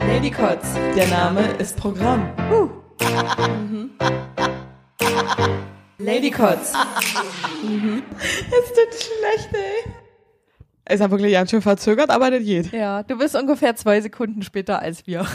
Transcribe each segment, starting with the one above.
Ladycots, der Name ist Programm. Ladycots. Es tut schlecht, ey. Ist ja wirklich ganz schön verzögert, aber das geht. Ja, du bist ungefähr zwei Sekunden später als wir.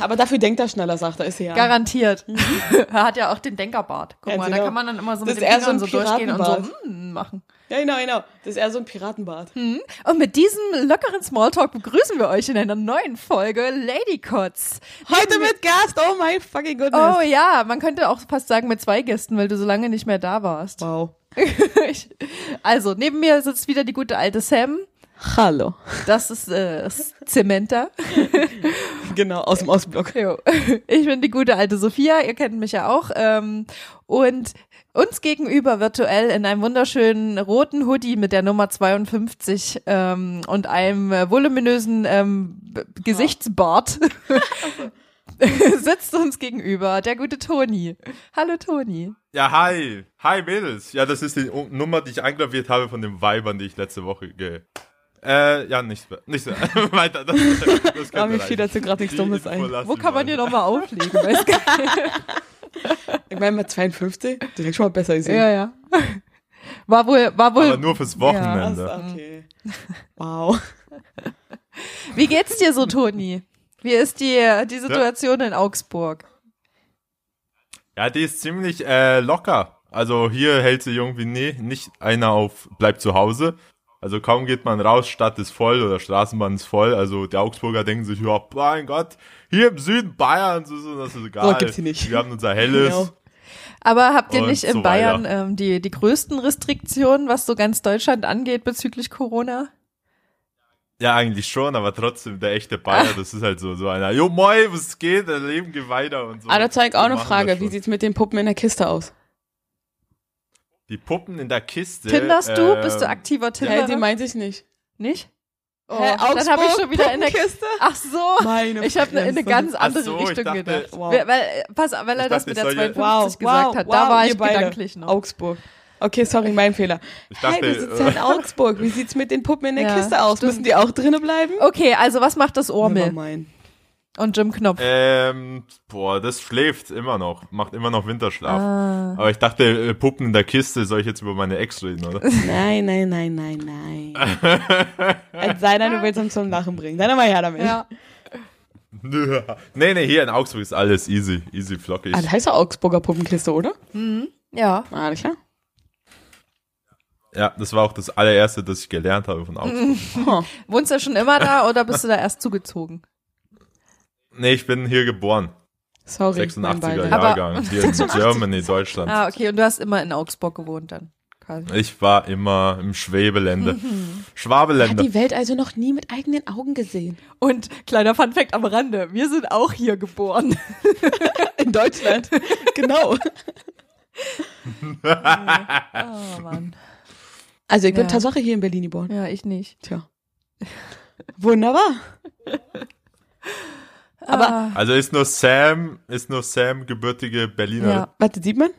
Aber dafür denkt er schneller, sagt er, ist ja. Garantiert. er hat ja auch den Denkerbart. Guck Ja, mal, da genau. kann man dann immer so Das mit den so Fingern ein so, durchgehen und so mm, machen. Ja, genau, genau. Das ist eher so ein Piratenbart. Und mit diesem lockeren Smalltalk begrüßen wir euch in einer neuen Folge Ladycots. Heute mit Gast, oh my fucking goodness. Oh ja, man könnte auch fast sagen mit zwei Gästen, weil du so lange nicht mehr da warst. Wow. Also, neben mir sitzt wieder die gute alte Sam. Hallo. Das ist äh, Zementa. Genau, aus dem Ostblock. Ich bin die gute alte Sophia, ihr kennt mich ja auch. Ähm, und uns gegenüber virtuell in einem wunderschönen roten Hoodie mit der Nummer 52 ähm, und einem äh, voluminösen ähm, B- Gesichtsbart sitzt uns gegenüber der gute Toni. Hallo Toni. Ja, hi. Hi, Mädels. Ja, das ist die Nummer, die ich eingraviert habe von den Weibern, die ich letzte Woche ge... Äh, ja, nicht, nicht so. weiter. Das, das Ja, mir fiel dazu gerade nichts Dummes ein. Wo kann man hier nochmal auflegen? Weiß. Ich meine, mit 52, direkt schon mal besser gesehen. ja, ja. War wohl, war wohl. Aber nur fürs Wochenende. okay. Wow. Wie geht's dir so, Toni? Wie ist die, die Situation in Augsburg? Ja, die ist ziemlich äh, locker. Also hier hält sich irgendwie nie, nicht einer auf, bleibt zu Hause. Also kaum geht man raus, Stadt ist voll oder Straßenbahn ist voll. Also die Augsburger denken sich, ja, mein Gott, hier im Süden Bayerns ist das ist egal. So gibt's hier nicht. Wir haben unser Helles. Genau. Aber habt ihr nicht in so Bayern ähm, die, die größten Restriktionen, was so ganz Deutschland angeht bezüglich Corona? Ja, eigentlich schon, aber trotzdem, der echte Bayer, das ist halt so, so einer, jo moi, was geht, das Leben geht weiter und so. Ah, da zeigt auch eine Frage. Wie sieht's mit den Puppen in der Kiste aus? Die Puppen in der Kiste. Tinderst du? äh, Bist du aktiver Hä, Tinderer? die meinte ich nicht. nicht? Oh, Hä, dann habe ich Augsburg, schon wieder in der Puppenkiste? Ach so. Meine Ich habe in eine ganz andere so, ich Richtung dachte- gedacht. Wow. Weil, weil, pass, weil er Ich das dachte, mit der soll jetzt- 52 Wow, gesagt wow, hat. wow, da war ich beide. gedanklich noch. Augsburg. Okay, sorry, mein Fehler. Ich hey, dachte, wir sitzen ja in äh, Augsburg. Wie sieht's mit den Puppen in der Ja, Kiste aus? stimmt. Müssen die auch drinnen bleiben? Okay, also was macht das Ormel Nevermind. Und Jim Knopf? Ähm, boah, das schläft immer noch, macht immer noch Winterschlaf. Ah. Aber ich dachte, äh, Puppen in der Kiste, soll ich jetzt über meine Ex reden, oder? Nein, nein, nein, nein, nein. Es sei denn, du willst uns zum Lachen bringen. Dann mal her damit. Ja. nee, nee, hier in Augsburg ist alles easy, easy flockig. Ah, das heißt ja Augsburger Puppenkiste, oder? Ja. Ah, alles klar. Ja, das war auch das allererste, das ich gelernt habe von Augsburg. Wohnst du schon immer da oder bist du da erst zugezogen? Nee, ich bin hier geboren. Sorry. mein 86er Beileid. Aber- Jahrgang, hier in Germany, Deutschland. Ah, okay. Und du hast immer in Augsburg gewohnt dann. Quasi. Ich war immer im Schwebelände. Hat Schwabelände. die Welt also noch nie mit eigenen Augen gesehen. Und kleiner Funfact am Rande, wir sind auch hier geboren. In Deutschland. genau. Oh Mann. Also ich bin Ja. Tatsache hier in Berlin geboren. Ja, ich nicht. Tja. Wunderbar. Aber Ah, Also ist nur Sam, ist nur Sam gebürtige Berliner. ja, warte, sieht man?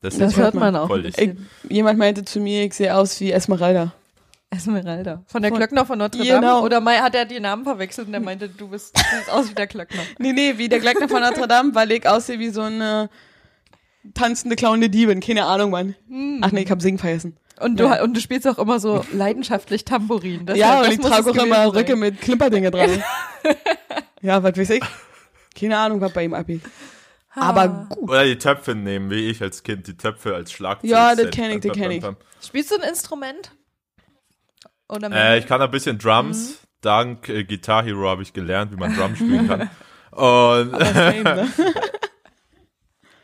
Das, das hört man auch. voll ein ich. Jemand meinte zu mir, ich sehe aus wie Esmeralda. Esmeralda. Von der Von- Glöckner von Notre Dame? Genau. Oder mei- hat er die Namen verwechselt und er meinte, du bist, du siehst aus wie der Glöckner. Nee, nee, wie der Glöckner von Notre Dame, weil ich aussehe wie so eine tanzende, klauende Diebin. Keine Ahnung, Mann. Ach nee, ich hab Singen vergessen. Und du, Ja. und du spielst auch immer so leidenschaftlich Tambourin. Das ja, das und ich trage auch immer. Röcke mit Klimperdinge dran. ja, was weiß ich. Keine Ahnung, was bei ihm abgeht. Aber gut. Oder die Töpfe nehmen, wie ich als Kind, die Töpfe als Schlagzeug. Ja, das kenn ich, das kenn ich. Spielst du ein Instrument? Oder Äh, ich kann ein bisschen Drums. Mhm. Dank äh, Guitar Hero habe ich gelernt, wie man Drums spielen kann. Und Fame, ne?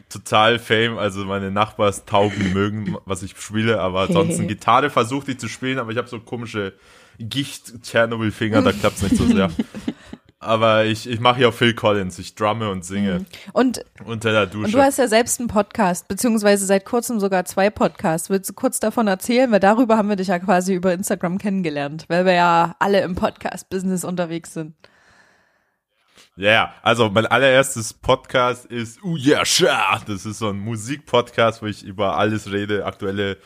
total Fame, also meine Nachbarstauben mögen, was ich spiele, aber ansonsten Gitarre versuchte ich zu spielen, aber ich habe so komische Gicht-Tschernobyl-Finger, da klappt's nicht so sehr. Aber ich, ich mache ja Phil Collins, ich drumme und singe und, unter der und Dusche. du hast ja selbst einen Podcast, beziehungsweise seit kurzem sogar zwei Podcasts. Willst du kurz davon erzählen? Weil darüber haben wir dich ja quasi über Instagram kennengelernt, weil wir ja alle im Podcast-Business unterwegs sind. Ja, yeah, also mein allererstes Podcast ist Uh Yeah Sha. Das ist so ein Musikpodcast, wo ich über alles rede, aktuelle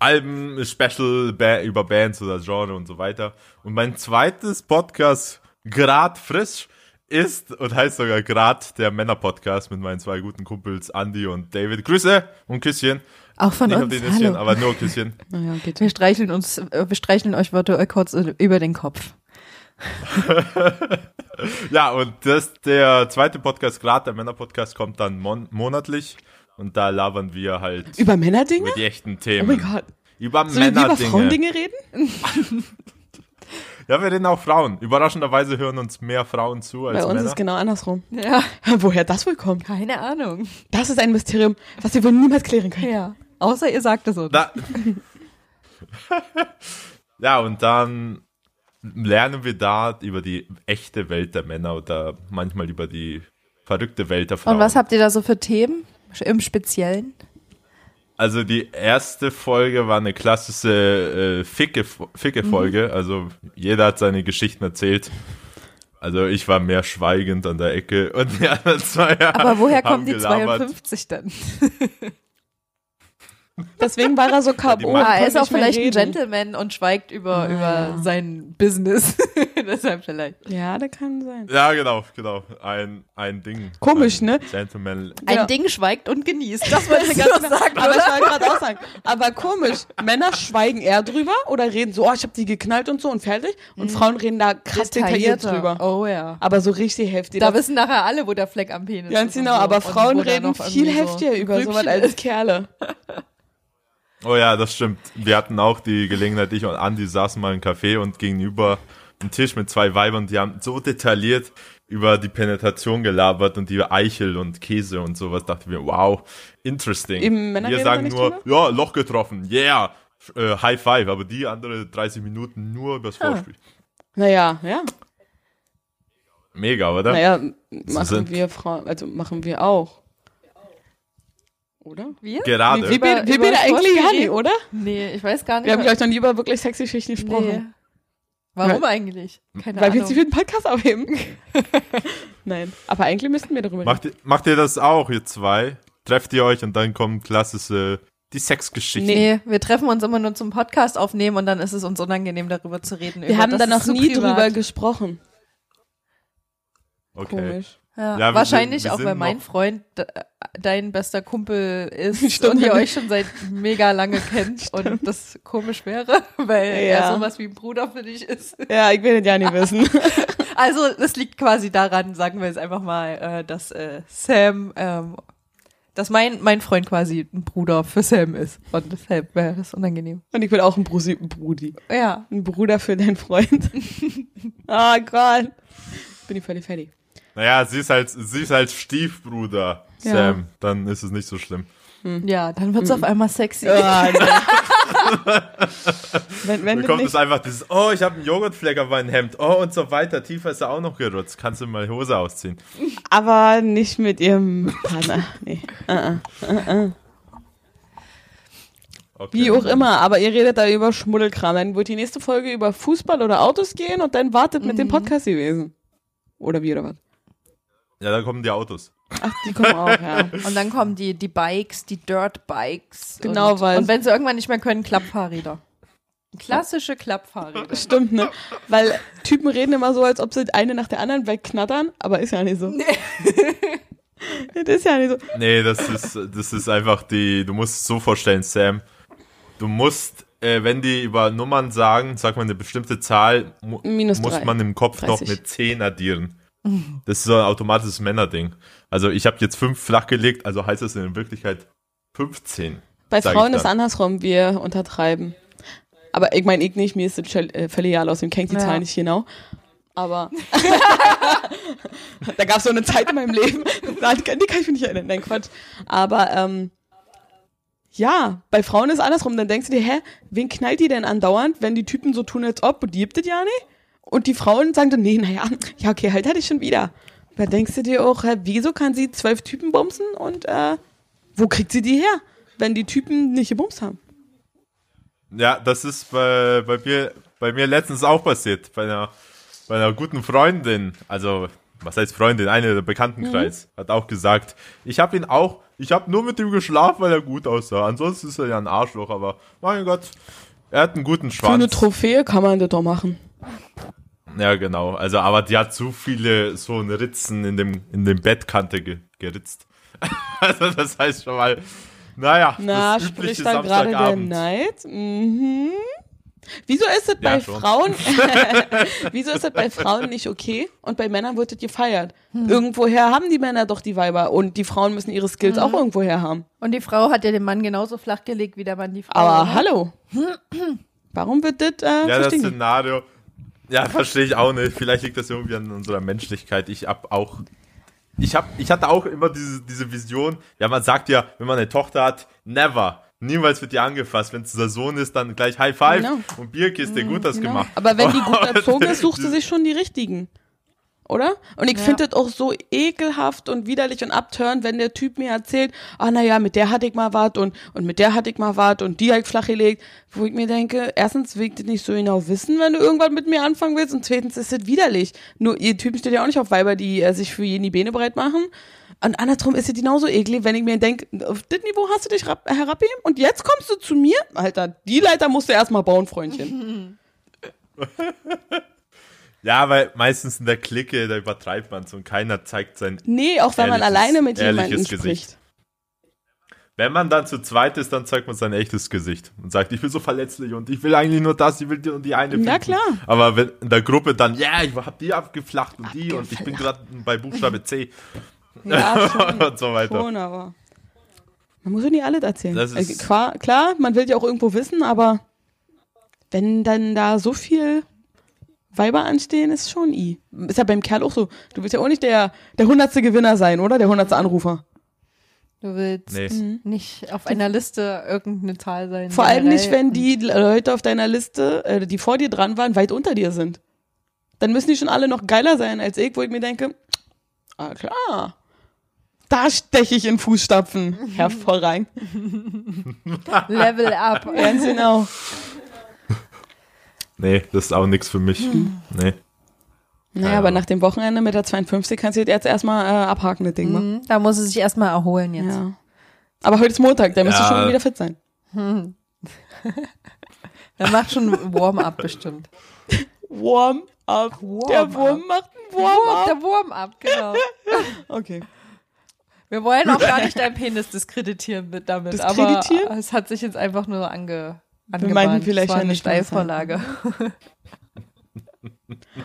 Alben, Special ba über Bands oder Genre und so weiter. Und mein zweites Podcast, grad frisch, ist und heißt sogar grad der Männer-Podcast mit meinen zwei guten Kumpels Andy und David. Grüße und Küsschen. Auch von Nicht uns. Hallo. aber nur Küsschen. Naja. Wir streicheln uns, wir streicheln euch virtuell kurz über den Kopf. Ja, und das, der zweite Podcast, grad der Männer-Podcast, kommt dann mon monatlich. Und da labern wir halt Über Männerdinge? über die echten Oh Themen. mein Gott. Über Sollen wir über Männerdinge. Frauendinge reden? Ja, wir reden auch Frauen. Überraschenderweise hören uns mehr Frauen zu als Bei uns Männer. ist genau andersrum. Ja, Woher das wohl kommt? keine Ahnung. Das ist ein Mysterium, was wir wohl niemals klären können. Ja. Außer ihr sagt es uns. Da ja, und dann lernen wir da über die echte Welt der Männer oder manchmal über die verrückte Welt der Frauen. Und was habt ihr da so für Themen im Speziellen? Also die erste Folge war eine klassische äh, Ficke- Mhm. Ficke-Folge. Also jeder hat seine Geschichten erzählt. Also ich war mehr schweigend an der Ecke und die anderen zwei Aber woher kommen die gelabert. 52 dann? Deswegen war er so K.O. Ah, er ist auch vielleicht ein. Gentleman und schweigt über, Ah, über ja. sein Business. Deshalb vielleicht. Ja, das kann sein. Ja, genau, genau. Ein, ein Ding. Komisch, ein ne? Gentleman. Ein Ja. Ding schweigt und genießt. Das wollte ich ganz sagen, Aber ich wollte gerade auch sagen, aber komisch, Männer schweigen eher drüber oder reden so, oh, ich hab die geknallt und so und fertig und Frauen reden da krass detailliert drüber. Oh ja. Aber so richtig heftig. Da wissen nachher alle, wo der Fleck am Penis Ganz ist. und genau, so. aber Frauen reden viel irgendwie so heftiger über sowas als. Kerle. Oh ja, das stimmt. Wir hatten auch die Gelegenheit, ich und Andi saßen mal im Café und gegenüber ein Tisch mit zwei Weibern, die haben so detailliert über die Penetration gelabert und die Eichel und Käse und sowas. Dachte mir, wow, interesting. Wir sagen nur, drüber? ja, Loch getroffen, yeah, äh, High Five, aber die andere 30 Minuten nur übers Ah. Vorspiel. Naja, ja. Mega, oder? Naja, machen wir Frauen, also machen wir auch. Oder? Wir? Gerade. Wie, wie über bin eigentlich Janni, reden? oder? Nee, ich weiß gar nicht. Wir haben, glaube ich, noch nie über wirklich sexy Geschichten gesprochen. nee. Warum Weil- eigentlich? Keine Weil wir jetzt Ahnung. für den Podcast aufheben. Nein, aber eigentlich müssten wir darüber reden. Macht, ihr- macht ihr das auch, ihr zwei? Trefft ihr euch und dann kommen klassische, die Sexgeschichten. Nee, wir treffen uns immer nur zum Podcast aufnehmen und dann ist es uns unangenehm, darüber zu reden. Wir über, haben da noch nie privat. drüber gesprochen. Okay. Komisch. Ja, Ja, wahrscheinlich sind- auch, weil mein Freund de- dein bester Kumpel ist Stimmt. und ihr euch schon seit mega lange kennt und das komisch wäre, weil er Ja. sowas wie ein Bruder für dich ist. Ja, ich will den Janni wissen. Also es liegt quasi daran, sagen wir jetzt einfach mal, äh, dass äh, Sam, ähm, dass mein, mein Freund quasi ein Bruder für Sam ist und deshalb wäre das unangenehm. Und ich will auch ein Brusi, Brudi. Ja, Ein Bruder für deinen Freund. oh Gott. Bin ich völlig fertig. Naja, sie ist halt, sie ist halt Stiefbruder, Ja. Sam. Dann ist es nicht so schlimm. ja, dann wird's auf einmal sexy. Ah, wenn, wenn Dann kommt es einfach dieses, oh, ich habe einen Joghurtfleck auf meinem Hemd, oh und so weiter. Tiefer ist er auch noch gerutscht. Kannst du mal Hose ausziehen? aber nicht mit ihrem Partner. Nee. Okay. Wie auch immer, aber ihr redet da über Schmuddelkram. Dann wird die nächste Folge über Fußball oder Autos gehen und dann wartet mit dem Podcast gewesen. Oder wie oder was? Ja, da kommen die Autos. Ach, die kommen auch, ja. Und dann kommen die, die Bikes, die Dirt Bikes. Genau, und, weil- Und wenn sie irgendwann nicht mehr können, Klappfahrräder. Klassische Klappfahrräder. Stimmt, ne? Weil Typen reden immer so, als ob sie eine nach der anderen wegknattern, aber ist ja nicht so. Nee. das ist ja nicht so. Nee, das ist, das ist einfach die, du musst es so vorstellen, Sam. Du musst, äh, wenn die über Nummern sagen, sag mal eine bestimmte Zahl, mu Minus muss drei. man im Kopf noch 30. mit 10 addieren. Das ist so ein automatisches Männerding. Also ich habe jetzt 5 flach gelegt, also heißt das in Wirklichkeit 15. Bei Frauen ist andersrum, wir untertreiben. Aber ich meine, ich nicht, mir ist das schon, äh, völlig egal aus, dem kennt die Ja. Zahl nicht genau. Aber da gab es so eine Zeit in meinem Leben, da kann, die kann ich mich nicht erinnern. Nein, Quatsch. Aber ähm, ja, bei Frauen ist andersrum. Dann denkst du dir, hä, wen knallt die denn andauernd, wenn die Typen so tun, als ob, und die gibt es ja nicht? Und die Frauen sagen dann, nee, naja, ja, okay, halt hatte ich schon wieder. Da denkst du dir auch, wieso kann sie zwölf Typen bumsen und äh, wo kriegt sie die her, wenn die Typen nicht gebumst haben? Ja, das ist bei, bei, mir, bei mir letztens auch passiert. Bei einer, bei einer guten Freundin. Also was heißt Freundin, eine der Bekanntenkreis, Mhm. hat auch gesagt, ich habe ihn auch, ich habe nur mit ihm geschlafen, weil er gut aussah. Ansonsten ist er ja ein Arschloch, aber mein Gott, er hat einen guten Für eine Schwanz. Trophäe kann man das doch machen. Ja, genau. Also, aber die hat zu viele so ein Ritzen in dem, in dem Bettkante ge geritzt. also, das heißt schon mal, naja, Na, das spricht da gerade der. Neid? Mhm. Wieso ist es Ja, bei schon. Frauen, wieso ist es bei Frauen nicht okay und bei Männern wird es gefeiert? Hm. Irgendwoher haben die Männer doch die Weiber und die Frauen müssen ihre Skills Mhm. auch irgendwoher haben. Und die Frau hat ja den Mann genauso flach gelegt, wie der Mann die Frau. Aber oder? hallo. Warum wird das, äh, Ja, das? Szenario. Ja, verstehe ich auch nicht. Vielleicht liegt das irgendwie an unserer Menschlichkeit. Ich hab auch. Ich, hab, ich hatte auch immer diese, diese Vision. Ja, man sagt ja, wenn man eine Tochter hat, never. Niemals wird die angefasst. Wenn es der Sohn ist, dann gleich High Five Genau. und Bierkiste. Gut das Genau. gemacht. Aber wenn die gut erzogen ist, sucht sie sich schon die richtigen. Oder? Und ich Ja. finde das auch so ekelhaft und widerlich und abtörend, wenn der Typ mir erzählt, ah naja, mit der hatte ich mal was und, und mit der hatte ich mal was und die hab ich flach gelegt, wo ich mir denke, erstens will ich das nicht so genau wissen, wenn du irgendwas mit mir anfangen willst und zweitens ist das widerlich. Nur ihr Typen steht ja auch nicht auf Weiber, die äh, sich für jeden die Beine breit machen. Und andersrum ist es genauso eklig, wenn ich mir denke, auf das Niveau hast du dich rab- herabheben und jetzt kommst du zu mir? Alter, die Leiter musst du erstmal bauen, Freundchen. Ja, weil meistens in der Clique, da übertreibt man es und keiner zeigt sein. Nee, auch wenn man alleine mit jemandem Gesicht. spricht. Wenn man dann zu zweit ist, dann zeigt man sein echtes Gesicht und sagt, ich bin so verletzlich und ich will eigentlich nur das, ich will die und die eine Ja, klar. Aber wenn in der Gruppe dann, ja, ich hab die abgeflacht und die und ich bin gerade bei Buchstabe C Ja, schon, und so weiter. schon, aber man muss ja nicht alles erzählen. Das ist- äh, klar, klar, man will ja auch irgendwo wissen, aber wenn dann da so viel Weiber anstehen, ist schon i. Ist ja beim Kerl auch so. Du willst ja auch nicht der, der hundertste Gewinner sein, oder? Der hundertste Anrufer. Du willst Nee. nicht auf einer Liste irgendeine Zahl sein. Vor allem nicht, wenn die Leute auf deiner Liste, äh, die vor dir dran waren, weit unter dir sind. Dann müssen die schon alle noch geiler sein als ich, wo ich mir denke, ah klar, da steche ich in Fußstapfen. Hervorragend. Level up. Ganz genau. Nee, das ist auch nichts für mich. Nee. Naja, Ja, aber nach dem Wochenende mit der 52 kannst du jetzt erstmal äh, abhaken, das Ding. wa? Mhm, Da muss es sich erstmal erholen jetzt. Ja. Aber heute ist Montag, da Ja. schon wieder fit sein. Der macht schon Warm-up bestimmt. Warm up. Der Wurm macht ein Warm up. Der Warm-up, genau. Okay. Wir wollen auch gar nicht deinen Penis diskreditieren mit damit, Diskreditieren? aber es hat sich jetzt einfach nur ange meinten angebahnt. vielleicht es war ja eine Steilvorlage.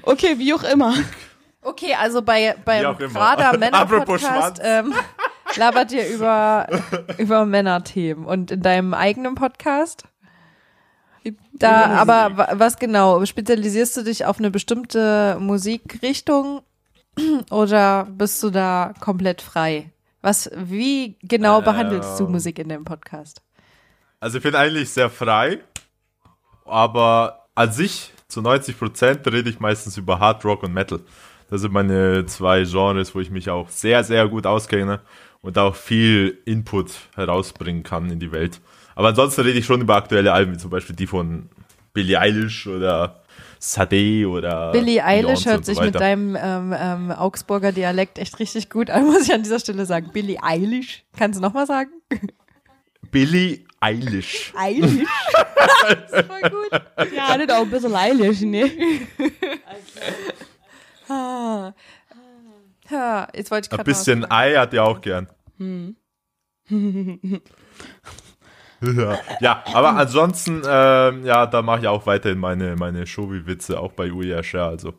Okay, wie auch immer. Okay, also bei beim immer. Prader Männer Podcast ähm, labert ihr über über Männerthemen und in deinem eigenen Podcast da aber was genau spezialisierst du dich auf eine bestimmte Musikrichtung oder bist du da komplett frei? Was wie genau behandelst du Ähm. Musik in dem Podcast? Also ich bin eigentlich sehr frei, aber an sich zu 90 Prozent rede ich meistens über Hard Rock und Metal. Das sind meine zwei Genres, wo ich mich auch sehr, sehr gut auskenne und auch viel Input herausbringen kann in die Welt. Aber ansonsten rede ich schon über aktuelle Alben, wie zum Beispiel die von Billie Eilish oder Sade oder Billie Eilish hört und so sich mit deinem ähm, ähm, Augsburger Dialekt echt richtig gut an, muss ich an dieser Stelle sagen. Billie Eilish. Kannst du nochmal sagen? Billie Eilish. Eilish. das ist voll gut. Ja, das auch ein bisschen eilig, ne? Ah. Ja, jetzt wollte ich Ein gerade bisschen Ei hat er auch gern. ja. ja, aber ansonsten, ähm, ja, da mache ich auch weiterhin meine, meine Showy-Witze, auch bei Uyasha. Also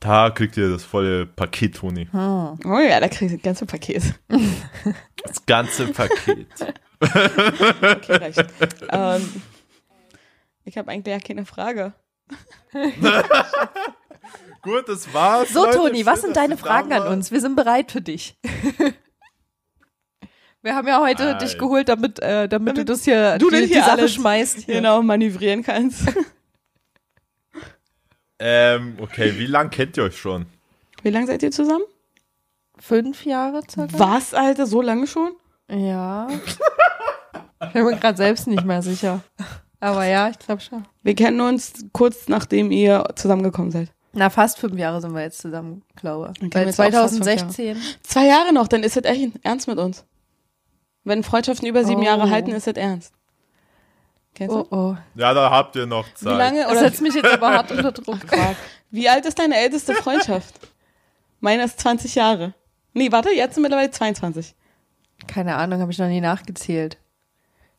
da kriegt ihr das volle Paket, Toni. Oh ja, da kriegst du das ganze Paket. Das ganze Paket. Okay, reicht. ähm, ich habe eigentlich ja keine Frage. Gut, das war's. So, Leute. Toni, was sind deine Fragen an uns? Wir sind bereit für dich. Wir haben ja heute Ei. dich geholt, damit, äh, damit, du Damit das hier, du die, das die hier Sache alles- schmeißt. Hier. Genau, manövrieren kannst. Ähm, okay, wie lang kennt ihr euch schon? Wie lange seid ihr zusammen? Fünf Jahre circa? Was, Alter, so lange schon? Ja. Ich bin mir gerade selbst nicht mehr sicher. Aber ja, ich glaube schon. Wir kennen uns kurz nachdem ihr zusammengekommen seid. Na, fast fünf Jahre sind wir jetzt zusammen, glaube ich. Weil wir jetzt auch fast fünf 2016. Zwei Jahre noch, dann ist es echt ernst mit uns. Wenn Freundschaften über sieben Oh. Jahre halten, ist es ernst. Kennst du? Oh, oh. Ja, da habt ihr noch Wie Zeit. lange Das oder setzt mich jetzt aber hart unter Druck. wie alt ist deine älteste Freundschaft? Meine ist 20 Jahre. Nee, warte, jetzt sind mittlerweile 22. Keine Ahnung, habe ich noch nie nachgezählt.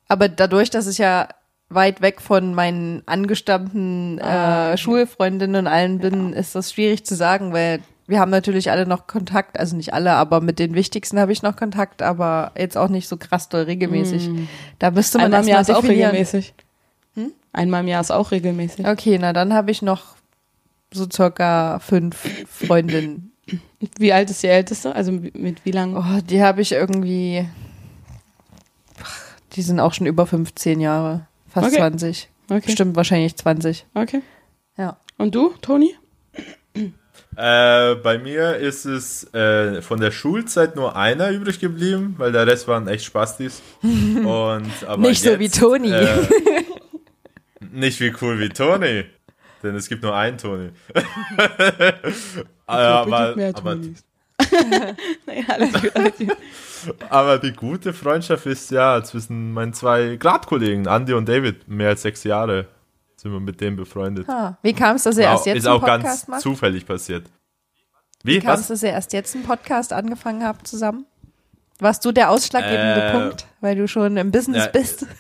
Aber dadurch, dass ich ja weit weg von meinen angestammten Ah, äh, Schulfreundinnen und allen bin, ist das schwierig zu sagen, weil wir haben natürlich alle noch Kontakt, also nicht alle, aber mit den wichtigsten habe ich noch Kontakt, aber jetzt auch nicht so krass doll regelmäßig. Da müsste man Einmal das im Jahr mal ist auch regelmäßig. Einmal im Jahr ist auch regelmäßig. Okay, na dann habe ich noch so circa fünf Freundinnen. Wie alt ist die älteste? Also mit wie lang? Oh, die habe ich irgendwie, die sind auch schon über 15 Jahre, fast Okay. 20. Okay. Stimmt, wahrscheinlich 20. Okay. Ja. Und du, Toni? Äh, bei mir ist es äh, von der Schulzeit nur einer übrig geblieben, weil der Rest waren echt Spastis. Und, aber Nicht so jetzt, wie Toni. Äh, nicht wie cool wie Toni. Denn es gibt nur einen Toni. äh, aber, mehr aber. Nein, alles gut, alles gut. aber die gute Freundschaft ist ja zwischen meinen zwei Gradkollegen, Andy und David. Mehr als sechs Jahre sind wir mit denen befreundet. Ah, wie kam es, dass ihr War- erst jetzt ist einen auch Podcast ganz macht? zufällig passiert. Wie Wie? kam es, Was? dass ihr erst jetzt einen Podcast angefangen habt zusammen? Warst du der ausschlaggebende Äh, Punkt, weil du schon im Business ja, bist?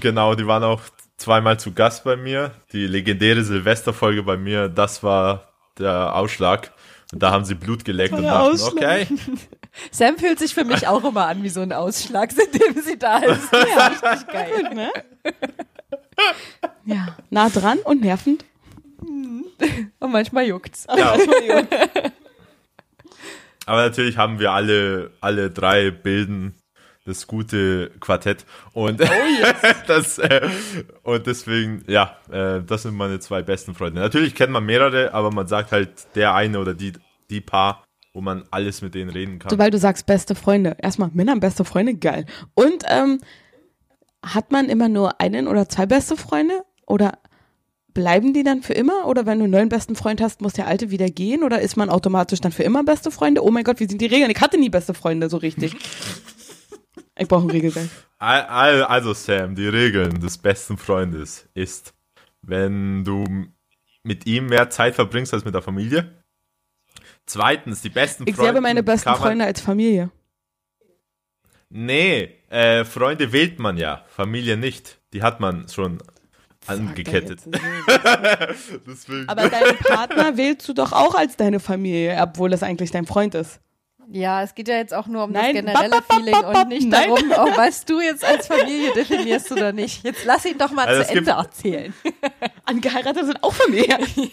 Genau, die waren auch zweimal zu Gast bei mir. Die legendäre Silvesterfolge bei mir, das war der Ausschlag. Und da haben sie Blut geleckt und dachten, Ausschlag. okay, Sam fühlt sich für mich auch immer an wie so ein Ausschlag, seitdem sie da ist. Ja, richtig geil. Gut, ne? ja, nah dran und nervend. Und manchmal juckt's. ja. Aber natürlich haben wir alle, alle drei bilden das gute Quartett. Und, das, äh, und deswegen, ja, äh, das sind meine zwei besten Freunde. Natürlich kennt man mehrere, aber man sagt halt der eine oder die, die Paar, wo man alles mit denen reden kann. Sobald du sagst beste Freunde, erstmal Männer beste Freunde, geil. Und ähm, hat man immer nur einen oder zwei beste Freunde? Oder bleiben die dann für immer? Oder wenn du einen neuen besten Freund hast, muss der alte wieder gehen? Oder ist man automatisch dann für immer beste Freunde? Oh mein Gott, wie sind die Regeln? Ich hatte nie beste Freunde so richtig. Ich brauche ein Regelwerk. Al- al- Also Sam, die Regeln des besten Freundes ist, wenn du mit ihm mehr Zeit verbringst als mit der Familie. Zweitens, die besten Ich Freunde. sehe aber meine besten Freunde als Familie. Nee, äh, Freunde wählt man ja, Familie nicht. Die hat man schon angekettet. Aber deinen Partner wählst du doch auch als deine Familie, obwohl das eigentlich dein Freund ist. Ja, es geht ja jetzt auch nur um Nein, das generelle bap, bap, Feeling bap, bap, und nicht nein. darum, auch was du jetzt als Familie definierst oder nicht. Jetzt lass ihn doch mal Also zu Ende erzählen. Angeheiratete sind auch Familie.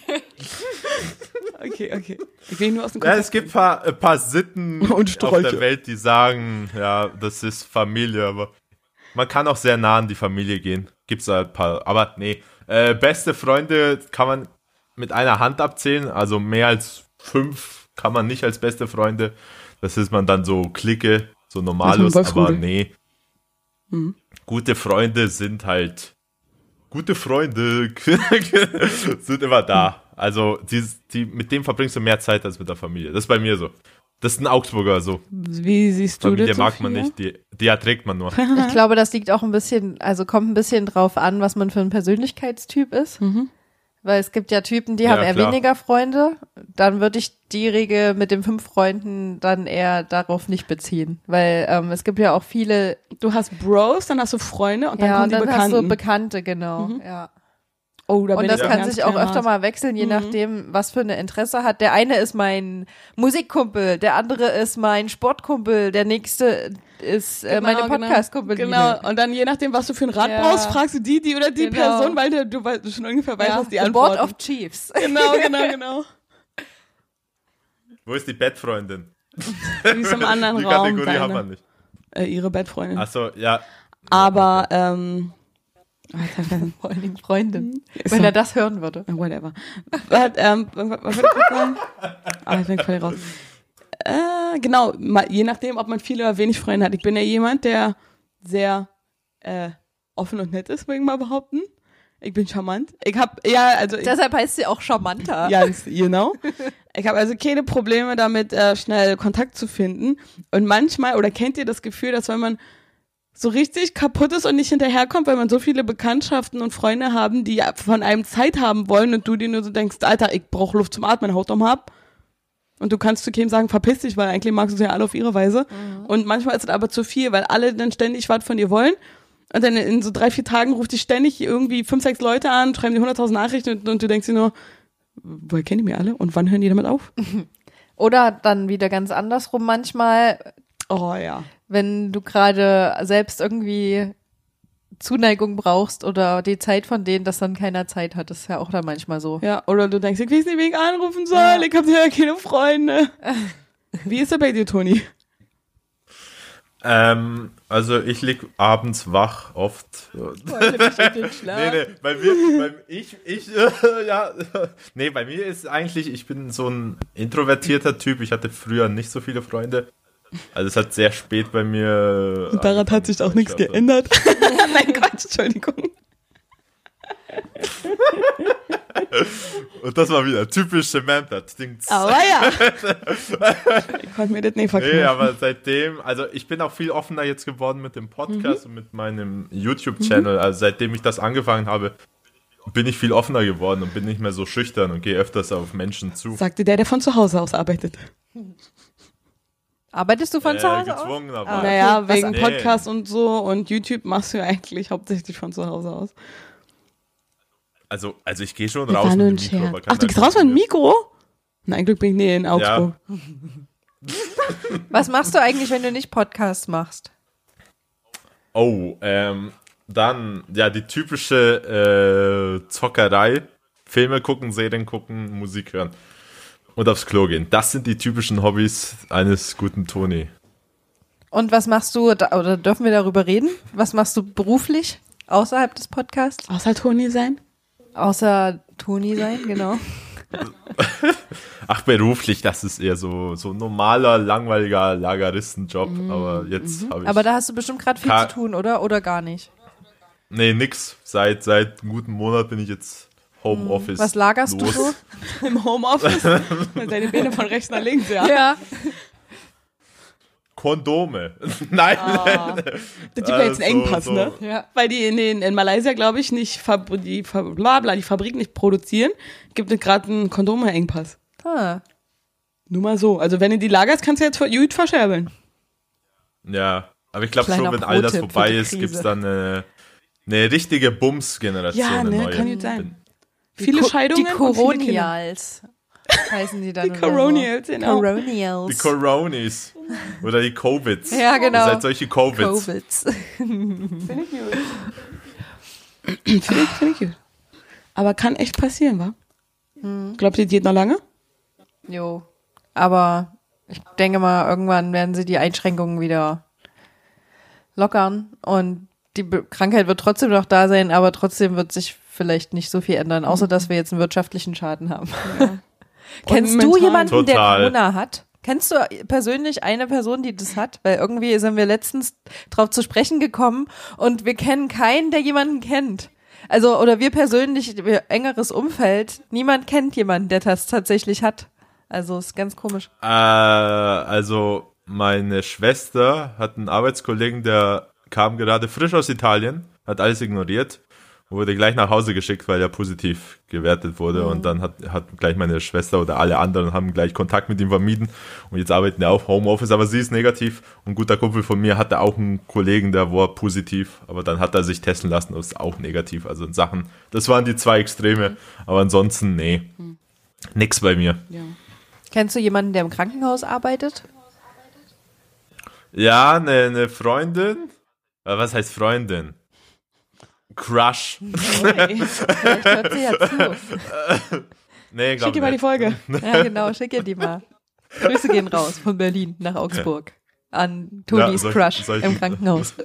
okay, okay. Ich will nur aus dem Ja, Kontext. es gibt paar, ein paar Sitten Und auf der Welt, die sagen, ja, das ist Familie, aber man kann auch sehr nah an die Familie gehen. Gibt's da ein paar, aber nee. Äh, beste Freunde kann man mit einer Hand abzählen, also mehr als fünf kann man nicht als beste Freunde. Das ist man dann so Clique, so normalos, aber nee. Mhm. Gute Freunde sind halt gute Freunde sind immer da. Also die, die, mit dem verbringst du mehr Zeit als mit der Familie. Das ist bei mir so. Das ist ein Augsburger so. Wie siehst du Familie das? mag man nicht, die, die erträgt man nur. Ich glaube, das liegt auch ein bisschen, also kommt ein bisschen drauf an, was man für ein Persönlichkeitstyp ist. Mhm. Weil es gibt ja Typen, die Ja, haben eher klar. weniger Freunde. Dann würde ich die Regel mit den fünf Freunden dann eher darauf nicht beziehen. Weil ähm, es gibt ja auch viele, Du hast Bros, dann hast du Freunde und dann ja, kommen und die dann hast Bekannten. du Bekannte, genau. Ja. oh, da bin Und das kann sich auch öfter mal wechseln, je Mhm. nachdem, was für eine Interesse hat. Der eine ist mein Musikkumpel, der andere ist mein Sportkumpel, der nächste ist äh, meine Genau, Podcast-Kumpel. Genau, und dann je nachdem, was du für ein Rad Ja. brauchst, fragst du die, die oder die Genau. Person, weil du, du, weißt- du schon ungefähr weißt, Ja, was die the Board antworten. of Chiefs. genau, genau, genau. Wo ist die Bettfreundin? Die ist im anderen Die Raum. Kategorie haben wir Deine, nicht. äh, ihre Bettfreundin. Achso, ja. Aber, ähm. Vor allen Dingen Freundin. Ist Wenn so. er das hören würde. Whatever. was, ähm, was, was was wollte ich sagen? Ah, ich bin voll raus. Äh, genau, ma- je nachdem, ob man viele oder wenig Freunde hat. Ich bin ja jemand, der sehr äh, offen und nett ist, würde ich mal behaupten. Ich bin charmant. Ich hab, ja, also ich, Deshalb heißt sie auch charmanter. ja, you know. Ich habe also keine Probleme damit, äh, schnell Kontakt zu finden. Und manchmal, oder kennt ihr das Gefühl, dass wenn man so richtig kaputt ist und nicht hinterherkommt, weil man so viele Bekanntschaften und Freunde haben, die von einem Zeit haben wollen und du dir nur so denkst, Alter, ich brauch Luft zum Atmen, haut um hab. Und du kannst zu keinem sagen, verpiss dich, weil eigentlich magst du sie ja alle auf ihre Weise. Und manchmal ist es aber zu viel, weil alle dann ständig was von dir wollen. Und dann in so drei, vier Tagen ruft dich ständig irgendwie fünf, sechs Leute an, schreiben dir 100.000 Nachrichten und, und du denkst dir nur, woher kennen die mir alle und wann hören die damit auf? Oder dann wieder ganz andersrum manchmal, Oh ja. wenn du gerade selbst irgendwie Zuneigung brauchst oder die Zeit von denen, dass dann keiner Zeit hat. Das ist ja auch dann manchmal so. Ja, oder du denkst, ich weiß nicht, wen ich anrufen soll, Ja. ich habe ja keine Freunde. Wie ist er bei dir, Toni? Ähm, also ich lieg abends wach oft. Nee, nee, bei mir, bei, ich, ich, äh, ja, nee, bei mir ist eigentlich, ich bin so ein introvertierter Typ. Ich hatte früher nicht so viele Freunde. Also es hat sehr spät bei mir. Und daran hat sich auch nichts Also, geändert. Nein, Quatsch, Entschuldigung. Und das war wieder typisch Samantha. Dings. Aber ja. ich konnte mir das nicht verkaufen. Nee, aber seitdem, also ich bin auch viel offener jetzt geworden mit dem Podcast und mit meinem YouTube-Channel. Also seitdem ich das angefangen habe, bin ich viel offener geworden und bin nicht mehr so schüchtern und gehe öfters auf Menschen zu. Sagte der, der von zu Hause aus arbeitet. Arbeitest du von Äh, zu Hause aus? gezwungen, aber Ah. Naja, wegen Nee. Podcast und so und YouTube machst du ja eigentlich hauptsächlich von zu Hause aus. also, also ich gehe schon Das raus mit dem Mikro, Ach, keiner du gehst raus mit dem. Mikro? Nein, Glück bin ich nie in Augsburg. Was machst du eigentlich, wenn du nicht Podcast machst? Oh, ähm, dann, ja, die typische äh, Zockerei. Filme gucken, Serien gucken, Musik hören. Und aufs Klo gehen. Das sind die typischen Hobbys eines guten Toni. Und was machst du, oder dürfen wir darüber reden? Was machst du beruflich außerhalb des Podcasts? Außer Toni sein? Außer Toni sein, genau. Ach, beruflich, das ist eher so, so ein normaler, langweiliger Lageristenjob. Aber jetzt habe ich. Aber da hast du bestimmt gerade viel zu tun, oder? Oder gar nicht? nee, nix. Seit, seit einem guten Monat bin ich jetzt Homeoffice. Was lagerst du los. so? Im Homeoffice? Mit deine Beine von rechts nach links, ja. Ja. Kondome. Nein. Das gibt ja jetzt einen Äh, so- Engpass, so- ne? Ja. Weil die in, den, in Malaysia, glaube ich, nicht Fabri die, Fa bla bla, die Fabrik nicht produzieren, gibt es gerade einen Kondome-Engpass. Ah. Nur mal so. Also wenn du die lagerst, kannst du jetzt gut verscherbeln. Ja, aber ich glaube schon, wenn all das vorbei ist, Krise. gibt's dann eine, eine richtige Bums-Generation. Ja, ne, neue. kann gut sein. Viele Ko- Scheidungen Die. Coronials heißen die dann. Die Coronials, so. genau. Coronials. Die Coronis. Oder die Covids. Ja, genau. Ihr seid solche Covids. Covids. Finde ich, finde ich gut. Aber kann echt passieren, wa? Hm. Glaubt ihr, die geht noch lange? Jo. Aber ich denke mal, irgendwann werden sie die Einschränkungen wieder lockern und die Be Krankheit wird trotzdem noch da sein, aber trotzdem wird sich vielleicht nicht so viel ändern, außer dass wir jetzt einen wirtschaftlichen Schaden haben. Kennst Und du jemanden, der Total. Corona hat? Kennst du persönlich eine Person, die das hat? Weil irgendwie sind wir letztens drauf zu sprechen gekommen und wir kennen keinen, der jemanden kennt. Also, oder wir persönlich, wir engeres Umfeld, niemand kennt jemanden, der das tatsächlich hat. Also, ist ganz komisch. Äh, also, meine Schwester hat einen Arbeitskollegen, der kam gerade frisch aus Italien, hat alles ignoriert, wurde gleich nach Hause geschickt, weil er positiv gewertet wurde. Mhm. Und dann hat, hat gleich meine Schwester oder alle anderen haben gleich Kontakt mit ihm vermieden. Und jetzt arbeiten wir auf Homeoffice, aber sie ist negativ. Und ein guter Kumpel von mir hatte auch einen Kollegen, der war positiv, aber dann hat er sich testen lassen und ist auch negativ. Also in Sachen, das waren die zwei Extreme. Aber ansonsten, nee. Nix bei mir. Ja. Kennst du jemanden, der im Krankenhaus arbeitet? Ja, eine ne Freundin. Äh, Was heißt Freundin? Crush. Okay. Vielleicht hört sie ja zu. Nee, glaub Schick dir mal die. Folge. Ja, genau, schick ihr die mal. Grüße gehen raus von Berlin nach Augsburg. An Tonis solch- Crush solch- im Krankenhaus.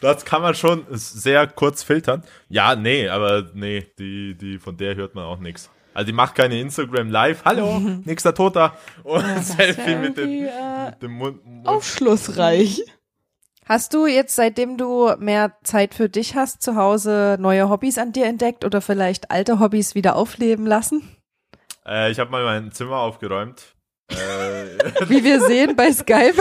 Das kann man schon sehr kurz filtern. Ja, nee, aber nee, die, die, von der hört man auch nichts. Also die macht keine Instagram Live. Hallo, nächster Toter. Und Das Selfie mit dem, äh, mit dem Mund. Mund. Aufschlussreich. Hast du jetzt, seitdem du mehr Zeit für dich hast zu Hause, neue Hobbys an dir entdeckt oder vielleicht alte Hobbys wieder aufleben lassen? Äh, ich habe mal mein Zimmer aufgeräumt. äh, Wie wir sehen bei Skype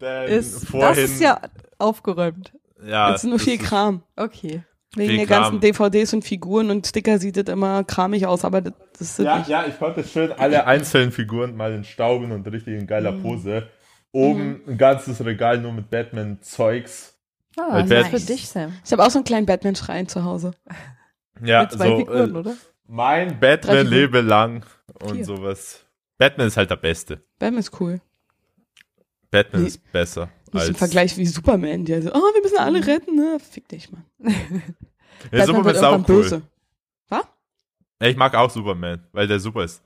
ist, vorhin, das ist ja aufgeräumt. ja, Jetzt ist nur viel Kram. Okay. Wegen der Kram. ganzen DVDs und Figuren und Sticker sieht das immer kramig aus, aber das, das ist Ja, nicht. ja, ich konnte schön alle einzelnen Figuren mal entstauben und richtig in geiler Mhm. Pose. Oben ein ganzes Regal nur mit Batman-Zeugs. Ah, Weil das ist für dich, Sam. Ich habe auch so einen kleinen Batman-Schrein zu Hause. Ja, Mit zwei so, Figuren, äh, oder? Mein Batman lebe lang und Vier. sowas. Batman ist halt der Beste. Batman ist cool. Batman Nee. ist besser. Nicht als im Vergleich wie Superman, der so, oh, wir müssen alle retten, ne? Fick dich, Mann. Ja, Superman ist auch cool. böse. Ja, Ich mag auch Superman, weil der super ist.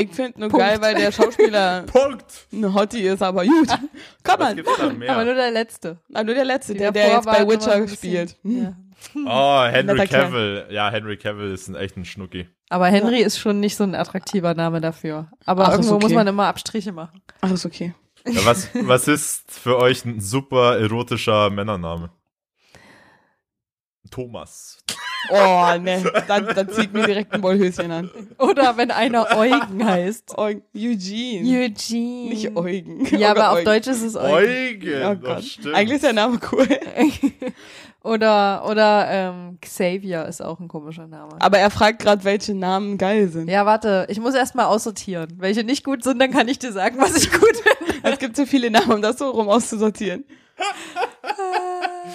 Ich finde nur Punkt. geil, weil der Schauspieler Punkt! ein Hottie ist, aber gut. Kann Was man. gibt's da Aber nur der letzte. Ah, nur der Letzte, Die der, der jetzt bei Witcher spielt. Hm. Ja. Oh, Henry. Cavill. Ja, Henry Cavill ist ein echt ein Schnucki. Aber Henry ist schon nicht so ein attraktiver Name dafür. Aber Ach, irgendwo okay. muss man immer Abstriche machen. Ach, ist okay. Ja, was, was ist für euch ein super erotischer Männername? Thomas. Oh, ne. Dann, dann zieht mir direkt ein Wollhöschen an. Oder wenn einer Eugen heißt. Eu Eugene. Eugene. Nicht Eugen. Ja, Oh aber Gott, auf Eugen. Deutsch ist es Eugen. Eugen. Oh das Gott. stimmt. Eigentlich ist der Name cool. Oder, oder ähm, Xavier ist auch ein komischer Name. Aber er fragt gerade, welche Namen geil sind. Ja, warte, ich muss erstmal aussortieren. Welche nicht gut sind, dann kann ich dir sagen, was ich gut finde. Es gibt so viele Namen, um das so rum auszusortieren.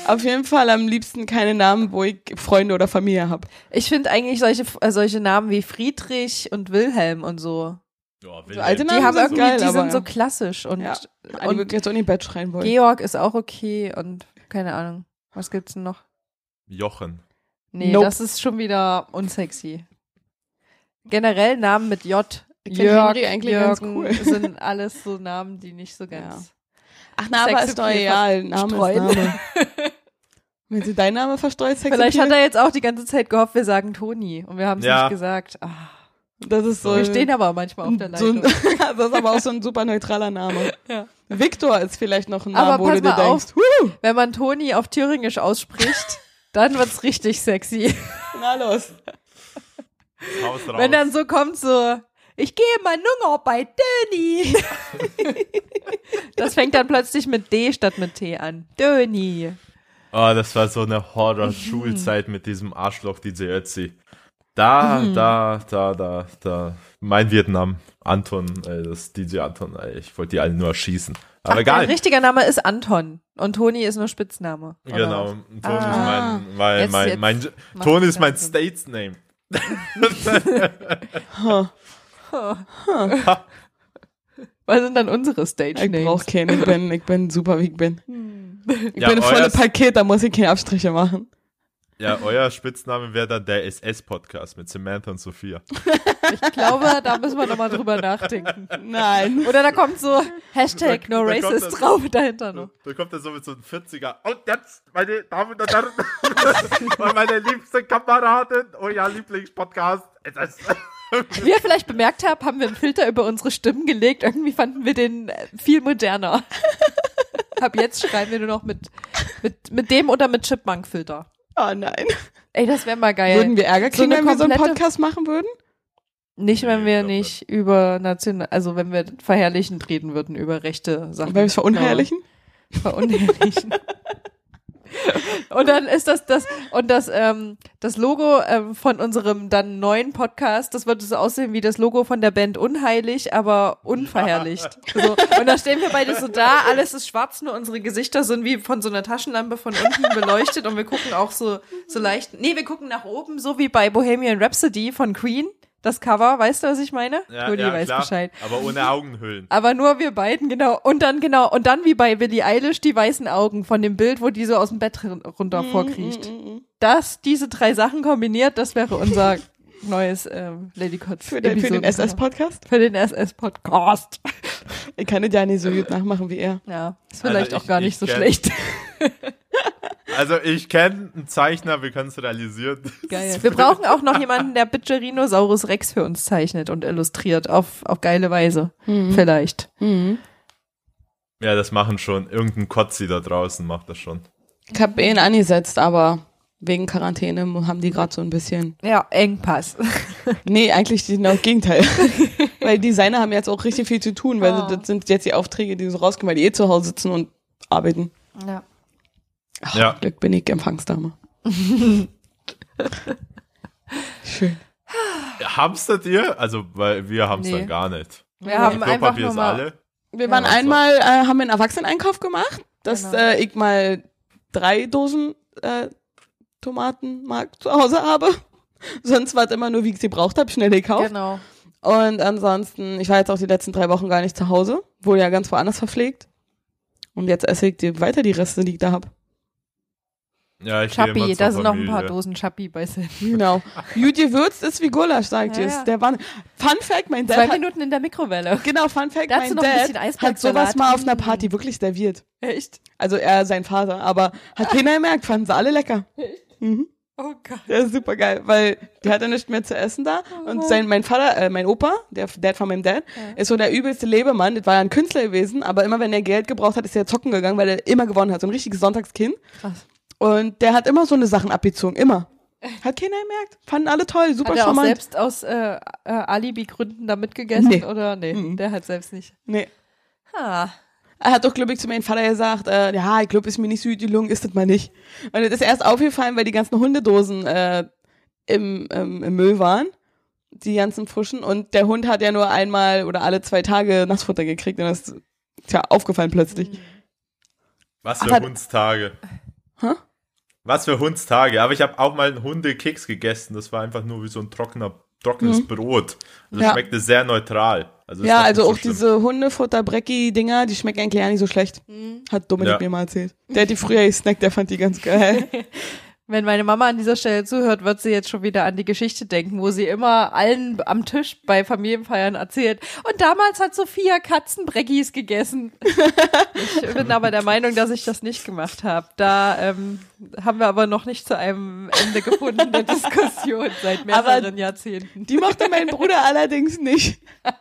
Auf jeden Fall am liebsten keine Namen, wo ich Freunde oder Familie habe. Ich finde eigentlich solche, äh, solche Namen wie Friedrich und Wilhelm und so. Ja, So alte Die Namen haben sind irgendwie, geil, die aber sind so ja. klassisch und, Ja. Die und würde jetzt auch in die Bett schreien wollen. Georg ist auch okay und keine Ahnung. Was gibt's denn noch? Jochen. Nee, Nope. das ist schon wieder unsexy. Generell Namen mit J. Ich find Jörg, eigentlich ganz Jürgen cool. sind alles so Namen, die nicht so ganz. Ach, na, aber Sex ist doch egal. Name ist. Name. Wenn sie dein Name verstreut, Sex Vielleicht Appeal, hat er jetzt auch die ganze Zeit gehofft, wir sagen Toni und wir haben es Ja. nicht gesagt. Ah, Das ist so. wir stehen aber manchmal auf der so Leitung. ein, das ist aber auch so ein super neutraler Name. Ja. Victor ist vielleicht noch ein Name, Aber wo pass du dir mal auf. denkst, Huh, Wenn man Toni auf Thüringisch ausspricht, dann wird's richtig sexy. na los. Wenn dann so kommt so, ich gehe mal Nunger bei Döni. das fängt dann plötzlich mit D statt mit T an. Döni. Oh, das war so eine Horror-Schulzeit mit diesem Arschloch DJ Ötzi. Da, da, da, da, da. Mein Vietnam. Anton, äh, das DJ Anton, ey, ich wollte die alle nur erschießen. Aber Ach, egal. Dein richtiger Name ist Anton und Toni ist nur Spitzname. oder? Genau. Toni Ah. ist mein, mein, Jetzt- mein, mein, macht Toni ist mein. States Name. Huh. Was sind dann unsere Stage Ich brauch Names? keinen. Ich bin, ich bin super, wie ich bin. Ich Ja, bin volle euer- Paket, da muss ich keine Abstriche machen. Ja, euer Spitzname wäre dann der SS-Podcast mit Samantha und Sophia. Ich glaube, da müssen wir nochmal drüber nachdenken. Nein. Oder da kommt so Hashtag Da- No da Racist das- drauf dahinter noch. Da kommt er so mit so einem 40er. Und jetzt, meine Damen und Herren, und meine liebste Kameradin, euer Lieblingspodcast. SS. Wie ihr vielleicht bemerkt habt, haben wir einen Filter über unsere Stimmen gelegt. Irgendwie fanden wir den äh, viel moderner. Ab jetzt schreiben wir nur noch mit, mit, mit dem oder mit Chipmunk-Filter. Oh nein. Ey, das wäre mal geil. Würden wir Ärger So kriegen, eine wenn wir so einen Podcast machen würden? nicht, wenn Nee, wir nicht über national, also wenn wir verherrlichend reden würden über rechte Sachen. Weil wir es verunherrlichen? Verunherrlichen. Und dann ist das das und das ähm, das Logo ähm, von unserem dann neuen Podcast, das wird so aussehen wie das Logo von der Band Unheilig, aber unverherrlicht. So, und da stehen wir beide so da, alles ist schwarz, nur unsere Gesichter sind wie von so einer Taschenlampe von unten beleuchtet und wir gucken auch so so leicht. Nee, wir gucken nach oben, so wie bei Bohemian Rhapsody von Queen. Das Cover, weißt du, was ich meine? Toni weiß klar, Bescheid. Aber ohne Augenhöhlen. Aber nur wir beiden, genau. Und dann, genau, und dann wie bei Billie Eilish die weißen Augen von dem Bild, wo die so aus dem Bett runter Mhm, vorkriecht. Das, diese drei Sachen kombiniert, das wäre unser neues ähm, Lady Kotz. Für den, für den. SS-Podcast? Für den SS-Podcast. Ich kann das ja nicht so gut nachmachen wie er. Ja, ist vielleicht Also auch ich- gar nicht ich so kenn- schlecht. Also ich kenne einen Zeichner, wir können es realisieren. Geil. Wir brauchen auch noch jemanden, der Bitcherinosaurus Rex für uns zeichnet und illustriert auf, auf geile Weise. Mhm. Vielleicht. Mhm. Ja, das machen schon. Irgendein Kotzi da draußen macht das schon. Ich habe ihn angesetzt, aber wegen Quarantäne haben die gerade so ein bisschen. Ja, Engpass. Nee, eigentlich genau das Gegenteil. weil die Designer haben jetzt auch richtig viel zu tun, weil Oh. das sind jetzt die Aufträge, die so rauskommen, weil die eh zu Hause sitzen und arbeiten. Ja. Ach, Ja. Glück bin ich Empfangsdame. Schön. Hamstert ihr? Also, weil wir hamstern Nee. gar nicht. Wir haben Die einfach nur mal, alle. Wir waren Ja, einmal, äh, haben einen Erwachseneneinkauf gemacht, dass Genau. äh, ich mal drei Dosen äh, Tomatenmark zu Hause habe. Sonst war es immer nur, wie ich sie braucht habe, schnell gekauft. genau. Und ansonsten, ich war jetzt auch die letzten drei Wochen gar nicht zu Hause, wurde ja ganz woanders verpflegt. Und jetzt esse ich die, weiter die Reste, die ich da habe. Ja, ich gehe immer Chappi, zur da sind noch ein paar. Dosen Chappi bei Sim. Genau. Gut gewürzt ist wie Gulasch, sagt Ja, ihr. ja. Der war, Fun Fact, mein Dad Zwei hat, Minuten in der Mikrowelle. genau, Fun Fact, Dazu mein noch ein bisschen Dad hat sowas mal auf einer. Party wirklich serviert. Echt? Also er, sein Vater, aber hat keiner gemerkt, fanden sie alle lecker. Mhm. Oh Gott. Der ist super geil, weil die hatte nicht mehr zu essen da. Und sein, mein Vater, äh, mein Opa, der Dad von meinem Dad, ist so der übelste Lebemann. Das war ja ein Künstler gewesen, aber immer wenn er Geld gebraucht hat, ist er zocken gegangen, weil er immer gewonnen hat. So ein richtiges Sonntagskind. Krass. Und der hat immer so eine Sachen abgezogen, immer. Hat keiner gemerkt. Fanden alle toll, super Hat er auch selbst aus äh, äh, Alibi-Gründen da mitgegessen? Nee. Oder nee, Mhm. der hat selbst nicht. Nee. Ha. Er hat doch, glaube ich, zu meinem Vater gesagt, äh, ja, ich glaube, ist mir nicht so gut gelungen, ist das mal nicht. Und das ist erst aufgefallen, weil die ganzen Hundedosen äh, im, ähm, im Müll waren. Die ganzen frischen. Und der Hund hat ja nur einmal oder alle zwei Tage Nassfutter gekriegt. Und das ist tja, aufgefallen plötzlich. Was Ach, für hat- Hundstage. Hä? Was für Hundstage. Aber ich habe auch mal einen Hundekeks gegessen. Das war einfach nur wie so ein trockener, trockenes Brot. Also Ja. schmeckte sehr neutral. Also Ja, also so auch schlimm. diese Hundefutter-Brecki-Dinger, die schmecken eigentlich ja nicht so schlecht. Hat Dominik Ja. mir mal erzählt. Der hat die früher gesnackt, der fand die ganz geil. Wenn meine Mama an dieser Stelle zuhört, wird sie jetzt schon wieder an die Geschichte denken, wo sie immer allen am Tisch bei Familienfeiern erzählt. Und damals hat Sophia Katzenbreckis gegessen. ich bin aber der Meinung, dass ich das nicht gemacht habe. Da ähm, haben wir aber noch nicht zu einem Ende gefunden der Diskussion seit mehreren Jahrzehnten. Die mochte mein Bruder allerdings nicht.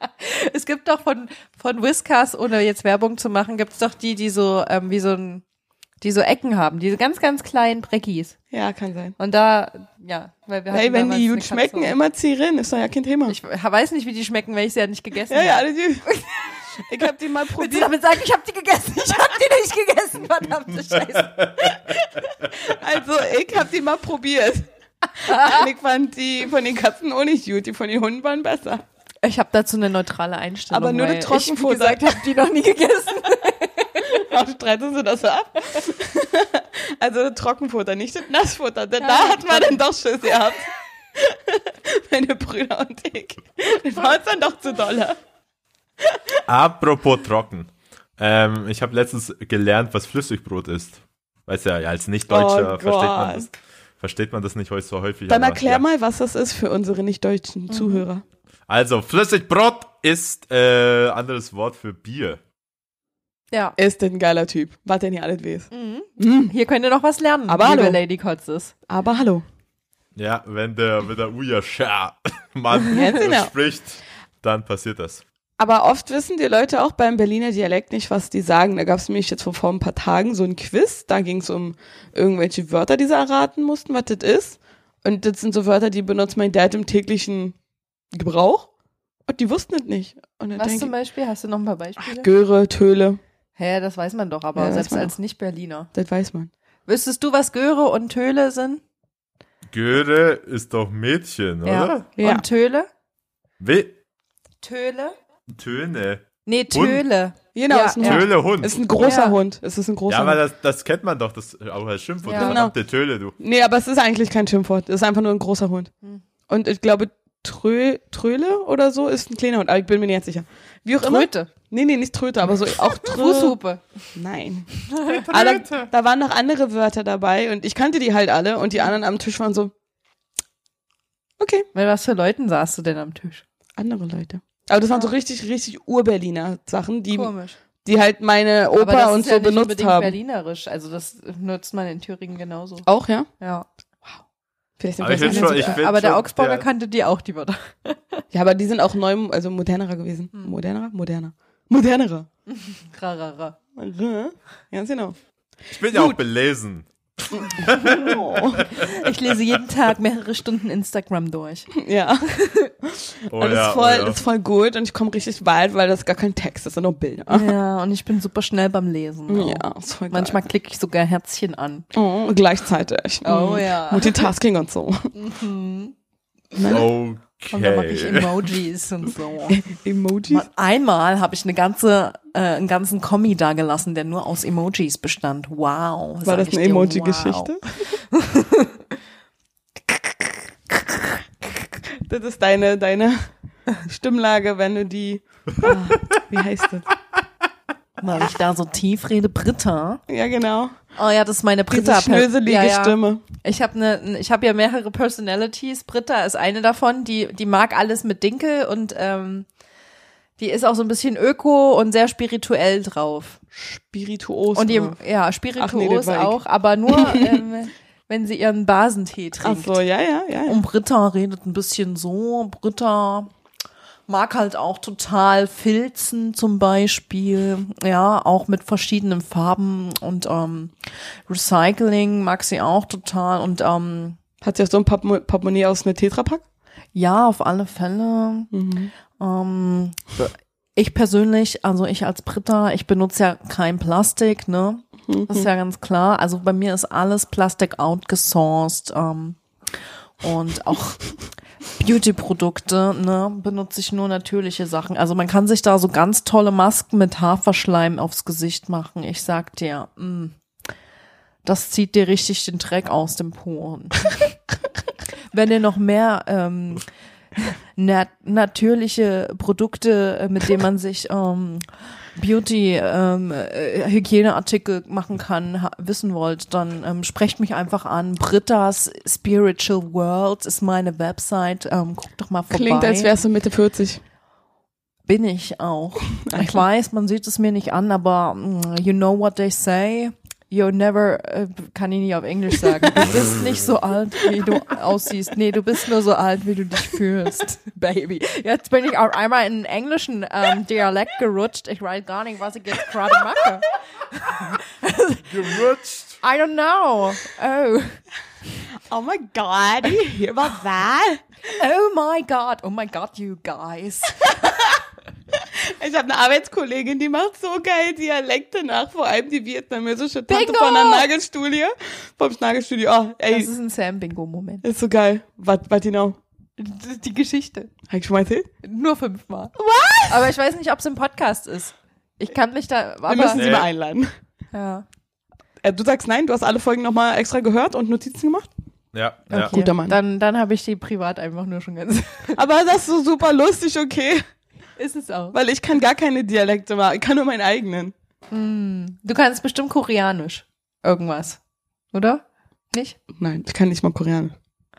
Es gibt doch von, von Whiskas, ohne jetzt Werbung zu machen, gibt's doch die, die so, ähm, wie so ein, die so Ecken haben, diese ganz, ganz kleinen Breckis. Ja, kann sein. Und da, ja, weil wir Hey, wenn die eine gut schmecken, immer ziehen, ist doch ja kein Thema. Ich weiß nicht, wie die schmecken, weil ich sie ja nicht gegessen ja, ja, habe. alle die. Ich hab die mal Willst du probiert. damit sagen, ich habe die gegessen? Ich habe die nicht gegessen, verdammte Scheiße. Also, ich hab die mal probiert. Und ich fand die von den Katzen auch nicht gut, die von den Hunden waren besser. Ich habe dazu eine neutrale Einstellung. Aber nur weil das Ich, wie Trockenfutter. gesagt, habe die noch nie gegessen. Warum streiten sie das so ab? Also Trockenfutter, nicht das Nassfutter. Da, da hat man dann doch Schiss gehabt. Meine Brüder und ich. Das war uns dann doch zu dolle. Apropos trocken. Ähm, ich habe letztens gelernt, was Flüssigbrot ist. Weiß ja, ja, als Nicht-Deutscher Oh versteht, man das, versteht man das nicht heute so häufig. Dann aber erklär ja. mal, was das ist für unsere nicht-deutschen Zuhörer. Also, Flüssigbrot ist äh, anderes Wort für Bier. Ja. Ist ein geiler Typ. Was denn hier alles weiß. Mhm. Mhm. Hier könnt ihr noch was lernen, Aber liebe hallo. Lady Kotzes. Aber hallo. Ja, wenn der, wenn der Uya Mann Ja, genau. spricht, dann passiert das. Aber oft wissen die Leute auch beim Berliner Dialekt nicht, was die sagen. Da gab es nämlich jetzt vor, vor ein paar Tagen so ein Quiz. Da ging es um irgendwelche Wörter, die sie erraten mussten, was das ist. Und das sind so Wörter, die benutzt mein Dad im täglichen Gebrauch. Und die wussten es nicht. Was denke zum Beispiel? Hast du noch ein paar Beispiele? Göre, Töle, Hä, das weiß man doch, aber Ja, selbst als Nicht-Berliner. das weiß man. Wüsstest du, was Göre und Töle sind? Göre ist doch Mädchen, oder? Ja. Und Töle? We Töle? Töne. Nee, Hund. Töle. Genau, Ja, ist, ein ja. Hund. Töle Hund. ist ein großer Ja. Hund. Es ist ein großer Ja, aber Hund. das, das kennt man doch, das auch als Schimpfwort. Ja. Ja. Genau. Verdammte Töle, du. Nee, aber es ist eigentlich kein Schimpfwort. Es ist einfach nur ein großer Hund. Hm. Und ich glaube, Trö, Tröle oder so ist ein kleiner Hund, aber ich bin mir nicht ganz sicher. Wie auch immer. Tröte. Nee, nee, nicht Tröte, aber so auch Trö. Fußhupe. Nein. Aber da, da waren noch andere Wörter dabei und ich kannte die halt alle und die anderen am Tisch waren so, okay, Mit was für Leuten saßt du denn am Tisch? andere Leute. Aber das waren so richtig, richtig Urberliner Sachen, die, Komisch. die halt meine Aber Opa das und ist so ja nicht benutzt haben. berlinerisch. Also das nutzt man in Thüringen genauso. Auch, ja? Ja. Vielleicht sind Aber ich schon- ich aber der schon, Augsburger der- kannte die auch, die Wörter. Ja, aber die sind auch neu, also modernerer gewesen. Hm. Modernerer? Moderner. Modernere. Rarara. Ganz genau. Ich bin ja auch belesen. Oh. Ich lese jeden Tag mehrere Stunden Instagram durch. Ja, Oh und das, ja, ist voll, oh ja. das ist voll gut und ich komme richtig weit, weil das ist gar kein Text, das sind nur Bilder. Ja, und ich bin super schnell beim Lesen. Ja, ist voll geil. Manchmal klicke ich sogar Herzchen an. Oh, gleichzeitig. Oh Mhm. ja. Multitasking und so. Okay. Und dann mache ich Emojis und so. Emojis. Mal- Einmal habe ich eine ganze, äh, einen ganzen Kommi da gelassen, der nur aus Emojis bestand. Wow. War das eine Emoji-Geschichte? das ist deine, deine Stimmlage, wenn du die, ah, wie heißt das? Weil ich da so tief rede. Britta. Ja, genau. Oh ja, das ist meine Britta. Diese schnöselige ja, ja. Stimme. Ich habe ne, ich habe ja mehrere Personalities. Britta ist eine davon, die die mag alles mit Dinkel und ähm, die ist auch so ein bisschen öko und sehr spirituell drauf. Spirituos. Und die, ja, Ach nee, spirituos ich. auch, aber nur ähm, wenn sie ihren Basentee Ach trinkt. so, ja, ja, ja. ja. Und Britta redet ein bisschen so. Britta mag halt auch total Filzen zum Beispiel. Ja, auch mit verschiedenen Farben und ähm, Recycling mag sie auch total. Und ähm, Hat sie auch so ein Portemonnaie aus einer Tetrapack? ja, auf alle Fälle. Ähm, ich persönlich, also ich als Britta, ich benutze ja kein Plastik, ne? Das ist ja ganz klar. Also bei mir ist alles Plastik outgesourced. Ähm, und auch Beauty-Produkte, ne, benutze ich nur natürliche Sachen. Also man kann sich da so ganz tolle Masken mit Haferschleim aufs Gesicht machen. Ich sag dir, mh, das zieht dir richtig den Dreck aus dem Poren. Wenn ihr noch mehr ähm, nat natürliche Produkte, äh, mit denen man sich ähm, Beauty, ähm, äh, Hygieneartikel machen kann, wissen wollt, dann ähm, sprecht mich einfach an. Britta's Spiritual World ist meine Website. Ähm, guckt doch mal vorbei. Klingt, als wärst du Mitte 40. Bin ich auch. Ich weiß, man sieht es mir nicht an, aber mm, you know what they say. You're never, äh, kann ich nicht auf Englisch sagen. Du bist nicht so alt, wie du aussiehst. Nee, du bist nur so alt, wie du dich fühlst, Baby. Jetzt bin ich auch einmal in englischen ähm, Dialekt gerutscht. Ich weiß gar nicht, was ich jetzt gerade mache. Gerutscht. I don't know. Oh. Oh my God, do you hear about that? Oh my God. Oh my God, you guys. Ich habe eine Arbeitskollegin, die macht so geil Dialekte nach, vor allem die vietnamesische Tante Bingo! von der Nagelstudio. Vom Nagelstudio. Oh, ey, Das ist ein Sam-Bingo-Moment. ist so geil. Was, was genau? Die Geschichte. Hab ich schon mal erzählt? Nur fünfmal. Was? Aber ich weiß nicht, ob es im Podcast ist. Ich kann mich da, Wir müssen sie Nee. mal einladen. ja. Äh, du sagst nein, du hast alle Folgen nochmal extra gehört und Notizen gemacht? Ja, ja. Okay. Guter Mann. Dann, dann habe ich die privat einfach nur schon ganz. Aber das ist so super lustig, okay? Ist es auch. Weil ich kann gar keine Dialekte machen. Ich kann nur meinen eigenen. Du kannst bestimmt Koreanisch. Irgendwas. Oder? Nicht? Nein, ich kann nicht mal Koreanisch.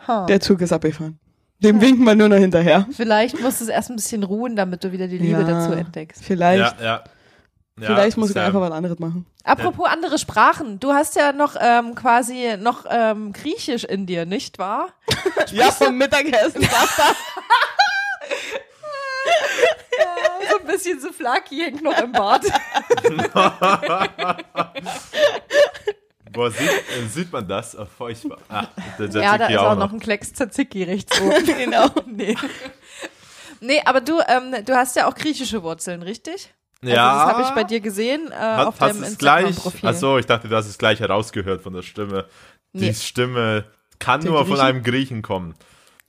Ha. Der Zug ist abgefahren. Dem winken wir nur noch hinterher. Vielleicht musst du es erst ein bisschen ruhen, damit du wieder die Liebe Ja. dazu entdeckst. Vielleicht. Ja, ja. ja Vielleicht muss ich einfach was anderes machen. Apropos andere Sprachen, du hast ja noch ähm, quasi noch ähm, Griechisch in dir, nicht wahr? Ja, vom Mittagessen. so ein bisschen Souflaki hängt noch im Bart. Boah, sieht, äh, sieht man das? Oh, furchtbar. Ah, der ja, da ist auch noch ein Klecks Tzatziki rechts oben. genau. nee. Nee, aber du, ähm, du hast ja auch griechische Wurzeln, richtig? Ja. Also das habe ich bei dir gesehen äh, Hat, auf hast deinem du es gleich? Instagram-Profil. Achso, ich dachte, du hast es gleich herausgehört von der Stimme. Nee. Die Stimme kann Der nur von Griechen? einem Griechen kommen.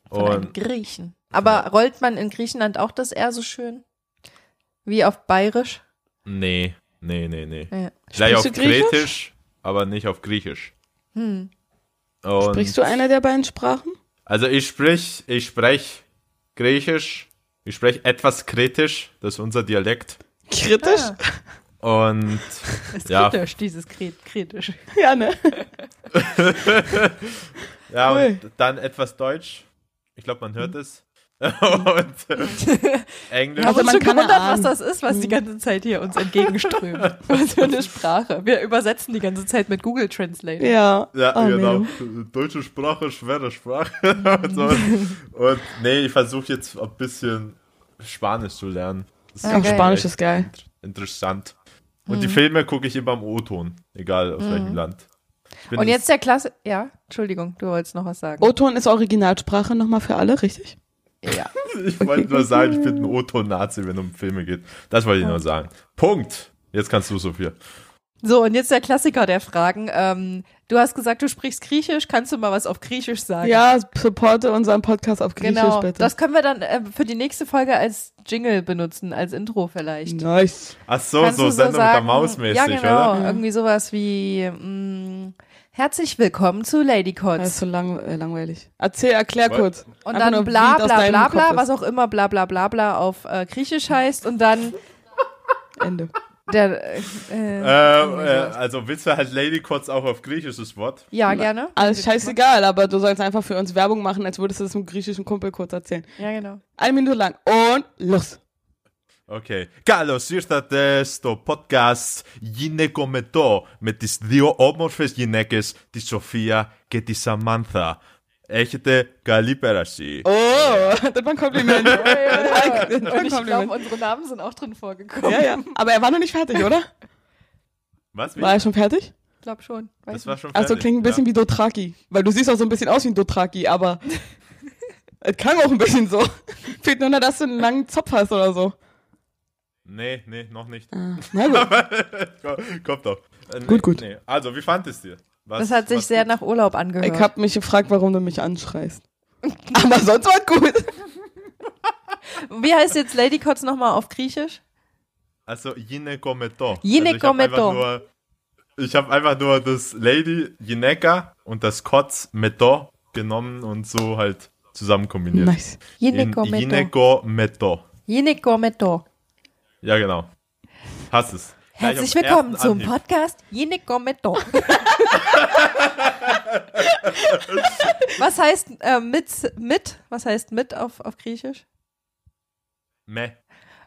Von einem Und Griechen. Aber rollt man in Griechenland auch das R so schön? Wie auf Bayerisch? nee, nee, nee, nee. Ja. Vielleicht auf Griechisch? Kretisch, aber nicht auf Griechisch. Hm. Und Sprichst du eine der beiden Sprachen? Also ich sprich, ich sprech Griechisch, ich sprech etwas Kretisch, das ist unser Dialekt. Kritisch? Ah, Und ist Ja. kritisch, dieses Kret kritisch. Ja, ne? ja, Cool. und dann etwas Deutsch. Ich glaube, man hört es. Und Englisch. Also man schon kann gewundert, was das ist, was die ganze Zeit hier uns entgegenströmt. was für eine Sprache. Wir übersetzen die ganze Zeit mit Google Translate. Ja. Ja, Oh, genau. man. Deutsche Sprache, schwere Sprache. und, so. und nee, ich versuche jetzt ein bisschen Spanisch zu lernen. Okay. Spanisch ist geil. interessant. Mhm. Und die Filme gucke ich immer im O-Ton, egal aus welchem Land. Und jetzt der Klasse. Ja, Entschuldigung, du wolltest noch was sagen. O-Ton ist Originalsprache nochmal für alle, richtig? Ja. Ich wollte nur sagen, ich bin ein O-Ton-Nazi, wenn es um Filme geht. Das wollte ich nur sagen. Punkt. Jetzt kannst du, Sophia. So, und jetzt der Klassiker der Fragen. Ähm, du hast gesagt, du sprichst Griechisch. Kannst du mal was auf Griechisch sagen? Ja, supporte unseren Podcast auf Griechisch, genau. bitte. Das können wir dann äh, für die nächste Folge als Jingle benutzen, als Intro vielleicht. nice. Ach so, Kannst so du Sendung mit der sagen- Maus mäßig, Ja, genau. oder? Irgendwie sowas wie mh, Herzlich willkommen zu Lady Das Cots. ist so lang, äh, langweilig. Erzähl, erklär What? kurz. Und Einfach dann bla bla bla bla, was auch immer bla bla bla bla auf äh, Griechisch heißt. Und dann Ende. der äh, Äh, äh, sowas. also willst du halt Lady Kotz auch auf griechisches Wort? Ja, gerne. Alles scheißegal, aber du sollst einfach für uns Werbung machen, als würdest du das einem griechischen Kumpel kurz erzählen. Ja, genau. Eine Minute lang. Und los. Okay. Καλώς ήρθατε στο podcast Γυναίκο Μετό με τις δύο όμορφες γυναίκες, τη Σοφία και τη Σαμάνθα. Έχετε καλή πέραση. Oh, das war ein Kompliment. Das war ein Und ich glaube, Kompliment. unsere Namen sind auch drin vorgekommen. Ja, ja. Aber er war noch nicht fertig, oder? Was? Wie? War er schon fertig? Ich glaube schon. Weiß Das war nicht. schon fertig. Also klingt ein bisschen wie Dothraki. Weil du siehst auch so ein bisschen aus wie ein Dothraki, aber es klang auch ein bisschen so. Fehlt nur noch, dass du einen langen Zopf hast oder so. Nee, nee, noch nicht. Ah, na gut. Kommt doch. Äh, nee, gut, gut. Nee. Also, wie fandest du? Was, das hat sich sehr gut? nach Urlaub angehört. Ich habe mich gefragt, warum du mich anschreist. Aber sonst war es gut. wie heißt jetzt Lady Kotz nochmal auf Griechisch? Also, Ginekometo. Ginekometo. Also ich habe einfach, hab einfach, nur das Lady Gineka und das Kotz Meto genommen und so halt zusammen kombiniert. Nice. Ginekometo. Ginekometo. Ginekometo. Ja, genau. Hast es. Herzlich willkommen zum Anhieb. Podcast Gineko Meto. Was heißt äh, mit, mit? Was heißt mit auf, auf Griechisch? Me.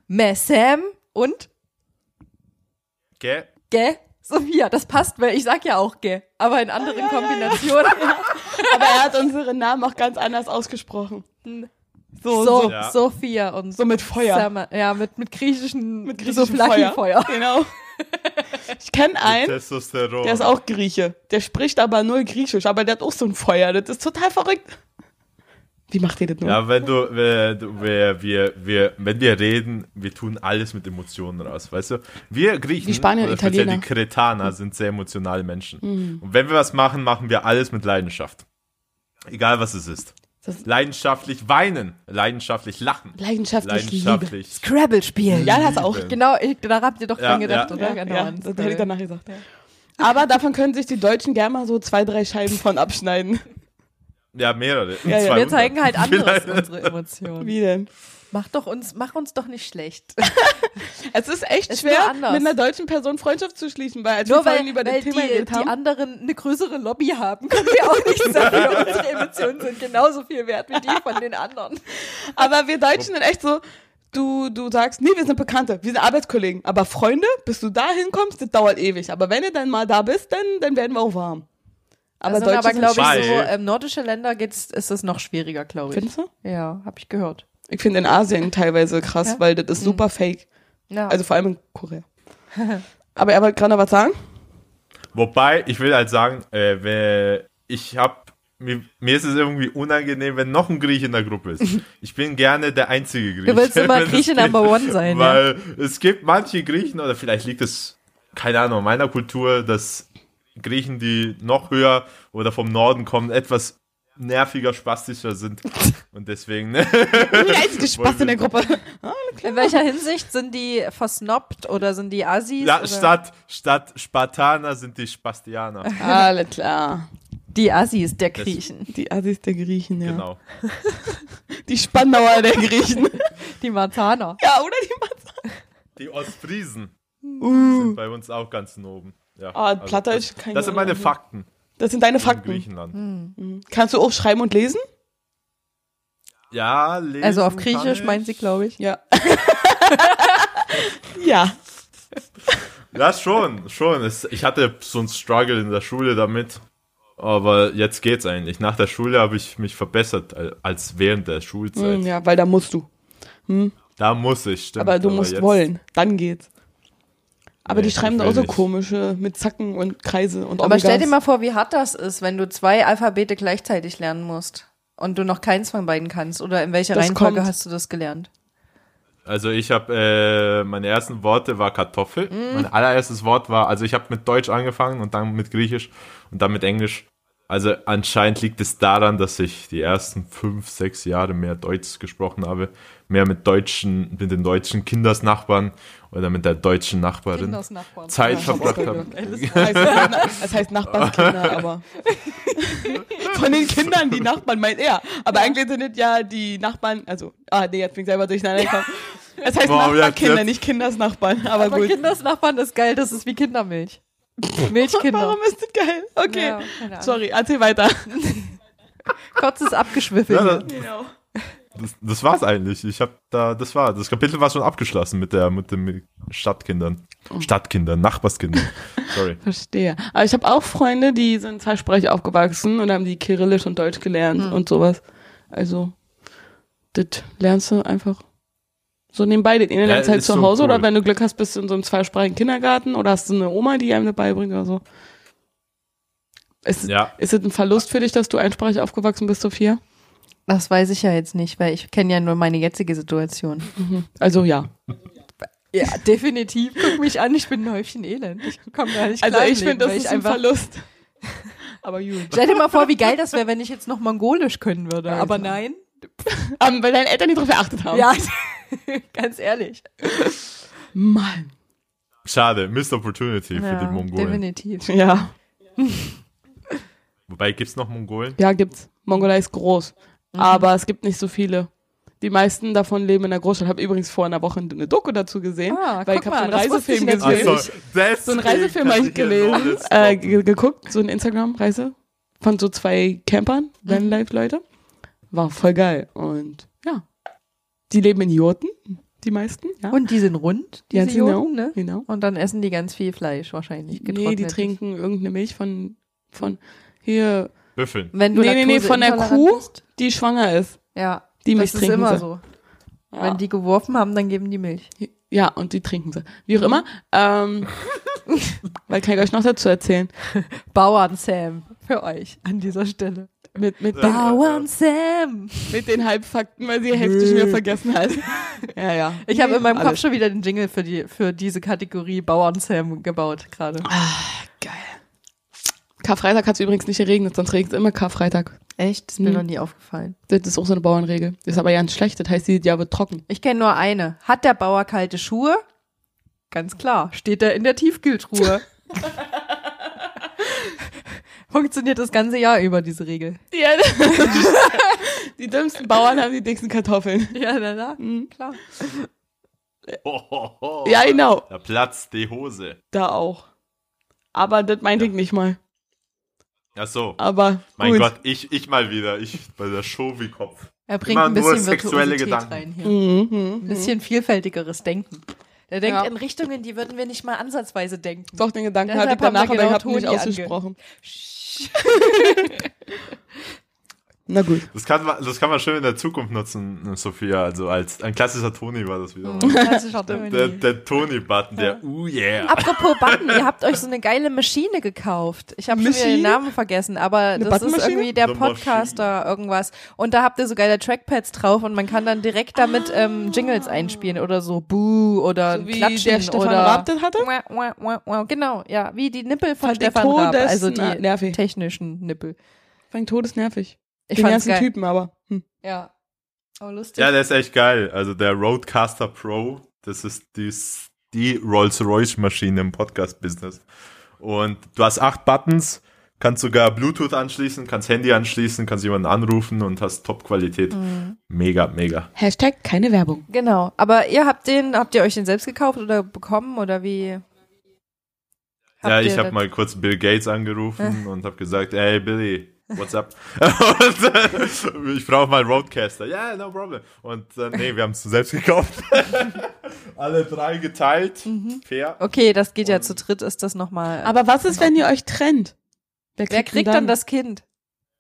Mesem und Ge. ge. Sophia, das passt, weil ich sag ja auch ge, aber in anderen Kombinationen. Aber er hat unsere Namen auch ganz anders ausgesprochen. So, So, so, Ja. Sophia und so mit Feuer. Sama- ja, mit, mit griechischen, Mit so griechischem Flaschenfeuer. Feuer. Genau. Ich kenne einen, der ist auch Grieche. Der spricht aber null Griechisch, aber der hat auch so ein Feuer. Das ist total verrückt. Wie macht ihr das nur? Ja, wenn du, wir, wir, wir, wir, wenn wir reden, wir tun alles mit Emotionen raus, weißt du? Wir Griechen, Die Spanier und speziell Italiener. die Kretaner sind sehr emotionale Menschen. Und wenn wir was machen, machen wir alles mit Leidenschaft. Egal was es ist. Das- leidenschaftlich weinen, leidenschaftlich lachen, Leidenschaftlich Liebe. leidenschaftlich. Scrabble spielen. Ja, das auch. Genau, ich, da habt ihr doch Ja, dran gedacht, ja. oder? Ja, genau. ja, das hätte ich danach gesagt. Aber davon können sich die Deutschen gerne mal so zwei, drei Scheiben von abschneiden. Ja, mehrere. Ja, ja. 200. Wir zeigen halt Vielleicht. unsere Emotionen. Wie denn? Mach doch uns, mach uns doch nicht schlecht. Es ist echt Ist nur schwer, anders. mit einer deutschen Person Freundschaft zu schließen, weil als Nur wir weil, vorhin über weil das Thema die, geredet die haben, anderen eine größere Lobby haben, können wir auch nichts dafür. Unsere Emotionen sind genauso viel wert wie die von den anderen. aber wir Deutschen sind echt so, du, du sagst, nee, wir sind Bekannte, wir sind Arbeitskollegen, aber Freunde, bis du da hinkommst, das dauert ewig. Aber wenn du dann mal da bist, dann, dann werden wir auch warm. Aber Aber, Deutsche aber sind glaube ich, so ähm, nordische Länder geht's, ist es noch schwieriger, glaube ich. Findest du? Ja, habe ich gehört. Ich finde in Asien teilweise krass, Ja? Mhm. weil das ist super fake. Ja. Also vor allem in Korea. aber er wollte gerade noch was sagen? Wobei, ich will halt sagen, äh, ich hab, mir, mir ist es irgendwie unangenehm, wenn noch ein Griech in der Gruppe ist. Ich bin gerne der einzige Griech. Du willst immer Grieche. Number One sein, ja. Weil es gibt manche Griechen, oder vielleicht liegt es, keine Ahnung, meiner Kultur, dass Griechen, die noch höher oder vom Norden kommen, etwas nerviger, spastischer sind. Und deswegen, ne? Der einzige Spaß in der Gruppe. In welcher Hinsicht sind die versnobbt oder sind die Assis? Ja, statt, statt Spartaner sind die Spastianer. Alles klar. Die Assis der Griechen. Die Assis der Griechen, ja. Genau. Die Spandauer der Griechen. Die Martaner. ja, oder die Matze. Die Ostfriesen Uh. sind bei uns auch ganz oben. Ja, Ah, Plattdeutsch das, kann ich das sind meine. Fakten Das sind deine in Fakten. Griechenland. Kannst du auch schreiben und lesen? Ja, lesen Also auf Griechisch meint sie, glaube ich. Ja. ja. Ja, schon, schon. Ich hatte so einen Struggle in der Schule damit. Aber jetzt geht's eigentlich. Nach der Schule habe ich mich verbessert al- als während der Schulzeit. Hm, ja, weil da musst du. Hm. Da muss ich, stimmt. aber du musst jetzt- wollen, dann geht's. Aber Nee, die schreiben da auch so nicht. komische mit Zacken und Kreise und Aber stell Omegas. dir mal vor, wie hart das ist, wenn du zwei Alphabete gleichzeitig lernen musst und du noch keins von beiden kannst. Oder in welcher Das Reihenfolge kommt. hast du das gelernt? Also ich habe, äh, meine ersten Worte war Kartoffel. Mhm. Mein allererstes Wort war, also ich habe mit Deutsch angefangen und dann mit Griechisch und dann mit Englisch. Also anscheinend liegt es daran, dass ich die ersten fünf, sechs Jahre mehr Deutsch gesprochen habe. Mehr mit deutschen, mit den deutschen Kindersnachbarn oder mit der deutschen Nachbarin Zeit Ja, verbracht habe. Das heißt, das heißt Nachbarskinder, aber von den Kindern die Nachbarn meint er. Aber eigentlich sind es ja die Nachbarn, also, ah, nee, jetzt bin ich selber durcheinander gekommen. Es heißt jetzt- Nachbarkinder, jetzt- nicht Kindersnachbarn, aber, Aber gut. Kindersnachbarn ist geil, das ist wie Kindermilch. Milchkinder. Warum ist das geil? Okay. Ja. Sorry, erzähl weiter. Kotz ist abgeschwiffelt. Ja, das, Genau. das, das war's eigentlich. Ich habe da, das war, das Kapitel war schon abgeschlossen mit der, mit den Stadtkindern. Oh. Stadtkindern, Nachbarskindern. Sorry. Verstehe. Aber ich habe auch Freunde, die sind zweisprachig aufgewachsen und haben die Kyrillisch und Deutsch gelernt Hm. und sowas. Also, das lernst du einfach so nebenbei. Den einen Ja, halt zu so Hause cool. oder wenn du Glück hast, bist du in so einem zweisprachigen Kindergarten oder hast du eine Oma, die einem das beibringt oder so. Ist, Ja. ist es ein Verlust für dich, dass du einsprachig aufgewachsen bist, Sophia? Das weiß ich ja jetzt nicht, weil ich kenne ja nur meine jetzige Situation. Also ja. Ja, definitiv. Guck mich an, ich bin ein Häufchen Elend. Ich komme da nicht Also ich finde, das ist ein. Verlust. Aber gut. Stell dir mal vor, wie geil das wäre, wenn ich jetzt noch Mongolisch können würde. Alter. Aber nein. Ähm, weil deine Eltern nicht darauf geachtet haben. Ja, ganz ehrlich. Mann. Schade, Missed Opportunity für Ja, die Mongolen. definitiv. Ja. Wobei, gibt's noch Mongolen? Ja, gibt's. Mongolei ist groß. Mhm. Aber es gibt nicht so viele. Die meisten davon leben in der Großstadt. Ich habe übrigens vor einer Woche eine Doku dazu gesehen, Ah, weil guck ich habe so einen Reisefilm gesehen. deswegen So einen Reisefilm habe ich gelesen, äh, geguckt, so eine Instagram-Reise von so zwei Campern, Mhm. Vanlife-Leute. War voll geil. Und ja, die leben in Jurten, die meisten. Ja, Und die sind rund, Ja, diese genau, Juden, ne? genau. Und dann essen die ganz viel Fleisch wahrscheinlich. Nee, die trinken irgendeine Milch von, von hier, Büffeln. Wenn du Nee, nee, nee, von der Kuh? bist. die schwanger ist. Ja, Die Milch das ist trinken immer sie. so. Ja. Wenn die geworfen haben, dann geben die Milch. Ja, und die trinken sie. Wie auch immer. Ähm, weil kann ich euch noch dazu erzählen. Bauern Sam für euch an dieser Stelle. Mit, mit, den, Bauern Sam. mit den Halbfakten, weil sie die Hälfte schon wieder vergessen hat. Ja, ja. Ich habe in meinem Kopf Alles. schon wieder den Jingle für die für diese Kategorie Bauern Sam gebaut gerade. Geil. Karfreitag hat es übrigens nicht geregnet, sonst regnet es immer Karfreitag. Echt? Ist mir Hm. noch nie aufgefallen. Das ist auch so eine Bauernregel. Ist aber ganz schlecht, das heißt, die Jahr wird trocken. Ich kenne nur eine. Hat der Bauer kalte Schuhe? Ganz klar. Steht er in der Tiefkühltruhe? Funktioniert das ganze Jahr über, diese Regel. Ja, die dümmsten Bauern haben die dicksten Kartoffeln. Ja, na, na. Mhm. Klar. Ho. Ja, genau. Da platzt die Hose. Da auch. Aber das meinte ich nicht mal. Ach so. Aber Mein gut. Gott, ich, ich mal wieder. Ich bei der Show wie Kopf. Er bringt Immer ein nur bisschen sexuelle Virtuosität Gedanken. rein hier. Mhm. Ein bisschen vielfältigeres Denken. Der denkt Ja. in Richtungen, die würden wir nicht mal ansatzweise denken. Doch, den Gedanken hatte ich danach, aber ich genau habe nicht ausgesprochen. Na gut. Das kann, man, das kann man schön in der Zukunft nutzen, Sophia. Also als ein klassischer Toni war das wieder. Mhm. Klassischer Der, Toni. der Toni-Button, der Uh yeah. Apropos Button, ihr habt euch so eine geile Maschine gekauft. Ich habe schon wieder den? Namen vergessen, aber Eine das ist irgendwie der Podcaster irgendwas. Und da habt ihr so geile Trackpads drauf und man kann dann direkt damit ähm, Jingles einspielen oder so Boo oder So wie Klatschen der Stefan oder Raab das hatte? Genau, ja, wie die Nippel von Fand ich Stefan Raab, also die nervig. technischen Nippel. Fängt todesnervig. Ich Den ganzen geil. Typen, aber. Hm. Ja. Oh, lustig. Ja, der ist echt geil. Also der Roadcaster Pro, das ist die, die Rolls-Royce-Maschine im Podcast-Business. Und du hast acht Buttons, kannst sogar Bluetooth anschließen, kannst Handy anschließen, kannst jemanden anrufen und hast Top-Qualität. Mhm. Mega, mega. Hashtag keine Werbung. Genau. Aber ihr habt den, habt ihr euch den selbst gekauft oder bekommen oder wie? Habt ja, ich habe mal kurz Bill Gates angerufen und habe gesagt, hey Billy, what's up? und, äh, ich brauche mal einen Roadcaster. Ja, yeah, no problem. Und äh, nee, wir haben es selbst gekauft. Alle drei geteilt. Mhm. Fair. Okay, das geht ja zu dritt, ist das nochmal. Aber was ist, wenn ihr euch trennt? wer kriegt dann das Kind?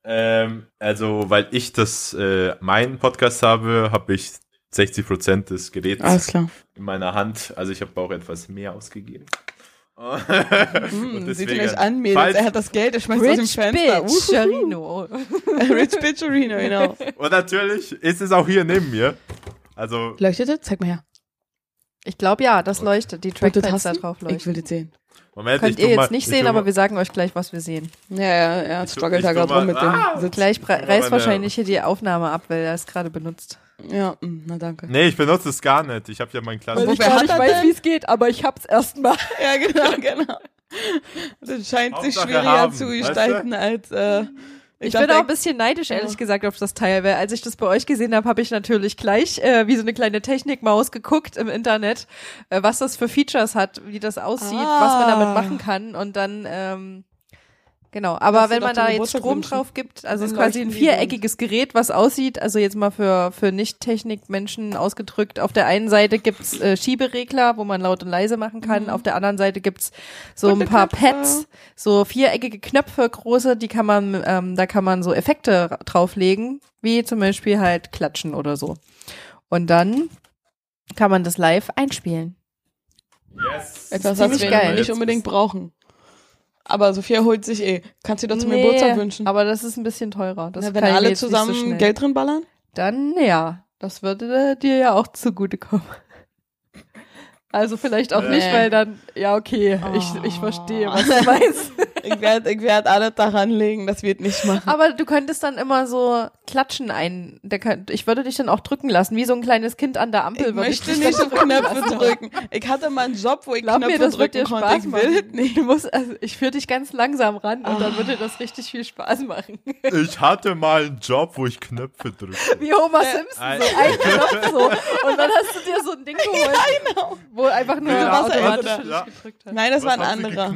Ähm, also, weil ich das, äh, meinen Podcast habe, habe ich 60 Prozent des Geräts Alles klar. in meiner Hand. Also ich habe auch etwas mehr ausgegeben. Hm, seht ihr euch an, Mädels. falls- Er hat das Geld, er schmeißt aus dem Rich Fenster. Bitch, Uhuhu. Rich Bitch Arena, genau. Und natürlich ist es auch hier neben mir. Also Leuchtete? Zeig mal her. Ich glaube ja, das leuchtet. Die Trackpads da drauf Ich will leuchten. das sehen. Moment, Könnt ich ihr jetzt mal- nicht ich sehen, aber wir sagen euch gleich, was wir sehen. Ja, ja, tu- struggelt da gerade rum mit Ah! dem Sitz. Gleich reißt wahrscheinlich hier die Aufnahme ab, weil er es gerade benutzt. Ja, mm, na danke. Nee, ich benutze es gar nicht. Ich habe ja mein kleines. Weil ich gar nicht weiß, wie es geht, aber ich hab's erstmal. Ja, genau, genau. Das scheint sich Hauptsache schwieriger haben, zu weißt du? gestalten als. Äh, Ich, dachte, bin auch ein bisschen neidisch, ehrlich gesagt, auf das Teil, weil als ich das bei euch gesehen habe, habe ich natürlich gleich äh, wie so eine kleine Technikmaus geguckt im Internet, äh, was das für Features hat, wie das aussieht, Ah. was man damit machen kann und dann ähm, genau. Aber wenn man da jetzt Strom wünschen. drauf gibt, also es ist quasi ein viereckiges Gerät, was aussieht, also jetzt mal für für Nicht-Technik-Menschen ausgedrückt. Auf der einen Seite gibt's äh, Schieberegler, wo man laut und leise machen kann. Mhm. Auf der anderen Seite gibt's so Bunte ein paar Knöpfe. Pads, so viereckige Knöpfe, große, die kann man, ähm, da kann man so Effekte ra- drauflegen, wie zum Beispiel halt klatschen oder so. Und dann kann man das live einspielen. Yes. Etwas, was ziemlich wir geil. nicht unbedingt brauchen. Aber Sophia holt sich eh. Kannst du dir doch zum Nee, Geburtstag wünschen? Aber das ist ein bisschen teurer. Das Na, wenn alle nicht so zusammen schnell. Geld drin ballern? Dann ja, das würde dir ja auch zugutekommen. Also vielleicht auch nicht, Nee. weil dann, ja okay, ich, ich verstehe, was du meinst. Ich werde ich werd alles daran legen, das wird nicht machen. Aber du könntest dann immer so klatschen ein. Kann, ich würde dich dann auch drücken lassen, wie so ein kleines Kind an der Ampel. Ich möchte dich nicht auf Knöpfe drücken. Ich hatte mal einen Job, wo ich Glaub Knöpfe mir, das wird drücken dir konnte. Spaß Ich will machen. nicht. Du musst, also ich führe dich ganz langsam ran und dann würde das richtig viel Spaß machen. Ich hatte mal einen Job, wo ich Knöpfe drücke. Wie Homer Simpson, Ein- so ein Knopf so. Und dann hast du dir so ein Ding geholt, wo einfach nur Ja, automatisch für dich Ja. gedrückt hat. Nein, das war ein Was haben Sie anderer.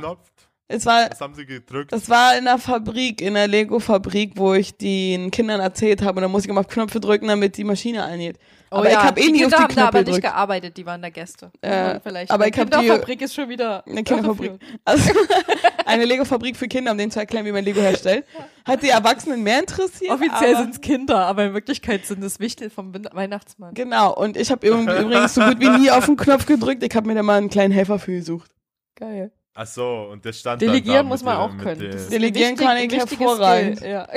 Es war, Was haben Sie gedrückt? das war in der Fabrik, in der Lego-Fabrik, wo ich den Kindern erzählt habe. Und da musste ich immer auf Knöpfe drücken, damit die Maschine angeht. aber ich habe eh die nie auf Kinder die haben da aber Knöpfe nicht gedrückt. gearbeitet, die waren da Gäste. Äh, vielleicht. aber ich hab die- Kinderfabrik ist schon wieder Eine Kinderfabrik. Also eine Lego-Fabrik für Kinder, um denen zu erklären, wie man Lego herstellt. Hat die Erwachsenen mehr interessiert. Offiziell sind es Kinder, aber in Wirklichkeit sind es Wichtel vom Weihnachtsmann. Genau, und ich habe übrigens so gut wie nie auf den Knopf gedrückt. Ich habe mir da mal einen kleinen Helfer für gesucht. Geil. Ach so, und das stand Delegieren dann da muss man auch können. Delegieren kann ich hervorragend. Ja.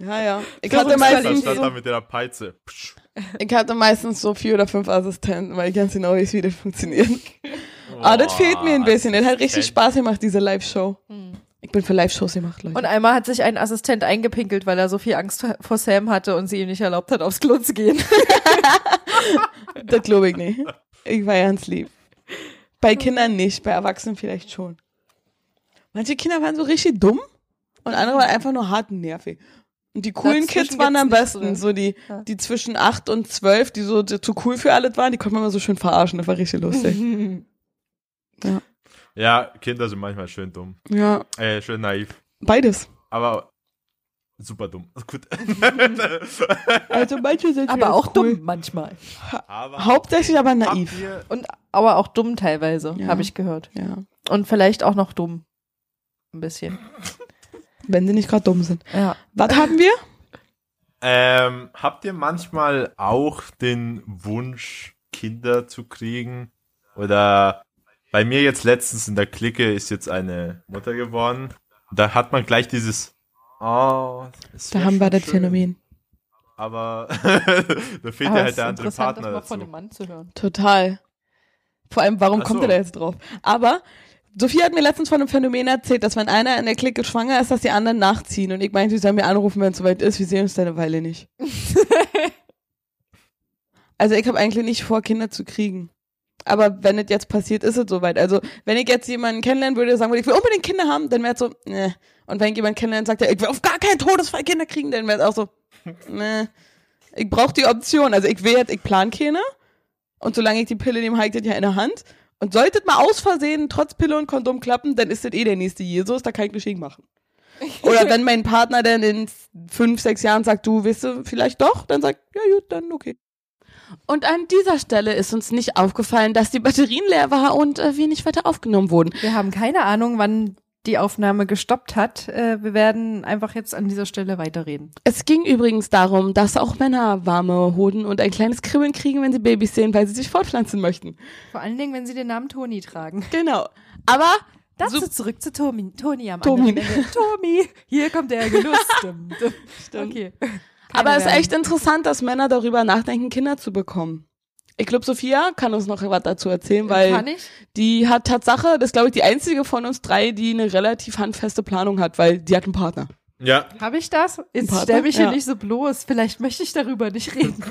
Ja, ja. Ich hatte meistens stand so, da mit der Peitze. Psch. ich hatte meistens so vier oder fünf Assistenten, weil ich ganz genau weiß, wie das funktioniert. Aber das fehlt mir ein bisschen. Das hat richtig. Spaß gemacht, diese Live-Show. Ich bin für Live-Shows gemacht, Leute. Und einmal hat sich ein Assistent eingepinkelt, weil er so viel Angst vor Sam hatte und sie ihm nicht erlaubt hat, aufs Klo zu gehen. das glaube ich nicht. Ich war ganz lieb. Bei Kindern nicht, bei Erwachsenen vielleicht schon. Manche Kinder waren so richtig dumm und andere waren einfach nur hart und nervig. Und die coolen Dazwischen Kids waren am besten, so die, Ja. die zwischen acht und zwölf, die so zu cool für alles waren, die konnte man immer so schön verarschen, das war richtig lustig. Ja, Kinder sind manchmal schön dumm. ja, Äh, schön naiv. beides. Aber super dumm. Gut. Also manche sind aber auch cool. dumm manchmal. aber Hauptsächlich aber naiv. Und aber auch dumm teilweise, Ja. habe ich gehört. Ja. Und vielleicht auch noch dumm. Ein bisschen. Wenn sie nicht gerade dumm sind. Ja. Was haben wir? Ähm, habt ihr manchmal auch den Wunsch, Kinder zu kriegen? Oder bei mir jetzt letztens in der Clique ist jetzt eine Mutter geworden. Da hat man gleich dieses, oh, es Da haben wir das schön. Phänomen. Aber da fehlt ja halt ist der andere Partner das mal von dazu. einem Mann zu hören. Total. Vor allem, warum Ach kommt so. ihr da jetzt drauf? Aber Sophie hat mir letztens von einem Phänomen erzählt, dass wenn einer in der Clique schwanger ist, dass die anderen nachziehen. Und ich meinte, sie sollen mir anrufen, wenn es soweit ist. Wir sehen uns da eine Weile nicht. also ich habe eigentlich nicht vor, Kinder zu kriegen. Aber wenn es jetzt passiert, ist es soweit. Also wenn ich jetzt jemanden kennenlernen würde, sagen würde, ich will unbedingt Kinder haben, dann wäre es so, ne. Und wenn ich jemanden kennenlernt, sagt er, ich will auf gar keinen Todesfall Kinder kriegen, dann wäre es auch so, ne. Ich brauche die Option. Also ich will jetzt, ich plan keine. Und solange ich die Pille nehme, habe ich das ja in der Hand. Und sollte es mal aus Versehen trotz Pille und Kondom klappen, dann ist das eh der nächste Jesus, da kann ich Geschenk machen. Oder wenn mein Partner dann in fünf, sechs Jahren sagt, du weißt du vielleicht doch, dann sagt, ja gut, dann okay. Und an dieser Stelle ist uns nicht aufgefallen, dass die Batterien leer war und äh, wir nicht weiter aufgenommen wurden. Wir haben keine Ahnung, wann die Aufnahme gestoppt hat. Äh, wir werden einfach jetzt an dieser Stelle weiterreden. Es ging übrigens darum, dass auch Männer warme Hoden und ein kleines Kribbeln kriegen, wenn sie Babys sehen, weil sie sich fortpflanzen möchten. Vor allen Dingen, wenn sie den Namen Toni tragen. Genau. Aber Dazu So- zurück zu Tomi. Toni am Tomi. Tomi, hier kommt der Genuss. Dum, dum. Okay. Aber es ist echt interessant, dass Männer darüber nachdenken, Kinder zu bekommen. Ich glaube, Sophia kann uns noch was dazu erzählen, weil Kann ich? die hat Tatsache, das ist glaube ich die einzige von uns drei, die eine relativ handfeste Planung hat, weil die hat einen Partner. Ja, Habe ich das? Jetzt stell mich hier Ja. nicht so bloß. Vielleicht möchte ich darüber nicht reden.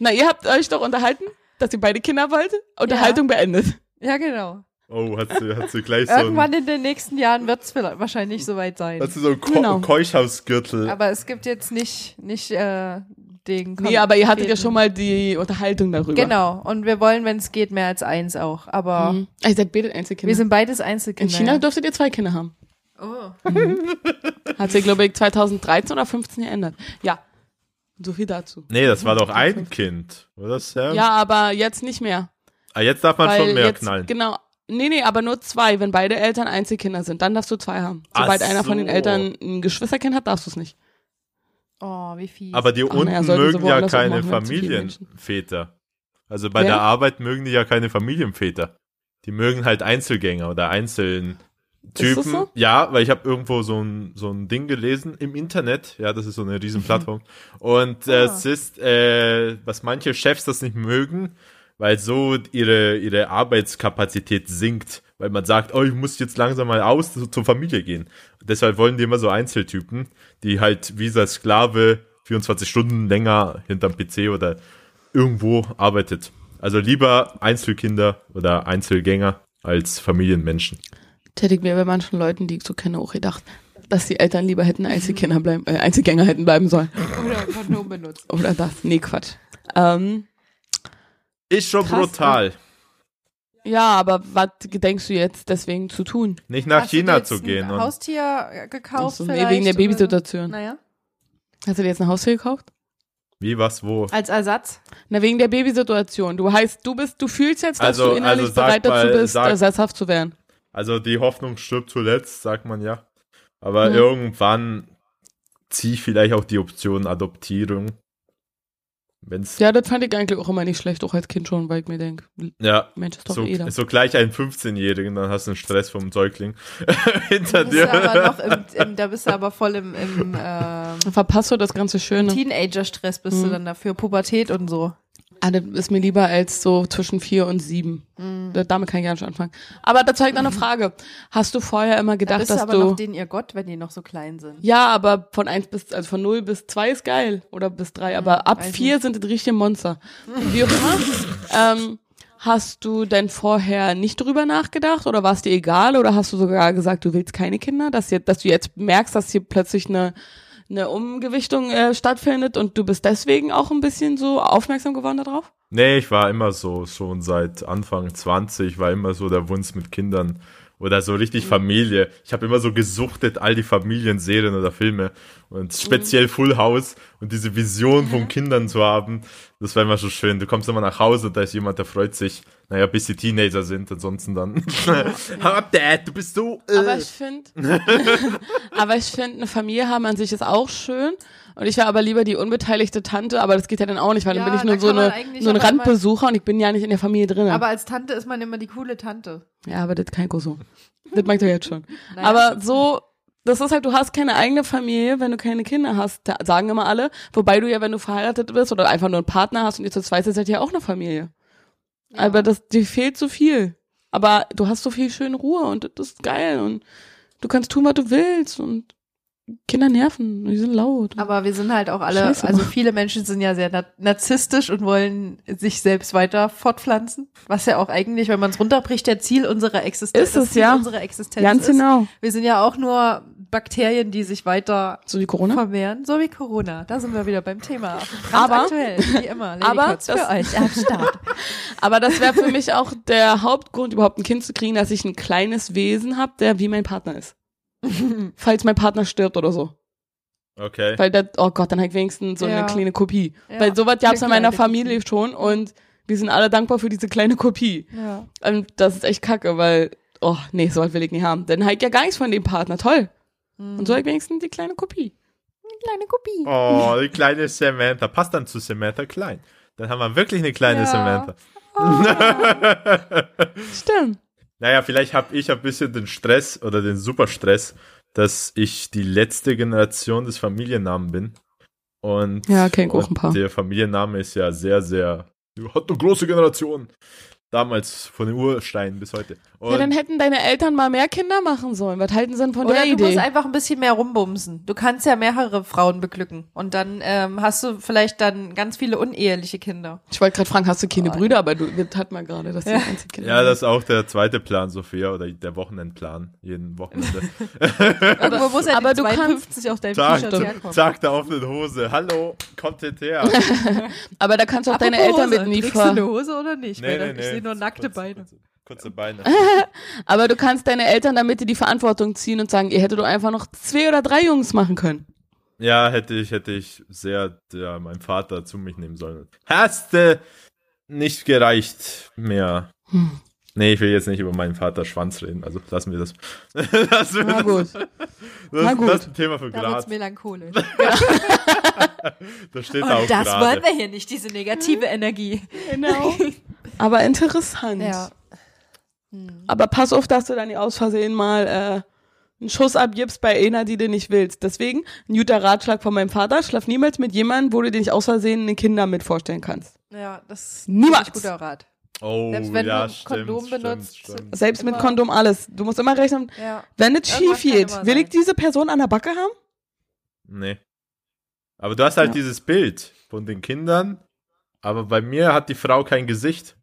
Na, ihr habt euch doch unterhalten, dass ihr beide Kinder wollt? Unterhaltung beendet. Ja, genau. Oh, hat sie, hat sie gleich so Irgendwann in den nächsten Jahren wird es wahrscheinlich soweit sein. hat sie so ein Ko Genau. Keuchhausgürtel. Aber es gibt jetzt nicht, nicht äh, den Nee, aber ihr hattet ja schon mal die Unterhaltung darüber. Genau. Und wir wollen, wenn es geht, mehr als eins auch. Aber Mhm. Ihr seid beide Einzelkinder. wir sind beides In Einzelkinder. China ja. dürftet ihr zwei Kinder haben. Oh. Hat sich, glaube ich, 2013 oder 15 geändert. Ja. So viel dazu. nee, das war doch ein Kind, oder Sam? Ja, aber jetzt nicht mehr. Ah, jetzt darf man weil schon mehr jetzt, knallen. Genau. Nee, nee, aber nur zwei. Wenn beide Eltern Einzelkinder sind, dann darfst du zwei haben. Ach Sobald einer von den so. Eltern ein Geschwisterkind hat, darfst du es nicht. oh, wie fies. Aber die Ach, unten naja, mögen ja keine Familienväter. Also bei Wer? der Arbeit mögen die ja keine Familienväter. Die mögen halt Einzelgänger oder einzelnen Typen. das so? Ja, weil ich habe irgendwo so ein, so ein Ding gelesen im Internet. Ja, das ist so eine riesen Plattform. Und äh, Ah. es ist, äh, was manche Chefs das nicht mögen, weil so ihre, ihre Arbeitskapazität sinkt. Weil man sagt, oh, ich muss jetzt langsam mal aus zu- zur Familie gehen. Und deshalb wollen die immer so Einzeltypen, die halt wie so Sklave 24 Stunden länger hinterm PC oder irgendwo arbeitet. Also lieber Einzelkinder oder Einzelgänger als Familienmenschen. Das hätte ich mir bei manchen Leuten, die ich so kenne, auch gedacht, dass die Eltern lieber hätten Einzelkinder bleiben, äh, Einzelgänger hätten bleiben sollen. Oder Kondom benutzt. Oder das. Nee, Quatsch. Ähm, Ist schon Krass, brutal, ja, aber was gedenkst du jetzt deswegen zu tun? nicht nach Hast du dir China jetzt zu gehen. Ein Und Haustier äh, gekauft so, nee, wegen der Babysituation. Naja. Hast du dir jetzt ein Haustier gekauft? wie, was, wo? Als Ersatz? Na, wegen der Babysituation. Du heißt, du bist, du fühlst jetzt, dass Also- du innerlich also bereit dazu mal, bist, sag- ersatzhaft zu werden. Also die Hoffnung stirbt zuletzt, sagt man ja. Aber Mhm. irgendwann ziehe ich vielleicht auch die Option Adoptierung. Wenn's, ja, Ja, das fand ich eigentlich auch immer nicht schlecht, auch als Kind schon, weil ich mir denke, Mensch, ist doch so, eh da. so gleich einen 15-Jährigen, dann hast du einen Stress vom Säugling hinter Da bist du dir. aber noch im, im, da bist du aber voll im, im ähm, Dann verpasst du das ganze Schöne. Teenager-Stress bist du Mhm. dann dafür, Pubertät und so. Ah, das ist mir lieber als so zwischen vier und sieben. Mhm. Da- Damit kann ich gar nicht anfangen. Aber dazu habe ich noch eine Frage. Hast du vorher immer Da gedacht, du dass aber du. noch den ihr Gott, wenn die noch so klein sind. ja, aber von eins bis, also von null bis zwei ist geil. Oder bis drei. Aber ab Mhm, weiß vier sind das richtige Monster. Wie auch immer. ähm, hast du denn vorher nicht drüber nachgedacht? Oder war es dir egal? Oder hast du sogar gesagt, du willst keine Kinder? Dass, jetzt, dass du jetzt merkst, dass hier plötzlich eine, eine Umgewichtung äh, stattfindet und du bist deswegen auch ein bisschen so aufmerksam geworden darauf? Nee, ich war immer so, schon seit Anfang 20, war immer so der Wunsch mit Kindern oder so Mhm. richtig Familie. Ich habe immer so gesuchtet, all die Familienserien oder Filme und Mhm. speziell Full House und diese Vision von Kindern zu haben, das war immer so schön. Du kommst immer nach Hause, da ist jemand, der freut sich, naja, bis die Teenager sind, ansonsten dann, hau ab, Dad, du bist so, äh. Aber ich finde, aber ich finde, eine Familie haben an sich ist auch schön. Und ich wäre aber lieber die unbeteiligte Tante, aber das geht ja dann auch nicht, weil Ja, dann bin ich nur so, eine, so ein Randbesucher und ich bin ja nicht in der Familie drin. Aber als Tante ist man immer die coole Tante. ja, aber das kann ich auch so. Das mag ich doch jetzt schon. Naja. Aber so, das ist halt, du hast keine eigene Familie, wenn du keine Kinder hast, sagen immer alle. Wobei du ja, wenn du verheiratet bist oder einfach nur einen Partner hast und ihr zu zweit seid, seid ihr ja auch eine Familie. Aber das, dir fehlt so viel. Aber du hast so viel schöne Ruhe und das ist geil und du kannst tun, was du willst und Kinder nerven, die sind laut. Aber wir sind halt auch alle, Scheiße. also viele Menschen sind ja sehr na narzisstisch und wollen sich selbst weiter fortpflanzen. Was ja auch eigentlich, wenn man es runterbricht, der Ziel unserer Existenz Ist das es, Ziel ja. unserer Existenz Ganz ist. genau. Wir sind ja auch nur Bakterien, die sich weiter So wie Corona. vermehren, so wie Corona. Da sind wir wieder beim Thema. Aber- aktuell, wie immer. Lady aber Kotz für das- euch am Start. Aber das wäre für mich auch der Hauptgrund, überhaupt ein Kind zu kriegen, dass ich ein kleines Wesen habe, der wie mein Partner ist. Falls mein Partner stirbt oder so. Okay. Weil das, oh Gott, dann halt wenigstens so Ja. eine kleine Kopie. Ja, Weil sowas gab's in eine meiner Familie schon und wir sind alle dankbar für diese kleine Kopie. Ja. Und das ist echt kacke, weil oh, nee, so was will ich nicht haben. Dann halt ja gar nichts von dem Partner, toll. Und so halt wenigstens die kleine Kopie. Kleine Kopie. Oh, die kleine Samantha. Passt dann zu Samantha klein. Dann haben wir wirklich eine kleine Ja. Samantha. Stimmt. Naja, vielleicht habe ich ein bisschen den Stress oder den Superstress, dass ich die letzte Generation des Familiennamen bin. Und, Ja, kenn ich auch ein paar. der Familienname ist ja sehr, sehr, hat eine große Generation. Damals von den Ursteinen bis heute. Und Ja, dann hätten deine Eltern mal mehr Kinder machen sollen. Was halten sie denn von Oder der du Idee? musst einfach ein bisschen mehr rumbumsen. Du kannst ja mehrere Frauen beglücken. Und dann ähm, hast du vielleicht dann ganz viele uneheliche Kinder. Ich wollte gerade fragen, hast du keine Oh, Brüder, aber du, das hat man gerade, dass die einzige Kinder ja, das ist auch der zweite Plan, Sophia, oder der Wochenendplan, jeden Wochenende. Irgendwo muss ja aber du kannst- 52 auf deinem T-Shirt herkommen. Tag der offenen Hose. Hallo, kommt jetzt her. Aber da kannst du auch deine Apropos Eltern mit Hose. in die Trägst du eine Hose oder nicht? Weil da- Ich sehe nur nackte Beine. Kurze, Beine. Aber du kannst deine Eltern damit die Verantwortung ziehen und sagen, ihr hättet doch einfach noch zwei oder drei Jungs machen können. Ja, hätte ich, hätte ich sehr ja, meinen Vater zu mich nehmen sollen. Hast du nicht gereicht mehr. Hm. Nee, ich will jetzt nicht über meinen Vater Schwanz reden, also lassen wir das. lassen wir Na das. gut. Das, Na gut. das ist ein Thema für Da Graz. melancholisch. Das steht da auch Und das gerade. wollen wir hier nicht, diese negative Energie. Genau. Aber interessant. Ja. Aber pass auf, dass du dann nicht aus Versehen mal äh, einen Schuss abgibst bei einer, die du nicht willst. Deswegen, ein guter Ratschlag von meinem Vater, schlaf niemals mit jemandem, wo du dir nicht aus Versehen eine Kinder mit vorstellen kannst. Ja, das ist Niemals. ein guter Rat. Oh, Selbst wenn ja, du stimmt, Kondom stimmt, benutzt, Stimmt. Selbst mit Kondom alles. Du musst immer rechnen, Ja. wenn es schief geht, will ich diese Person an der Backe haben? Nee. Aber du hast halt Ja. dieses Bild von den Kindern, aber bei mir hat die Frau kein Gesicht.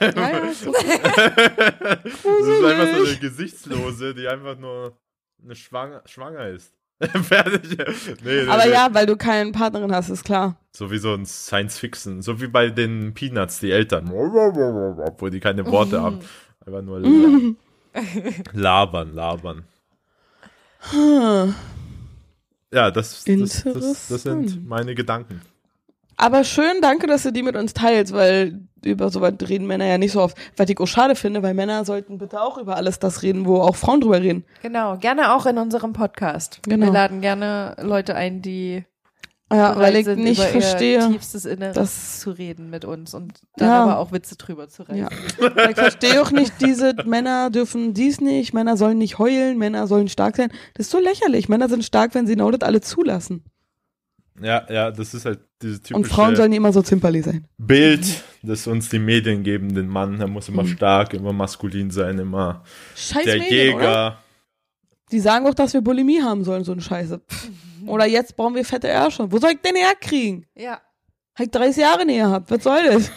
Ja, ja, so. das ist einfach so eine Gesichtslose, die einfach nur eine schwanger, schwanger ist. Fertig. Nee, nee, Aber nee. ja, weil du keine Partnerin hast, ist klar. So wie so ein Science-Fiction. So wie bei den Peanuts, die Eltern. Obwohl die keine Worte haben. Einfach nur la- labern, labern. Hm. Ja, das, das, das, das sind meine Gedanken. Aber schön, danke, dass du die mit uns teilst, weil über sowas reden Männer ja nicht so oft. Was ich auch schade finde, weil Männer sollten bitte auch über alles das reden, wo auch Frauen drüber reden. Genau, gerne auch in unserem Podcast. Genau. Wir laden gerne Leute ein, die Ja, weil ich sind, nicht über verstehe. tiefstes Inneres dass- zu reden mit uns und dann Ja. aber auch Witze drüber zu reißen. Ja. Ich verstehe auch nicht diese, Männer dürfen dies nicht, Männer sollen nicht heulen, Männer sollen stark sein. Das ist so lächerlich. Männer sind stark, wenn sie genau das alle zulassen. Ja, ja, das ist halt dieses Und typische Frauen sollen immer so zimperli sein. Bild, das uns die Medien geben, den Mann. Er muss immer Mhm. stark, immer maskulin sein, immer Scheiß der Medien, oder? Jäger. Die sagen auch, dass wir Bulimie haben sollen, so eine Scheiße. Pff. Oder jetzt brauchen wir fette Ärsche. Wo soll ich denn herkriegen? Ja. Hab ich 30 Jahre näher gehabt. Was soll das?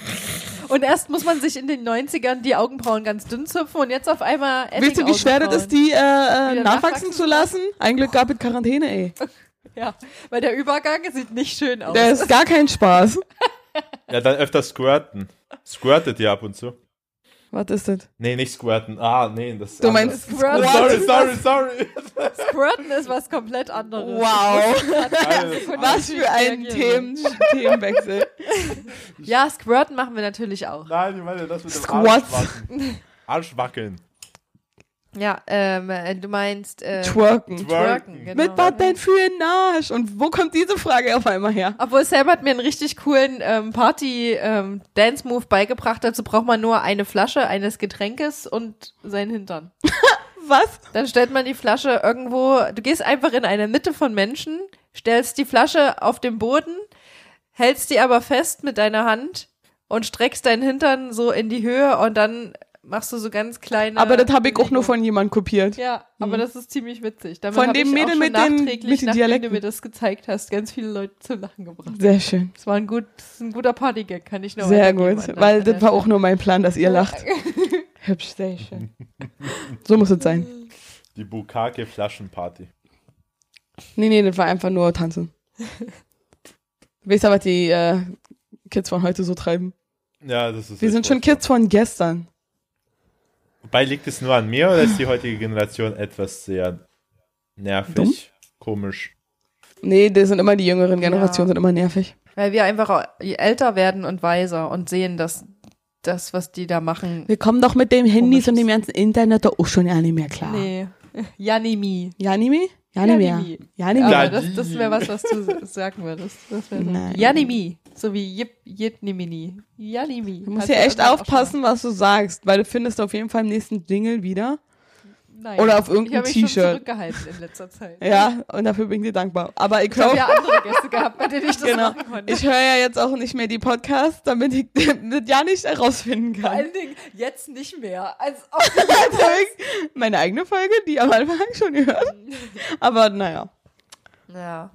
Und erst muss man sich in den 90ern die Augenbrauen ganz dünn zupfen und jetzt auf einmal Weißt du, wie schwer das ist, die äh, äh, nachwachsen nachwachsen zu lassen? Ein Glück gab es Quarantäne, ey. Ja, weil der Übergang sieht nicht schön aus. Der ist gar kein Spaß. Ja, dann öfter squirten. Squirtet ihr ab und zu? Was ist das? Nee, nicht squirten. Ah, nee, das ist Du anders. meinst Squirten. Sorry, sorry, sorry. Squirten ist was komplett anderes. Wow. Nein, Was für ein Themen, Themenwechsel. Ja, Squirten machen wir natürlich auch. Nein, ich meine das mit dem Squats. Arschwackeln. Arschwackeln. Ja, ähm, äh, du meinst äh, Twerken. Twerken. Twerken, genau. Mit was denn für ein Arsch? Und wo kommt diese Frage auf einmal her? Obwohl Sam hat mir einen richtig coolen ähm, Party-Dance-Move beigebracht. Dazu braucht man nur eine Flasche eines Getränkes und seinen Hintern. Was? Dann stellt man die Flasche irgendwo, du gehst einfach in eine Mitte von Menschen, stellst die Flasche auf den Boden, hältst die aber fest mit deiner Hand und streckst deinen Hintern so in die Höhe und dann machst du so ganz kleine. Aber das habe ich auch nur von jemandem kopiert. Ja, aber das ist ziemlich witzig. Damit Von dem ich auch Mädel schon mit den- mit den Dialekten. du mir das gezeigt hast, ganz viele Leute zum Lachen gebracht. Sehr schön. Das war ein, gut, das ist ein guter Partygag, kann ich nur Sehr gut. Weil das war auch nur mein Plan, dass ihr lacht. Hübsch, sehr schön. So muss es sein. Die Bukake Flaschenparty. Nee, nee, das war einfach nur tanzen. Weißt du, was die äh, Kids von heute so treiben? Ja, das ist Wir sind schon. Kids von gestern. Wobei liegt es nur an mir oder ist die heutige Generation etwas sehr nervig, Dumm? komisch? Nee, das sind immer die jüngeren Generationen, Ja. sind immer nervig. Weil wir einfach älter werden und weiser und sehen, dass das, was die da machen. Wir kommen doch mit dem Handys und dem ganzen Internet doch auch schon ja nicht mehr klar. Nee. Janimi. Janime? Ja, nicht mehr. Janimi. Ja, nicht Aber das, das wäre was, was du sagen würdest. Das. Janimi. So wie Jip, Jitnimini. Janimi. Du musst du echt aufpassen, was du sagst, weil du findest auf jeden Fall im nächsten Jingle wieder. Nein. Oder auf irgendein Ich habe mich schon T-Shirt. zurückgehalten in letzter Zeit. Ja, und dafür bin ich dir dankbar. Aber ich Ich habe höre ja andere Gäste gehabt, bei denen ich das genau, machen konnte. ich höre ja jetzt auch nicht mehr die Podcasts, damit ich das ja nicht herausfinden Vor kann. allen Dingen jetzt nicht mehr. Als Also Meine eigene Folge, die am Anfang schon gehört. Aber naja. Ja.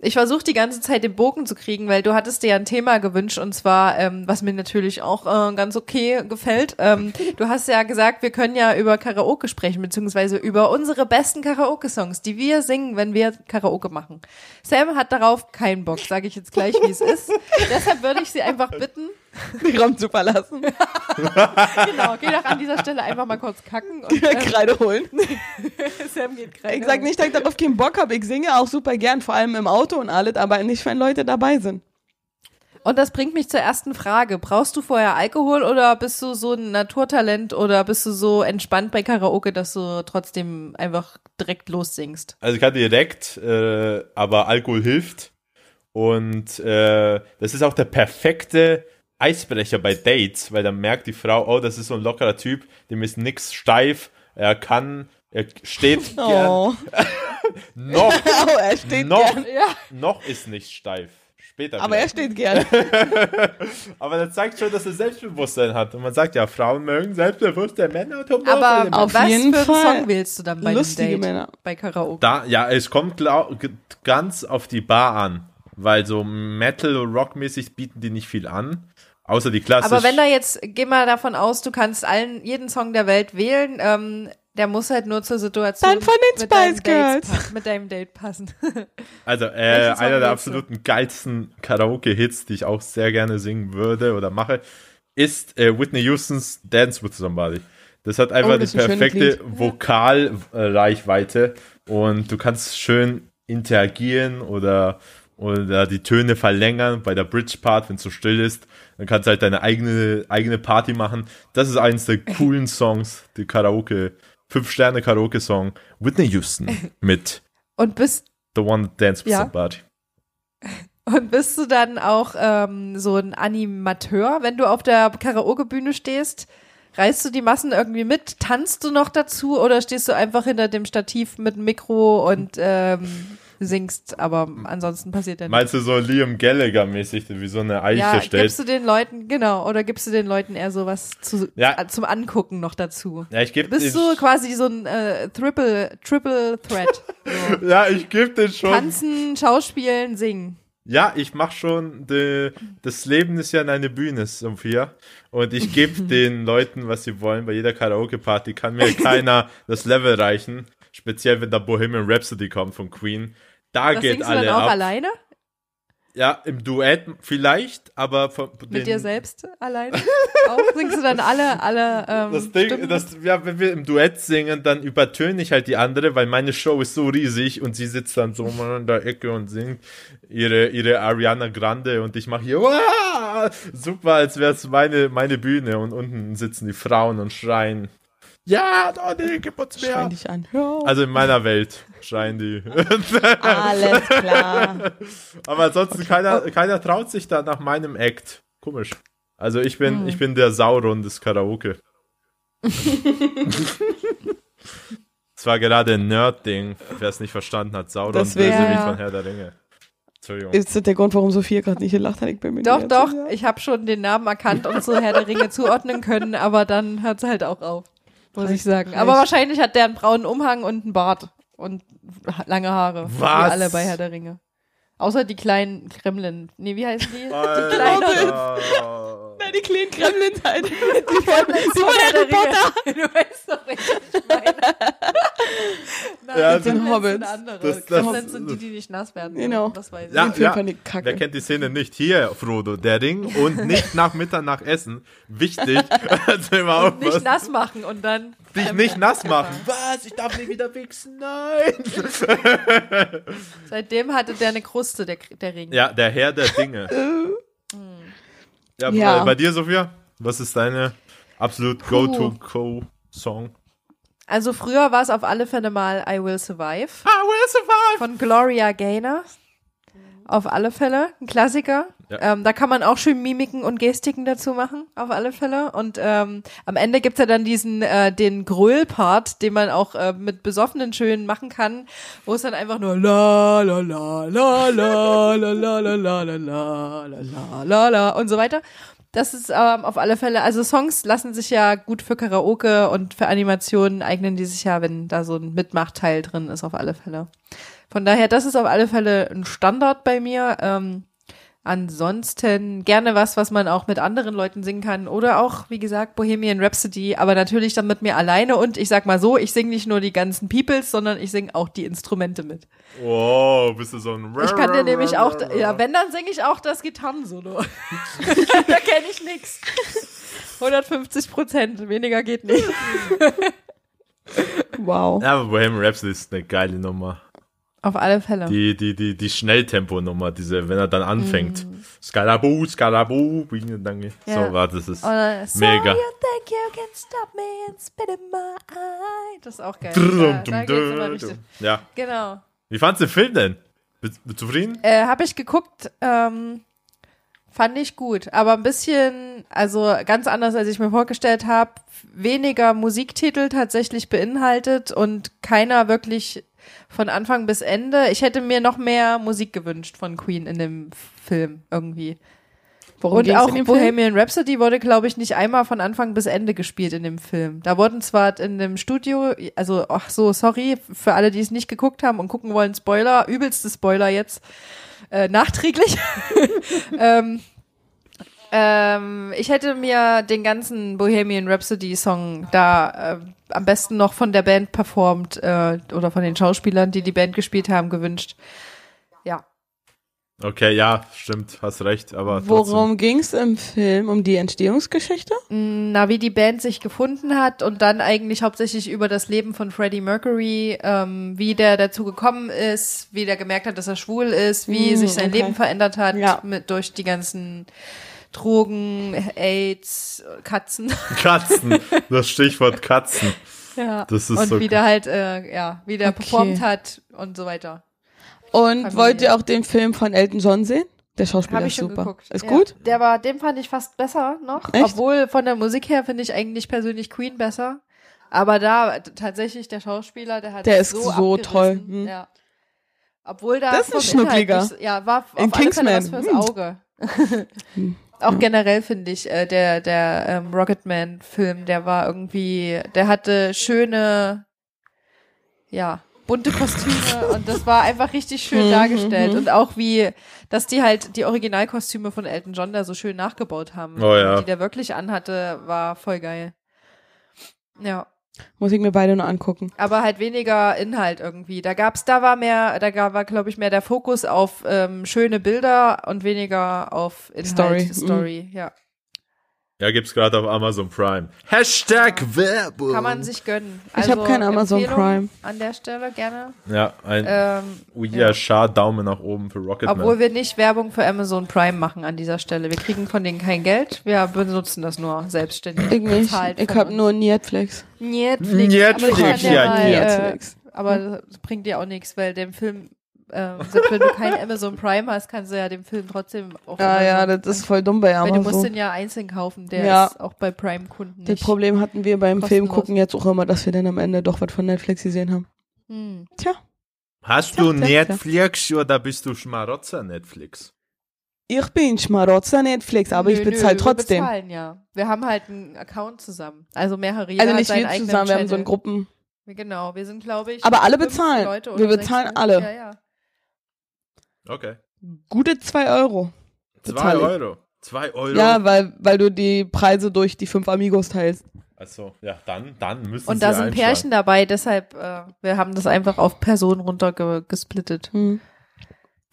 Ich versuche die ganze Zeit den Bogen zu kriegen, weil du hattest dir ja ein Thema gewünscht und zwar, ähm, was mir natürlich auch äh, ganz okay gefällt. Ähm, du hast ja gesagt, wir können ja über Karaoke sprechen, beziehungsweise über unsere besten Karaoke-Songs, die wir singen, wenn wir Karaoke machen. Sam hat darauf keinen Bock, sage ich jetzt gleich, wie es ist. Deshalb würde ich sie einfach bitten, Den Raum zu verlassen. genau, geh doch an dieser Stelle einfach mal kurz kacken und ähm, Kreide holen. Sam geht gerade. Ich sag nicht, dass ich darauf keinen Bock habe. Ich singe auch super gern, vor allem im Auto und alles, aber nicht, wenn Leute dabei sind. Und das bringt mich zur ersten Frage. Brauchst du vorher Alkohol oder bist du so ein Naturtalent oder bist du so entspannt bei Karaoke, dass du trotzdem einfach direkt lossingst? Also ich kann direkt, äh, aber Alkohol hilft. Und äh, das ist auch der perfekte Eisbrecher bei Dates, weil dann merkt die Frau, oh, das ist so ein lockerer Typ, dem ist nix steif, er kann, er steht gern. Oh, Noch, oh er steht noch, gern. Ja. noch ist nicht steif. Später. Aber er vielleicht. steht gern. aber das zeigt schon, dass er Selbstbewusstsein hat. Und man sagt ja, Frauen mögen selbstbewusste Männer Aber. Auf was jeden für einen Fall Song wählst du dann bei lustige einem Date? Männer. Bei Karaoke. Da, ja, es kommt glaub, ganz auf die Bar an, weil so Metal- und Rockmäßig bieten die nicht viel an, außer die klassischen. Aber wenn da jetzt, geh mal davon aus, du kannst allen, jeden Song der Welt wählen, ähm, der muss halt nur zur Situation Dann von den mit deinem Spice Girls. mit deinem Date passen. also äh, einer der willst du? absoluten geilsten Karaoke-Hits, die ich auch sehr gerne singen würde oder mache, ist äh, Whitney Houstons Dance with Somebody. Das hat einfach Oh, das die ein perfekte Vokalreichweite und du kannst schön interagieren oder oder die Töne verlängern bei der Bridge-Part, wenn es so still ist. Dann kannst du halt deine eigene, eigene Party machen. Das ist eines der coolen Songs, die Karaoke, Fünf-Sterne-Karaoke-Song. Whitney Houston mit Und bist, The One That Dance With Ja. Somebody. und bist du dann auch ähm, so ein Animateur, wenn du auf der Karaoke-Bühne stehst? Reißt du die Massen irgendwie mit? Tanzt du noch dazu oder stehst du einfach hinter dem Stativ mit dem Mikro und ähm, singst, aber ansonsten passiert ja nichts? Meinst du so Liam Gallagher-mäßig, wie so eine Eiche Ja, stellt? gibst du den Leuten, genau, oder gibst du den Leuten eher sowas zu, Ja. äh, zum Angucken noch dazu? Ja, ich gebe Bist du quasi so ein äh, Triple, Triple Threat? So. Ja, ich gebe den schon. Tanzen, Schauspielen, singen. Ja, ich mach schon, de, das Leben ist ja eine Bühne, Sophia. Und ich gebe den Leuten, was sie wollen. Bei jeder Karaoke-Party kann mir keiner das Level reichen. Speziell, wenn da Bohemian Rhapsody kommt von Queen. Da Das geht singst du alle dann auch ab. alleine? Ja, im Duett vielleicht, aber von Mit dir selbst alleine? auch singst du dann alle, alle ähm, Das Ding, Stimmen? das, ja, wenn wir im Duett singen, dann übertöne ich halt die andere, weil meine Show ist so riesig und sie sitzt dann so mal in der Ecke und singt ihre, ihre Ariana Grande und ich mache hier "Wah!" super, als wäre es meine, meine Bühne und unten sitzen die Frauen und schreien. Ja, Donny, gib uns Schreien mehr. dich an. Auf. Also in meiner Welt schreien die. Alles klar. Aber ansonsten keiner, keiner traut sich da nach meinem Act. Komisch. Also ich bin, Hm. ich bin der Sauron des Karaoke. Es war gerade ein Nerd-Ding, wer es nicht verstanden hat. Sauron, Deswegen. Bösewicht Ja. von Herr der Ringe. Entschuldigung. Ist das der Grund, warum Sophia gerade nicht gelacht hat? Ich bin mir Doch, nicht doch, ich habe schon den Namen erkannt und so Herr der Ringe zuordnen können, aber dann hört es halt auch auf, muss ich sagen. reicht. Aber wahrscheinlich hat der einen braunen Umhang und einen Bart und lange Haare, wie Was? alle bei Herr der Ringe. Außer die kleinen Kremlin. Nee, wie heißen die? Die Alter. Nein, die kleinen Gremlins halt. Die von Herr der Harry Potter. Du weißt doch was ich meine. Nein, Ja, die den Hobbits. Das- das- Gremlins sind die, die nicht nass werden. Genau. Das weiß ich. Ja, ja. kacke. Wer kennt die Szene nicht? Hier, Frodo, der Ring und nicht nach Mitternacht essen. Wichtig. Also immer aufpassen. Nicht nass machen und dann. Dich nicht nass machen. Was? Ich darf nicht wieder wichsen? Nein. Seitdem hatte der eine Kruste, der, der Ring. Ja, der Herr der Dinge. Ja, Ja. Bei, bei dir, Sophia? was ist deine absolut Puh. Go-To-Go-Song? Also früher war es auf alle Fälle mal I Will Survive I will survive! von Gloria Gaynor. Auf alle Fälle, ein Klassiker. Ja. Ähm, da kann man auch schön Mimiken und Gestiken dazu machen, auf alle Fälle. Und ähm, am Ende gibt's ja dann diesen, äh, den Gröl-Part, den man auch äh, mit Besoffenen schön machen kann, wo es dann einfach nur la la la la la la la la la la la la la la la und so weiter. Das ist ähm, auf alle Fälle, also Songs lassen sich ja gut für Karaoke und für Animationen eignen die sich ja, wenn da so ein Mitmachteil drin ist, auf alle Fälle. Von daher, das ist auf alle Fälle ein Standard bei mir. Ähm, ansonsten gerne was, was man auch mit anderen Leuten singen kann. Oder auch, wie gesagt, Bohemian Rhapsody, aber natürlich dann mit mir alleine. Und ich sag mal so, ich singe nicht nur die ganzen Peoples, sondern ich singe auch die Instrumente mit. Wow, bist du so ein Ich kann dir nämlich auch, ja, wenn, dann singe ich auch das Gitarrensolo. da kenne ich nix. 150 Prozent, weniger geht nicht. Wow. Ja, aber Bohemian Rhapsody ist eine geile Nummer. Auf alle Fälle. Die, die, die, die Schnelltempo-Nummer, diese, wenn er dann anfängt. Mm. Skalabu, Skalabu, dann, Ja. so, warte, das ist Oder so mega. you think you can stop me and spit in my eye. Das ist auch geil. Drum, dum, richtig. dum. Ja. Genau. Wie fandst du den Film denn? Bist du zufrieden? Äh, Habe ich geguckt, ähm, fand ich gut, aber ein bisschen, also ganz anders, als ich mir vorgestellt habe, weniger Musiktitel tatsächlich beinhaltet und keiner wirklich von Anfang bis Ende. Ich hätte mir noch mehr Musik gewünscht von Queen in dem Film irgendwie. Worum Und auch in dem Film? Bohemian Rhapsody wurde, glaube ich, nicht einmal von Anfang bis Ende gespielt in dem Film. Da wurden zwar in dem Studio, also, ach so, sorry, für alle, die es nicht geguckt haben und gucken wollen, Spoiler, übelste Spoiler jetzt, äh, nachträglich. ähm, ähm, ich hätte mir den ganzen Bohemian Rhapsody Song da äh, am besten noch von der Band performt äh, oder von den Schauspielern, die die Band gespielt haben, gewünscht. Ja. Okay, ja, stimmt, hast recht, aber. Worum ging's im Film? Um die Entstehungsgeschichte? Na, wie die Band sich gefunden hat und dann eigentlich hauptsächlich über das Leben von Freddie Mercury, ähm, wie der dazu gekommen ist, wie der gemerkt hat, dass er schwul ist, wie Mm, sich sein okay. Leben verändert hat Ja. mit, durch die ganzen Drogen, AIDS, Katzen. Katzen, das Stichwort Katzen. Ja. Das ist und so wie der halt, äh, ja, wie der Okay. performt hat und so weiter. Und Familie. wollt ihr auch den Film von Elton John sehen? Der Schauspieler ist super. geguckt. Ist ja. gut? Der war, den fand ich fast besser noch. Echt? Obwohl von der Musik her finde ich eigentlich persönlich Queen besser. Aber da tatsächlich der Schauspieler, der hat Der ist so, so toll, hm. Ja. Obwohl da Das ist ein Inhalt Schnuckliger. Ja, war auf In alle Fälle was Kingsman. fürs Hm. Auch generell finde ich, äh, der, der ähm, Rocketman-Film, der war irgendwie, der hatte schöne, ja, bunte Kostüme und das war einfach richtig schön Mhm, dargestellt. mhm. Und auch wie, dass die halt die Originalkostüme von Elton John da so schön nachgebaut haben. Oh ja. Die der wirklich anhatte, war voll geil. Ja. Muss ich mir beide nur angucken. Aber halt weniger Inhalt irgendwie. Da gab's, da war mehr, da gab, war, glaube ich, mehr der Fokus auf ähm, schöne Bilder und weniger auf Inhalt, Story, Story, ja. Ja, gibt's gerade auf Amazon Prime. Hashtag Werbung. Kann man sich gönnen. Ich hab kein Amazon Empfehlung Prime. An der Stelle gerne. Ja, ein Ähm, Uya Shah Daumen nach oben für Rocketman. obwohl wir nicht Werbung für Amazon Prime machen an dieser Stelle. Wir kriegen von denen kein Geld. Wir benutzen das nur selbstständig. Ich nicht. Ich von hab uns. nur Netflix. Netflix. Netflix, ja, ja mal, äh, Netflix. aber das bringt dir auch nichts, weil dem Film, äh, selbst wenn du kein Amazon Prime hast, kannst du ja den Film trotzdem auf Ja, ja, Amazon das ist voll dumm bei Weil du musst Amazon. den ja einzeln kaufen, der Ja. ist auch bei Prime-Kunden Das nicht. Problem hatten wir beim Film kostenlos. gucken jetzt auch immer, dass wir dann am Ende doch was von Netflix gesehen haben. Hm. Tja, Hast du Tja, tja, tja. Netflix oder bist du Schmarotzer Netflix? ich bin Schmarotzer Netflix, aber ich Nö, bezahle nö, trotzdem. Wir bezahlen, ja. Wir haben halt einen Account zusammen. Also mehrere. Jeder Also nicht wir zusammen, wir haben so in Gruppen. Genau, wir sind, glaube ich. Aber alle bezahlen. Leute Wir bezahlen alle. Ja, ja. Okay. Gute zwei Euro. Zwei Bezahl ich. Euro. Zwei Euro. Ja, weil, weil du die Preise durch die fünf Amigos teilst. Also, ja, dann, dann müssen Und sie da sind. Pärchen dabei, deshalb, äh, wir haben das einfach auf Personen runtergesplittet. Hm.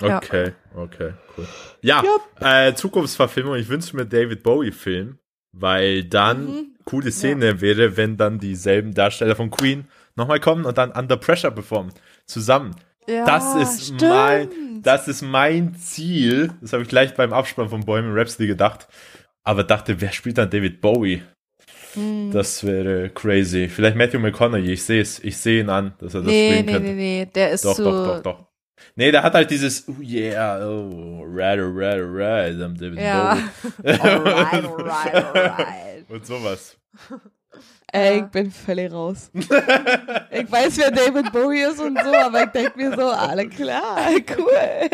Ja. Okay, okay, cool. Ja, äh, Zukunftsverfilmung, ich wünsche mir David Bowie-Film, weil dann Mhm. coole Szene wäre, wenn dann dieselben Darsteller von Queen nochmal kommen und dann Under Pressure performen. Zusammen. Ja, das ist stimmt. mein, das ist mein Ziel. Das habe ich gleich beim Abspann von Bohemian Rhapsody gedacht. aber dachte, wer spielt dann David Bowie? Hm. Das wäre crazy. Vielleicht Matthew McConaughey, ich sehe es, ich sehe ihn an, dass er das nee, spielen nee, könnte. nee, nee, der ist Doch, so. doch, doch, doch. Nee, der hat halt dieses, oh yeah, oh, right, right, right, I'm David Ja. Bowie. alright, alright, alright. Und sowas. Ey, ich bin völlig raus. ich weiß, wer David Bowie ist und so, aber ich denke mir so, alle klar, cool.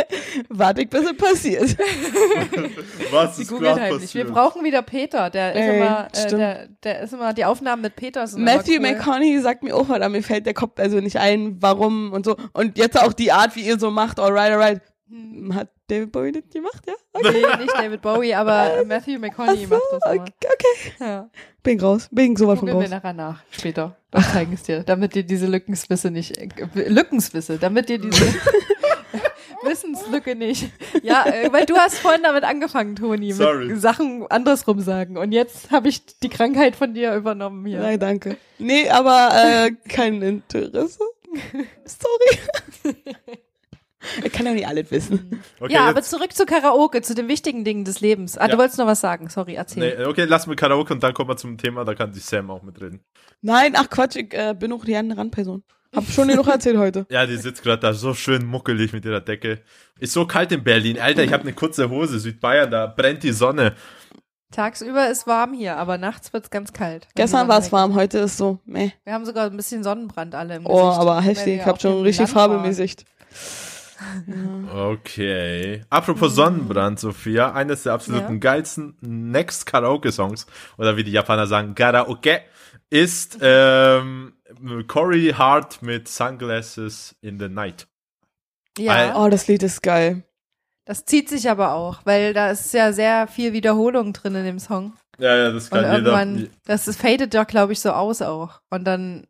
Warte ich, bis es passiert. Was ist gerade halt nicht. Wir passiert? brauchen wieder Peter. Der ist Ey, immer, äh, stimmt. der, der ist immer, die Aufnahmen mit Peter sind Matthew immer cool. McConaughey sagt mir auch, aber mir fällt der Kopf also nicht ein, warum und so. Und jetzt auch die Art, wie ihr so macht, alright, alright. Hm. Hat David Bowie das gemacht, ja? Nee, nicht David Bowie, aber Matthew McConaughey macht das immer. Okay, okay. Ja. Bin raus. Bin ich sowas von Gucken wir raus. nachher nach, später. Dann zeigen es dir, damit dir diese Lückenswisse nicht, äh, Lückenswisse, damit dir diese Wissenslücke nicht. Ja, äh, weil du hast vorhin damit angefangen, Toni, Sorry. mit Sachen andersrum sagen. Und jetzt habe ich die Krankheit von dir übernommen hier. Nein, danke. Nee, aber äh, kein Interesse. Sorry. ich kann ja nicht alles wissen. Okay, ja, aber jetzt, zurück zu Karaoke, zu den wichtigen Dingen des Lebens. Ah, Ja. du wolltest noch was sagen. Sorry, erzähl. nee, okay, lass mir Karaoke und dann kommen wir zum Thema, da kann sich Sam auch mitreden. Nein, ach Quatsch, ich äh, bin auch die andere Randperson. Hab schon genug erzählt heute. Ja, die sitzt gerade da so schön muckelig mit ihrer Decke. Ist so kalt in Berlin. Alter, ich habe eine kurze Hose. Südbayern, da brennt die Sonne. Tagsüber ist warm hier, aber nachts wird's ganz kalt. Gestern war es warm, heute ist so, meh. Wir haben sogar ein bisschen Sonnenbrand alle im Oh, Gesicht, aber weil heftig. Ich hab schon richtig Farbe im Gesicht. Okay. Apropos Sonnenbrand, Sophia, eines der absoluten Ja. geilsten Next Karaoke-Songs, oder wie die Japaner sagen, Karaoke, ist ähm, Corey Hart mit Sunglasses in the Night. Ja, Oh, das Lied ist geil. das zieht sich aber auch, weil da ist ja sehr viel Wiederholung drin in dem Song. Ja, ja, das Und kann irgendwann, jeder. das ist, fadet ja, glaube ich, so aus auch. Und dann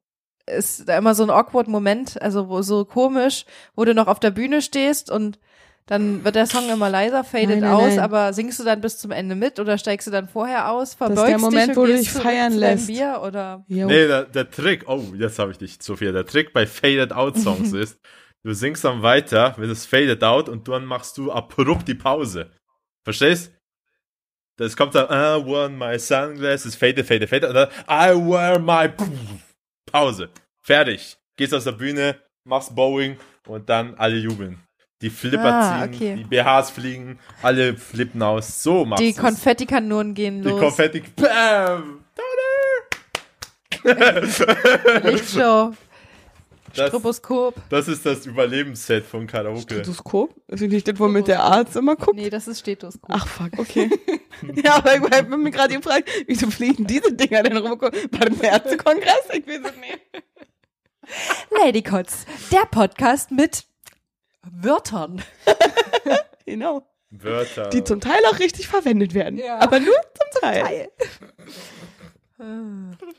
ist da immer so ein awkward Moment, also wo so komisch, wo du noch auf der Bühne stehst und dann wird der Song immer leiser, fadet Nein, nein, aus, nein. aber singst du dann bis zum Ende mit oder steigst du dann vorher aus, ist verbeugst der Moment, dich wo du dich feiern zu lässt. Bier oder Jo. Nee, der, der Trick, oh, jetzt habe ich dich, Sophia. Der Trick bei Faded Out Songs ist, du singst dann weiter, wenn es Faded Out und dann machst du abrupt die Pause. Verstehst? Das kommt dann, I want my sunglasses, faded, faded, faded, und dann, I wear my Pause. Fertig. Gehst aus der Bühne, machst Bowing und dann alle jubeln. Die Flipper Ah, ziehen, okay. die BHs fliegen, alle flippen aus. So machst die du's. Konfettikanonen gehen Die los. Konfetti, bam, Lichtshow, das, Stroboskop. das ist das Überlebensset von Karaoke. Stethoskop? Ist nicht das, womit der Arzt immer guckt? Nee, das ist Stethoskop. Ach fuck, okay. ja, aber ich hab mich gerade gefragt, wieso fliegen diese Dinger denn rum? War das ein Ärztekongress? Ich weiß es nicht. Ladycots, der Podcast mit Wörtern. Genau. Wörter. Die zum Teil auch richtig verwendet werden. Ja. Aber nur zum Teil.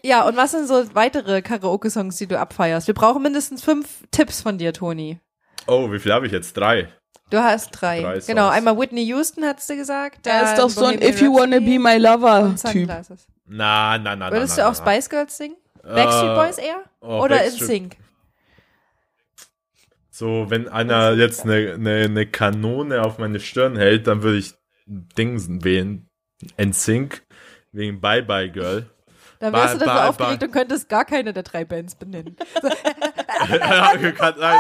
Ja, und was sind so weitere Karaoke-Songs, die du abfeierst? Wir brauchen mindestens fünf Tipps von dir, Toni. oh, wie viel habe ich jetzt? Drei. Du hast drei. Drei genau, einmal Whitney Houston, hast du gesagt. Der ist doch so ein If You Wanna Be My Lover Typ. Sunglasses. Na, na, na, Würdest na, du na, auch na. Spice Girls singen? Backstreet Boys eher? oh, Oder Backstreet- in Sync? So, wenn einer jetzt eine, eine, eine Kanone auf meine Stirn hält, dann würde ich Dingsen wählen. NSYNC. Wegen Bye Bye Girl. Dann wärst Bye, du dann bye, so aufgeregt bye. und könntest gar keine der drei Bands benennen. ja, kann sein.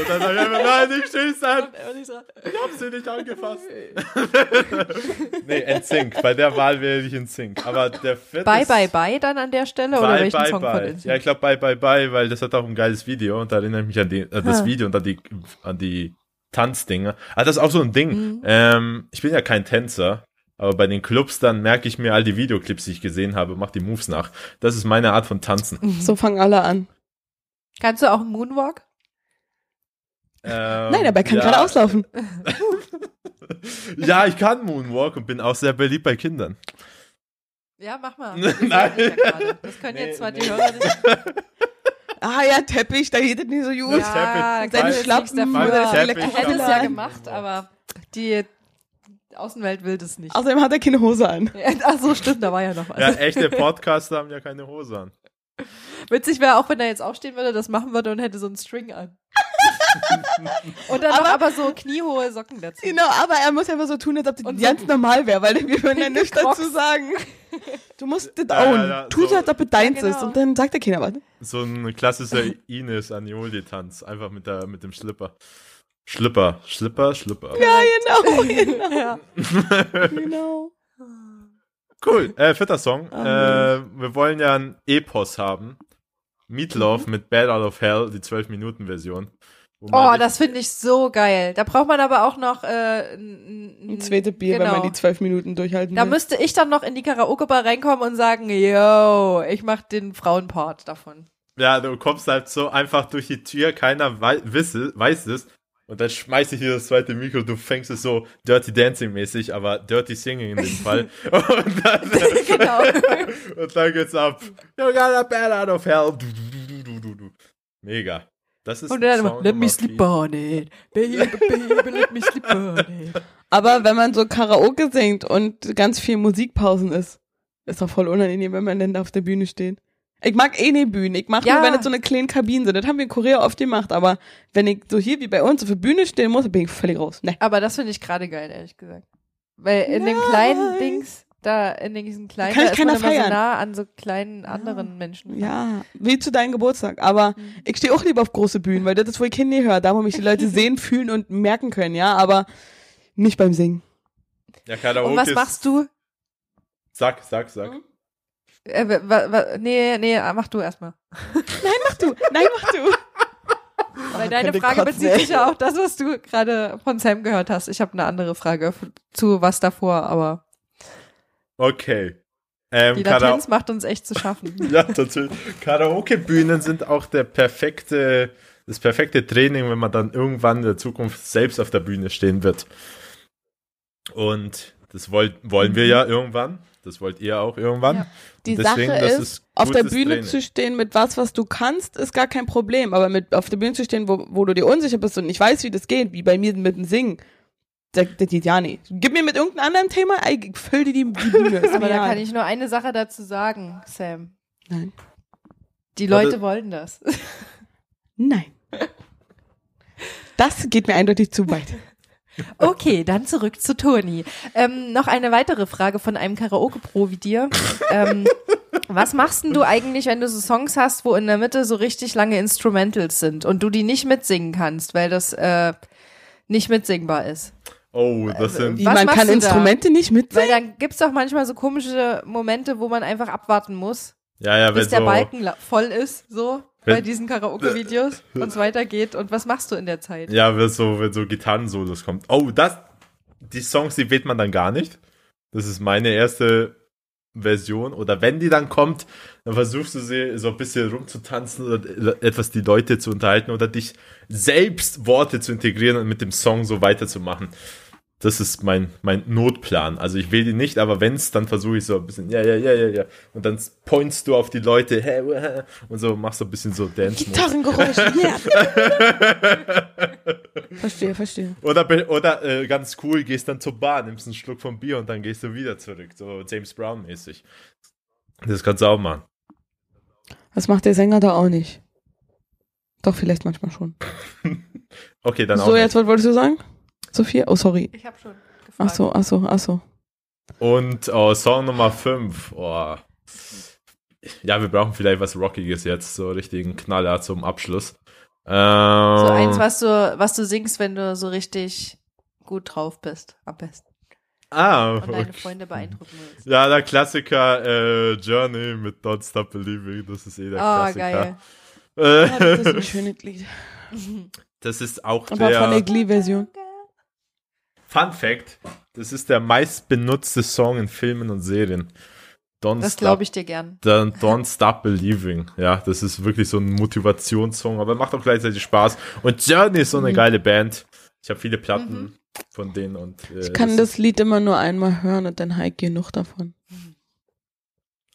Und dann sag ich immer, nein, nicht stehst an. Ich hab sie nicht angefasst. nee, NSYNC. Bei der Wahl wähle ich NSYNC. Aber der vierte Bye ist- Bye Bye dann an der Stelle oder Bye, welchen bye, Song von bye. NSYNC? Ja, ich glaube Bye Bye Bye, weil das hat auch ein geiles Video und da erinnere ich mich an die, äh, das Ah. Video und an die, an die Tanzdinger. Ah, das ist auch so ein Ding. Mhm. Ähm, ich bin ja kein Tänzer, aber bei den Clubs dann merke ich mir all die Videoclips, die ich gesehen habe, mach die Moves nach. Das ist meine Art von Tanzen. So fangen alle an. Kannst du auch einen Moonwalk? Ähm, Nein, aber er kann ja, gerade auslaufen. Ja, ich kann Moonwalk und bin auch sehr beliebt bei Kindern. Ja, mach mal. Nein. Sehen dich ja. Das können Nee, jetzt zwar die nee. Hörer nicht. Ah ja, Teppich, da geht es nicht so gut. Ja, Teppich. Seine Schlappen das. Er hätte es ja gemacht, aber die Außenwelt will das nicht. Außerdem hat er keine Hose an. Ach so, stimmt, da war ja noch was. Ja, echte Podcaster haben ja keine Hose an. Witzig wäre auch, wenn er jetzt aufstehen würde, das machen würde und hätte so einen String an. Und dann noch Aber- aber so kniehohe Socken dazu. Genau, aber er muss einfach so tun, als ob das Und ganz normal wäre, weil wir würden ja nichts dazu sagen. Du musst das Ja, own. ja, Tu so, so. als ob es deins Ja, genau. ist und dann sagt der keiner was. So ein klassischer Ines Anioli-Tanz. Einfach mit, der, mit dem Schlipper. Schlipper, Schlipper, Schlipper. Ja, genau, genau. Ja. genau. Cool. Äh, vierter Song. Oh, äh, wir wollen ja ein Epos haben. Meatloaf Mhm. mit Bad Out of Hell, die 12-Minuten-Version. Wo man Oh, das finde ich so geil. Da braucht man aber auch noch äh, ein, zweites Bier, wenn genau. man die zwölf Minuten durchhalten Da will. müsste ich dann noch in die Karaoke-Bar reinkommen und sagen, yo, ich mach den Frauenpart davon. Ja, du kommst halt so einfach durch die Tür, keiner wei wisse, weiß es. Und dann schmeiß ich hier das zweite Mikro, du fängst es so Dirty Dancing mäßig, aber Dirty Singing in dem Fall. Und dann, genau. und dann geht's ab. You got a bad out of hell. Du, du, du, du, du, du. Mega. Das ist Und dann, Song let me sleep on it. Baby, baby, let me sleep on it. Aber wenn man so Karaoke singt und ganz viel Musikpausen ist, ist doch voll unangenehm, wenn man dann da auf der Bühne steht. Ich mag eh nicht Bühnen. Ich mag Ja. nur, wenn es so eine kleine Kabine sind. Das haben wir in Korea oft gemacht. Aber wenn ich so hier wie bei uns auf der Bühne stehen muss, bin ich völlig raus. Ne. Aber das finde ich gerade geil, ehrlich gesagt. Weil in den Nein. kleinen Dings, da in diesen kleinen, Kann ich da ist man keiner immer so feiern. nah an so kleinen anderen Menschen. Ja, wie zu deinem Geburtstag. Aber Mhm. ich stehe auch lieber auf große Bühnen, weil das ist, wo ich hingehöre. Da, wo mich die Leute sehen, fühlen und merken können, ja. Aber nicht beim Singen. Ja, Karaoke Und was ist- machst du? Sag, sag, sag. Äh, wa, wa, nee, nee, mach du erstmal. Mach du. Nein, mach du. Weil deine Frage kotzen, bezieht sich ja auch das, was du gerade von Sam gehört hast. Ich habe eine andere Frage zu was davor, aber Okay. Ähm, die Kara Latenz macht uns echt zu schaffen. ja, tatsächlich. Karaoke-Bühnen sind auch der perfekte, das perfekte Training, wenn man dann irgendwann in der Zukunft selbst auf der Bühne stehen wird. Und das wollt, wollen wir ja irgendwann. Das wollt ihr auch irgendwann. Ja. Die Deswegen, Sache ist, ist auf der Bühne Training. zu stehen mit was, was du kannst, ist gar kein Problem. Aber mit auf der Bühne zu stehen, wo, wo du dir unsicher bist und nicht weißt, wie das geht, wie bei mir mit dem Singen, das, das geht ja nicht. Gib mir mit irgendeinem anderen Thema, ich füll dir die, die Bühne. Aber da kann ich nur eine Sache dazu sagen, Sam. Nein. Die Warte. Leute wollen das. Nein. Das geht mir eindeutig zu weit. Okay, dann zurück zu Toni. Ähm, noch eine weitere Frage von einem Karaoke-Pro wie dir. Ähm, was machst denn du eigentlich, wenn du so Songs hast, wo in der Mitte so richtig lange Instrumentals sind und du die nicht mitsingen kannst, weil das äh, nicht mitsingbar ist? Oh, das sind. Wie, Was man machst kann du da? Instrumente nicht Weil mitsingen? dann gibt's doch manchmal so komische Momente, wo man einfach abwarten muss, Ja, ja, wenn bis der so. Balken voll ist, so bei diesen Karaoke-Videos und es weitergeht. Und was machst du in der Zeit? Ja, wenn so, wenn so Gitarrensolos kommt. Oh, das. Die Songs, die wählt man dann gar nicht. Das ist meine erste Version. Oder wenn die dann kommt, dann versuchst du sie so ein bisschen rumzutanzen oder etwas die Leute zu unterhalten oder dich selbst Worte zu integrieren und mit dem Song so weiterzumachen. Das ist mein, mein Notplan. Also ich will die nicht, aber wenn's, dann versuche ich so ein bisschen, ja, ja, ja, ja, ja. Und dann pointst du auf die Leute, hä, hä, und so machst so ein bisschen so dance. Gitarrengeräusche, yeah. verstehe, verstehe. Oder, oder äh, ganz cool, gehst dann zur Bar, nimmst einen Schluck vom Bier und dann gehst du wieder zurück. So James Brown-mäßig. Das kannst du auch machen. Das macht der Sänger da auch nicht. Doch, vielleicht manchmal schon. Okay, dann auch. so, jetzt, was wolltest du sagen? Sophia? Oh, sorry. Ich habe schon gefragt. Ach so, ach so, ach so. Und oh, Song Nummer 5. Oh. Ja, wir brauchen vielleicht was Rockiges jetzt, so richtigen Knaller zum Abschluss. Ähm, So eins, was du, was du singst, wenn du so richtig gut drauf bist, am besten. ah, Und deine okay. Freunde beeindrucken willst. Ja, der Klassiker äh, Journey mit Don't Stop Believing, das ist eh der Ah, Klassiker. geil. Ja, das ist Äh, ein schönes Lied. das ist auch Aber von der der Glee-Version. Fun Fact, das ist der meistbenutzte Song in Filmen und Serien. Don't Das Stop glaube ich dir gern. Don't Stop Believing. Ja, das ist wirklich so ein Motivationssong, aber macht auch gleichzeitig Spaß. Und Journey ist so eine Mhm. geile Band. Ich habe viele Platten Mhm. von denen und äh, Ich kann das Lied immer nur einmal hören und dann halt genug davon.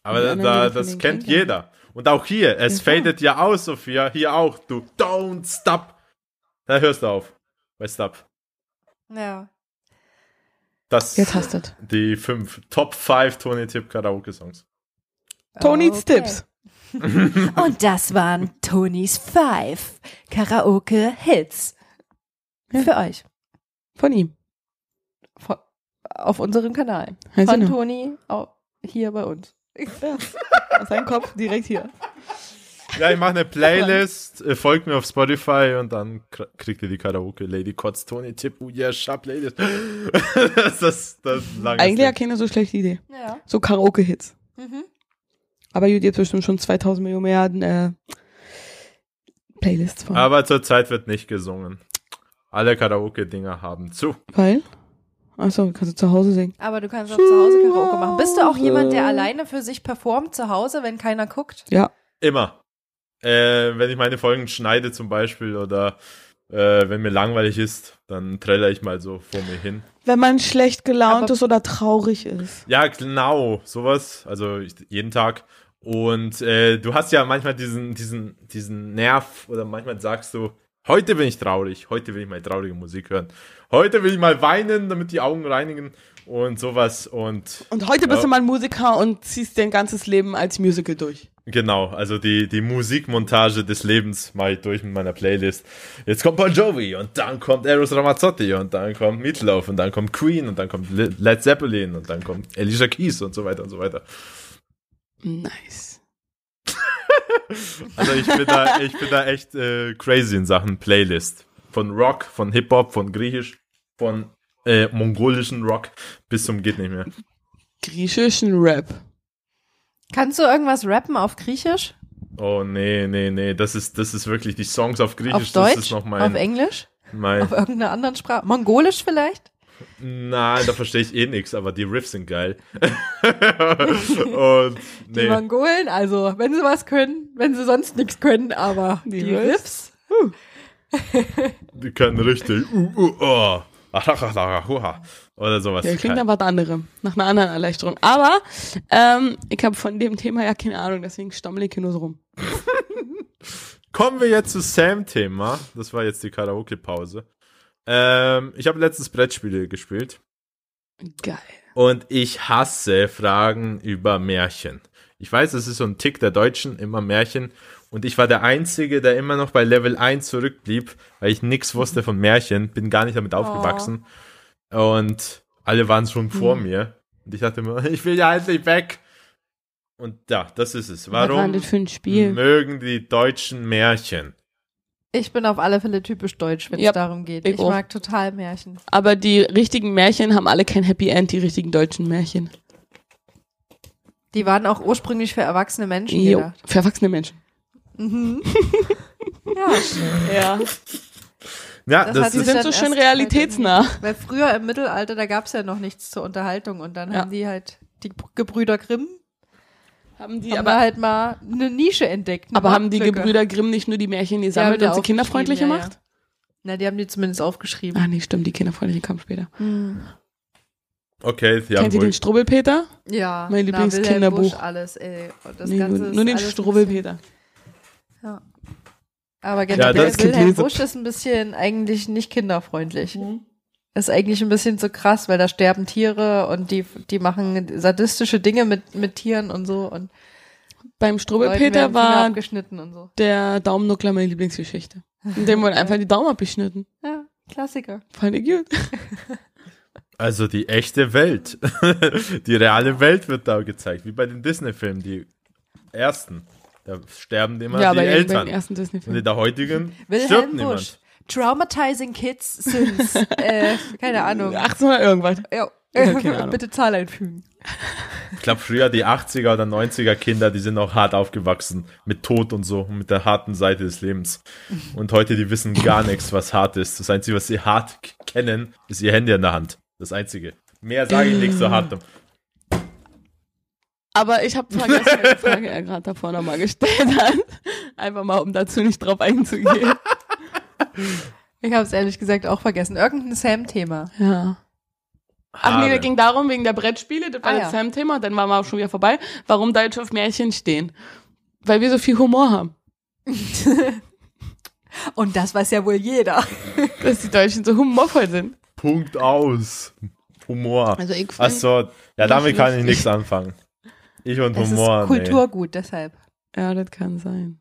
aber da, da, das kennt ja jeder. Und auch hier, es Ja, fadet ja aus, Sophia. Hier auch. Du Don't Stop. Da hörst du auf. Bei Stop. Ja. Das Jetzt hast du es. die fünf Top 5 Tony Tip Karaoke Songs. Tonys Okay. Tipps. Und das waren Tonys Five Karaoke Hits. Für euch. Von ihm. Von, auf unserem Kanal. Heißt Von? Toni hier bei uns. Aus seinem Kopf direkt hier. Ja, ich mache eine Playlist, äh, folgt mir auf Spotify und dann kr- kriegt ihr die Karaoke Lady Kotz Tony Tipp, oh yeah, sharp Playlist. das, das, das ist ein langes Eigentlich ja keine so schlechte Idee. Ja. So Karaoke-Hits. Mhm. Aber gut, jetzt bestimmt schon 2000 Milliarden äh, Playlists von. Aber zurzeit wird nicht gesungen. Alle Karaoke-Dinger haben zu. Weil? Achso, kannst du zu Hause singen. Aber du kannst auch zu Hause Karaoke machen. Bist du auch jemand, der alleine für sich performt zu Hause, wenn keiner guckt? Ja. Immer. Äh, wenn ich meine Folgen schneide zum Beispiel oder äh, wenn mir langweilig ist, dann träller ich mal so vor mir hin. Wenn man schlecht gelaunt Aber- ist oder traurig ist. Ja, genau, sowas. Also ich, jeden Tag. Und äh, du hast ja manchmal diesen, diesen, diesen Nerv oder manchmal sagst du, heute bin ich traurig, heute will ich mal traurige Musik hören. Heute will ich mal weinen, damit die Augen reinigen und sowas. Und Und heute bist Ja. du mal Musiker und ziehst dein ganzes Leben als Musical durch. genau, also die, die Musikmontage des Lebens mache ich durch mit meiner Playlist. Jetzt kommt Bon Jovi und dann kommt Eros Ramazzotti und dann kommt Meatloaf und dann kommt Queen und dann kommt Le- Led Zeppelin und dann kommt Alicia Keys und so weiter und so weiter. Nice. Also ich bin da, ich bin da echt äh, crazy in Sachen Playlist. Von Rock, von Hip-Hop, von Griechisch, von äh, mongolischen Rock bis zum geht nicht mehr. Griechischen Rap. Kannst du irgendwas rappen auf Griechisch? Oh nee, nee, nee, das ist, das ist wirklich die Songs auf Griechisch, Auf das Deutsch? ist noch auf mein, Englisch? mein Auf irgendeiner anderen Sprache? Mongolisch vielleicht? Nein, da verstehe ich eh nix, aber die Riffs sind geil. Und Die nee, Mongolen, also wenn sie was können, wenn sie sonst nichts können, aber Die die, Riffs? Riffs. die können richtig uh, uh, oh. Oder sowas. Der klingt nach was anderem. Nach einer anderen Erleichterung. Aber ähm, ich habe von dem Thema ja keine Ahnung, deswegen stammel ich hier nur so rum. Kommen wir jetzt zu Sam-Thema. Das war jetzt die Karaoke-Pause. Ähm, ich habe letztens Brettspiele gespielt Geil. und ich hasse Fragen über Märchen. Ich weiß, es ist so ein Tick der Deutschen, immer Märchen. Und ich war der Einzige, der immer noch bei Level 1 zurückblieb, weil ich nichts wusste von Märchen, bin gar nicht damit aufgewachsen. Und alle waren schon vor mir. Und ich dachte mir, ich will ja endlich weg. Und ja, das ist es. Was war Warum das für ein Spiel? mögen die Deutschen Märchen? Ich bin auf alle Fälle typisch deutsch, wenn es Ja, darum geht. ich Ich, mag total Märchen. Aber die richtigen Märchen haben alle kein Happy End, die richtigen deutschen Märchen. Die waren auch ursprünglich für erwachsene Menschen Jo, gedacht. für erwachsene Menschen. Mhm. ja, Ja. Ja, Das das, hat Die sind so schön realitätsnah. weil früher im Mittelalter, da gab es ja noch nichts zur Unterhaltung und dann Ja. haben die halt, die Gebrüder Grimm, Haben die haben aber, halt mal eine Nische entdeckt. eine aber haben die. Gebrüder Grimm nicht nur die Märchen Die gesammelt die und sie kinderfreundlich ja, gemacht? Na, die haben die zumindest aufgeschrieben. Ah, nee, stimmt, die kinderfreundliche kam später. okay. Die haben Kennt ihr den Strubbelpeter? Ja, Mein Lieblingskinderbuch. Busch, alles, ey. Und das Nee, Ganze nur, nur den Strubbelpeter. Ja. Aber Ja, generell, das Kind Wilhelm Busch ist ein bisschen eigentlich nicht kinderfreundlich. Mhm. Ist eigentlich ein bisschen zu krass, weil da sterben Tiere und die, die machen sadistische Dinge mit, mit Tieren und so und Beim Strubbelpeter war abgeschnitten und so. der Daumennuckler meine Lieblingsgeschichte. In dem wurde einfach die Daumen abgeschnitten. Ja, Klassiker. Fand ich gut. also die echte Welt. die reale Welt wird da gezeigt, wie bei den Disney-Filmen, die ersten. Da sterben immer ja, die bei, den, bei Eltern. den ersten Und in der heutigen stirbt Busch. niemand. Traumatizing Kids since, äh, keine Ahnung. 1800 irgendwas. Ja. Ja. Bitte Zahl einfügen. Ich glaube, früher die 80er oder 90er Kinder, die sind auch hart aufgewachsen. Mit Tod und so, mit der harten Seite des Lebens. Und heute, die wissen gar nichts, was hart ist. Das Einzige, was sie hart kennen, ist ihr Handy in der Hand. Das Einzige. Mehr sage ich nicht so hart. Aber ich habe vergessen, welche Frage er gerade davor nochmal gestellt hat. Einfach mal, um dazu nicht drauf einzugehen. Ich habe es ehrlich gesagt auch vergessen. Irgendein Sam-Thema. Ja. Ach nee, da ging darum, wegen der Brettspiele, das war Ah, das ja. Sam-Thema, dann waren wir auch schon wieder vorbei, warum Deutsche auf Märchen stehen. Weil wir so viel Humor haben. Und das weiß ja wohl jeder. Dass die Deutschen so humorvoll sind. Punkt aus. Humor. Also ich Ach find, so, ja, damit kann ich nichts anfangen. Ich und Es Humor. ist Kulturgut, deshalb. Ja, das kann sein.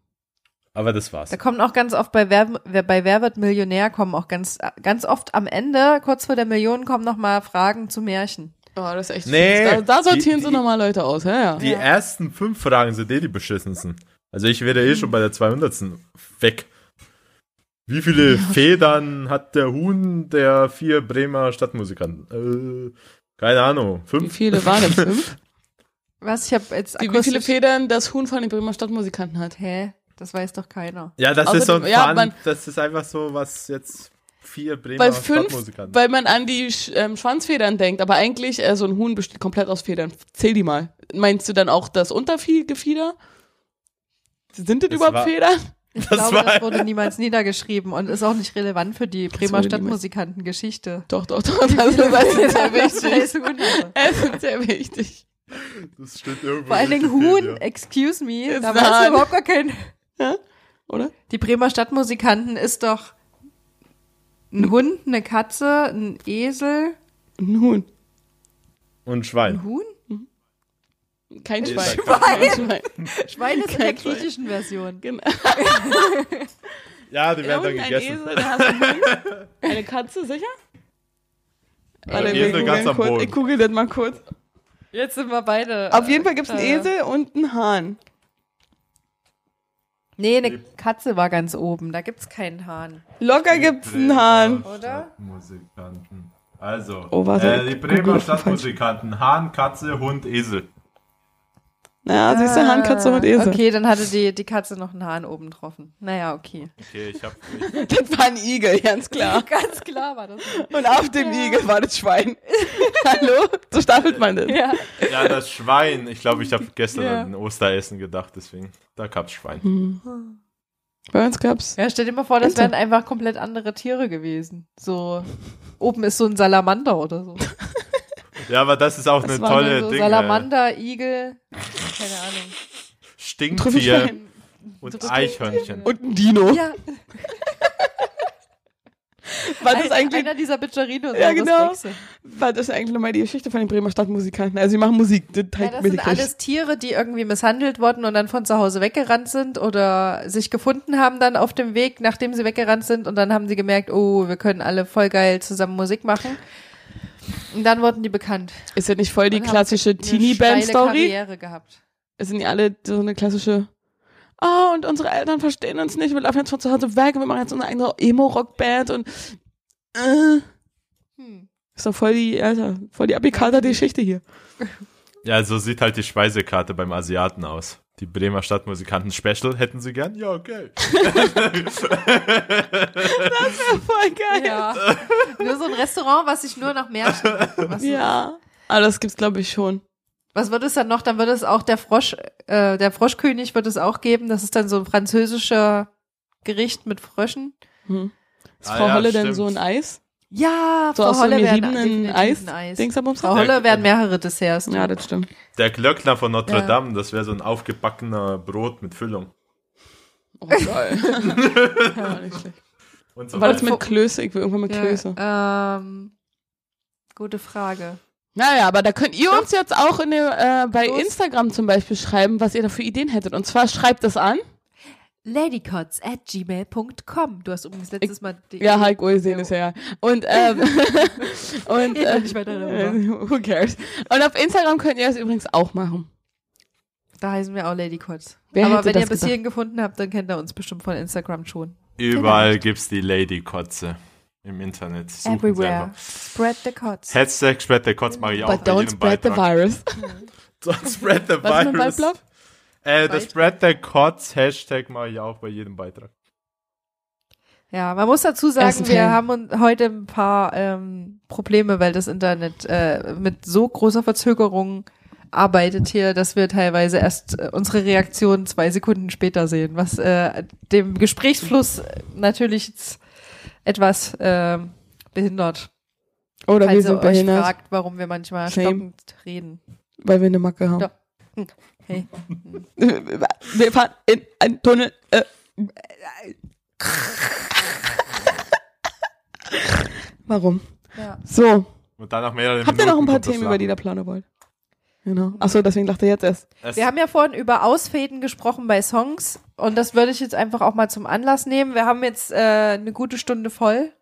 Aber das war's. Da kommen auch ganz oft bei Wer, bei Wer wird Millionär kommen auch ganz, ganz oft am Ende, kurz vor der Million, kommen noch mal Fragen zu Märchen. Oh, das ist echt Nee. Da, da sortieren die- sie nochmal Leute aus, ja, ja. Die ersten fünf Fragen sind eh die beschissensten. Also ich wäre eh schon bei der 200. weg. Wie viele Federn hat der Huhn der vier Bremer Stadtmusikanten? Äh, keine Ahnung. Wie Fünf? viele waren das? Fünf? Was? Ich habe jetzt Die, wie viele Federn das Huhn von den Bremer Stadtmusikanten hat? Hä? Das weiß doch keiner. Ja, das Außerdem- ist so ein ja, Fun, man- das ist einfach so, was jetzt vier Bremer Weil fünf, Stadtmusikanten. weil man an die Sch- ähm, Schwanzfedern denkt, aber eigentlich, äh, so ein Huhn besteht komplett aus Federn. Zähl die mal. Meinst du dann auch das Untergefieder? Sind das, Das überhaupt war- Federn? Ich Das glaube, war- das wurde niemals niedergeschrieben und ist auch nicht relevant für die Bremer Stadtmusikanten-Geschichte. Doch, doch, doch. Das ist, das ist sehr wichtig. Es ist sehr wichtig. Das steht irgendwo. allen Dingen. Huhn, excuse me, Ist da hart. man überhaupt gar kein. Oder? Die Bremer Stadtmusikanten ist doch ein Hund, eine Katze, ein Esel, Ein Huhn. Und Schwein. ein Huhn? Kein Nee, Schwein. Kein Schwein. Schwein ist in der Kein Schwein. griechischen Version. Genau. Ja, die Ja, werden dann ein gegessen. Esel, dann hast du einen Hund. Eine Katze, sicher? Warte, Esel wir ganz am. Boden. Ich google das mal kurz. Jetzt sind wir beide. Auf jeden Fall gibt es einen äh, Esel und einen Hahn. Nee, eine Katze war ganz oben. Da gibt's keinen Hahn, Locker gibt's einen Hahn. oder? Stadtmusikanten. Also, Oh, äh, die Bremer Stadtmusikanten. Hahn, Katze, Hund, Esel. Naja, siehst du, Hahn, Katze und Esel. Ah, Okay, dann hatte die, die Katze noch einen Hahn oben getroffen. Naja, okay. Okay, ich hab. Das war ein Igel, ganz klar. Ganz klar war das. Und auf dem Igel war das Schwein. Hallo? So stapelt man das. Ja. Ja, das Schwein. Ich glaube, ich habe gestern Ja. an Osteressen gedacht, deswegen. Da gab's Schwein. Bei uns gab's. ja, stell dir mal vor, das Bitte. wären einfach komplett andere Tiere gewesen. So, oben ist so ein Salamander oder so. Ja, aber das ist auch Das eine tolle so Ding. Salamander, Igel, keine Ahnung. Stinktier und Trüffel- Eichhörnchen. Und ein Dino. Ja, War das ein, eigentlich, einer dieser Bitcherinos. Ja, genau. war das eigentlich nochmal die Geschichte von den Bremer Stadtmusikanten? Also, sie machen Musik. Das Ja, halt das mir sind alles Tiere, die irgendwie misshandelt wurden und dann von zu Hause weggerannt sind oder sich gefunden haben dann auf dem Weg, nachdem sie weggerannt sind und dann haben sie gemerkt, oh, wir können alle voll geil zusammen Musik machen. Und dann wurden die bekannt. Ist ja nicht voll die klassische Teenie-Band-Story? Karriere gehabt. Es sind ja alle so eine klassische, ah, und unsere Eltern verstehen uns nicht, wir laufen jetzt von zu Hause weg und wir machen jetzt unsere eigene Emo-Rock-Band und, äh, Hm. ist doch voll die, Alter, voll die abgekaterte Geschichte hier. Ja, so sieht halt die Speisekarte beim Asiaten aus. Die Bremer Stadtmusikanten Special hätten sie gern? Ja, okay. Voll geil. Ja. nur so ein Restaurant, was sich nur nach Märchen. Was, Ja. Aber das gibt's, glaube ich, schon. was wird es dann noch? Dann wird es auch der Frosch, äh, der Froschkönig wird es auch geben. Das ist dann so ein französischer Gericht mit Fröschen. Hm. Ist Ah Frau ja, Holle denn stimmt. so ein Eis? Ja, So Frau aus so Holle einem werden Eis? Eis. Frau Holle werden mehrere Desserts. Ja, das stimmt. Der Glöckner von Notre Dame, das wäre so ein aufgebackener Brot mit Füllung. Oh, geil. ja, nicht schlecht. Und so War das mit Klöße? Ich will irgendwann mit Klöße. Ja, ähm, gute Frage. Naja, aber da könnt ihr uns jetzt auch in der, äh, bei Los. Instagram zum Beispiel schreiben, was ihr da für Ideen hättet. Und zwar schreibt es an. Ladycots at gmail.com. Du hast übrigens letztes Mal die Ja, Heik Ulsehen ist ja. ja. Und, ähm, und, äh, nicht weiter darüber. who cares? Und auf Instagram könnt ihr das übrigens auch machen. Da heißen wir auch Ladycots. Wer Aber wenn ihr bis hierhin gefunden habt, dann kennt ihr uns bestimmt von Instagram schon. Überall gibt's die Lady-Kotze im Internet. Suchen Everywhere. Spread the cots. Hashtag spread the Kotz mache ich auch But bei don't spread the Beitrag. virus. Don't spread the Was ist mit virus. Äh, das spread the Kotz Hashtag mache ich auch bei jedem Beitrag. Ja, man muss dazu sagen, wir haben heute ein paar ähm, Probleme, weil das Internet äh, mit so großer Verzögerung arbeitet hier, dass wir teilweise erst äh, unsere Reaktion zwei Sekunden später sehen, was äh, dem Gesprächsfluss natürlich etwas äh, behindert. Oder wir Falls ihr sind euch behindert, fragt, warum wir manchmal Same. stockend reden. weil wir eine Macke haben. Ja. Hey. Wir fahren in einen Tunnel. Äh. Warum? Ja. So, Und dann nach mehreren habt ihr noch ein paar Themen, über die ihr planen wollt? Genau. Achso, deswegen lacht er jetzt erst. Es- Wir haben ja vorhin über Ausfäden gesprochen bei Songs und das würde ich jetzt einfach auch mal zum Anlass nehmen. Wir haben jetzt äh, eine gute Stunde voll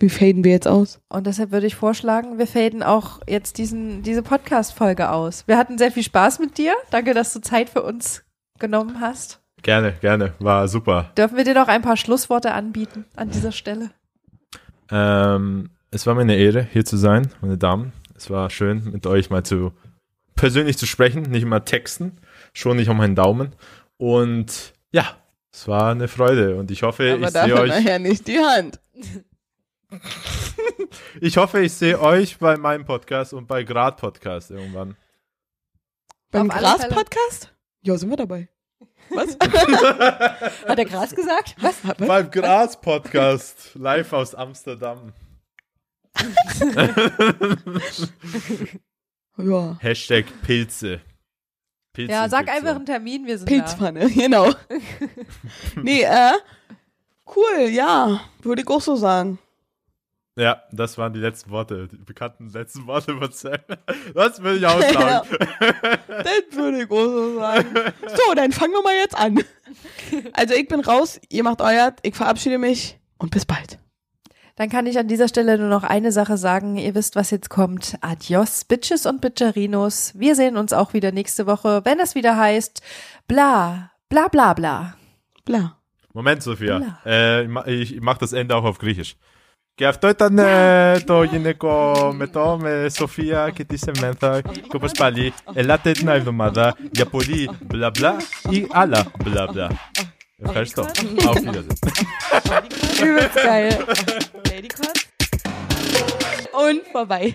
Wie faden wir jetzt aus? und deshalb würde ich vorschlagen, wir faden auch jetzt diesen, diese Podcast-Folge aus. Wir hatten sehr viel Spaß mit dir. Danke, dass du Zeit für uns genommen hast. Gerne, gerne. War super. Dürfen wir dir noch ein paar Schlussworte anbieten an dieser Stelle? Ähm, es war mir eine Ehre, hier zu sein, meine Damen. Es war schön, mit euch mal zu persönlich zu sprechen, nicht immer texten, schon nicht um meinen Daumen. Und ja, es war eine Freude und ich hoffe, ich sehe euch. nachher nicht die Hand. Ich hoffe, ich sehe euch bei meinem Podcast und bei Grad Podcast irgendwann. Beim Auf alle Gras-Podcast? Ja, sind wir dabei. Was? Hat er Gras gesagt? Was? Beim Gras Podcast live aus Amsterdam. Ja. Hashtag Pilze. Pilze Ja, sag einfach einen Termin, wir sind Pilzpfanne, genau. nee, äh, cool, ja, würde ich auch so sagen. Ja, das waren die letzten Worte, die bekannten letzten Worte von Sam. Das will ich auch sagen. Das würde ich auch so sagen. So, dann fangen wir mal jetzt an. Also ich bin raus, ihr macht euer, ich verabschiede mich und bis bald. Dann kann ich an dieser Stelle nur noch eine Sache sagen. Ihr wisst, was jetzt kommt. Adios, Bitches und Bitcherinos. Wir sehen uns auch wieder nächste Woche, wenn es wieder heißt bla, bla, bla, bla. Bla. Moment, Sophia. Bla. Äh, ich ma- ich, ich mach das Ende auch auf Griechisch. Και αυτό ήταν ε, το γυναικό με το με Σοφία και τη Σεμένθα και όπως πάλι ελάτε την άλλη εβδομάδα για πολύ μπλα μπλα ή άλλα μπλα μπλα. Ευχαριστώ. Auf Wiedersehen. Übelst geil. Und vorbei.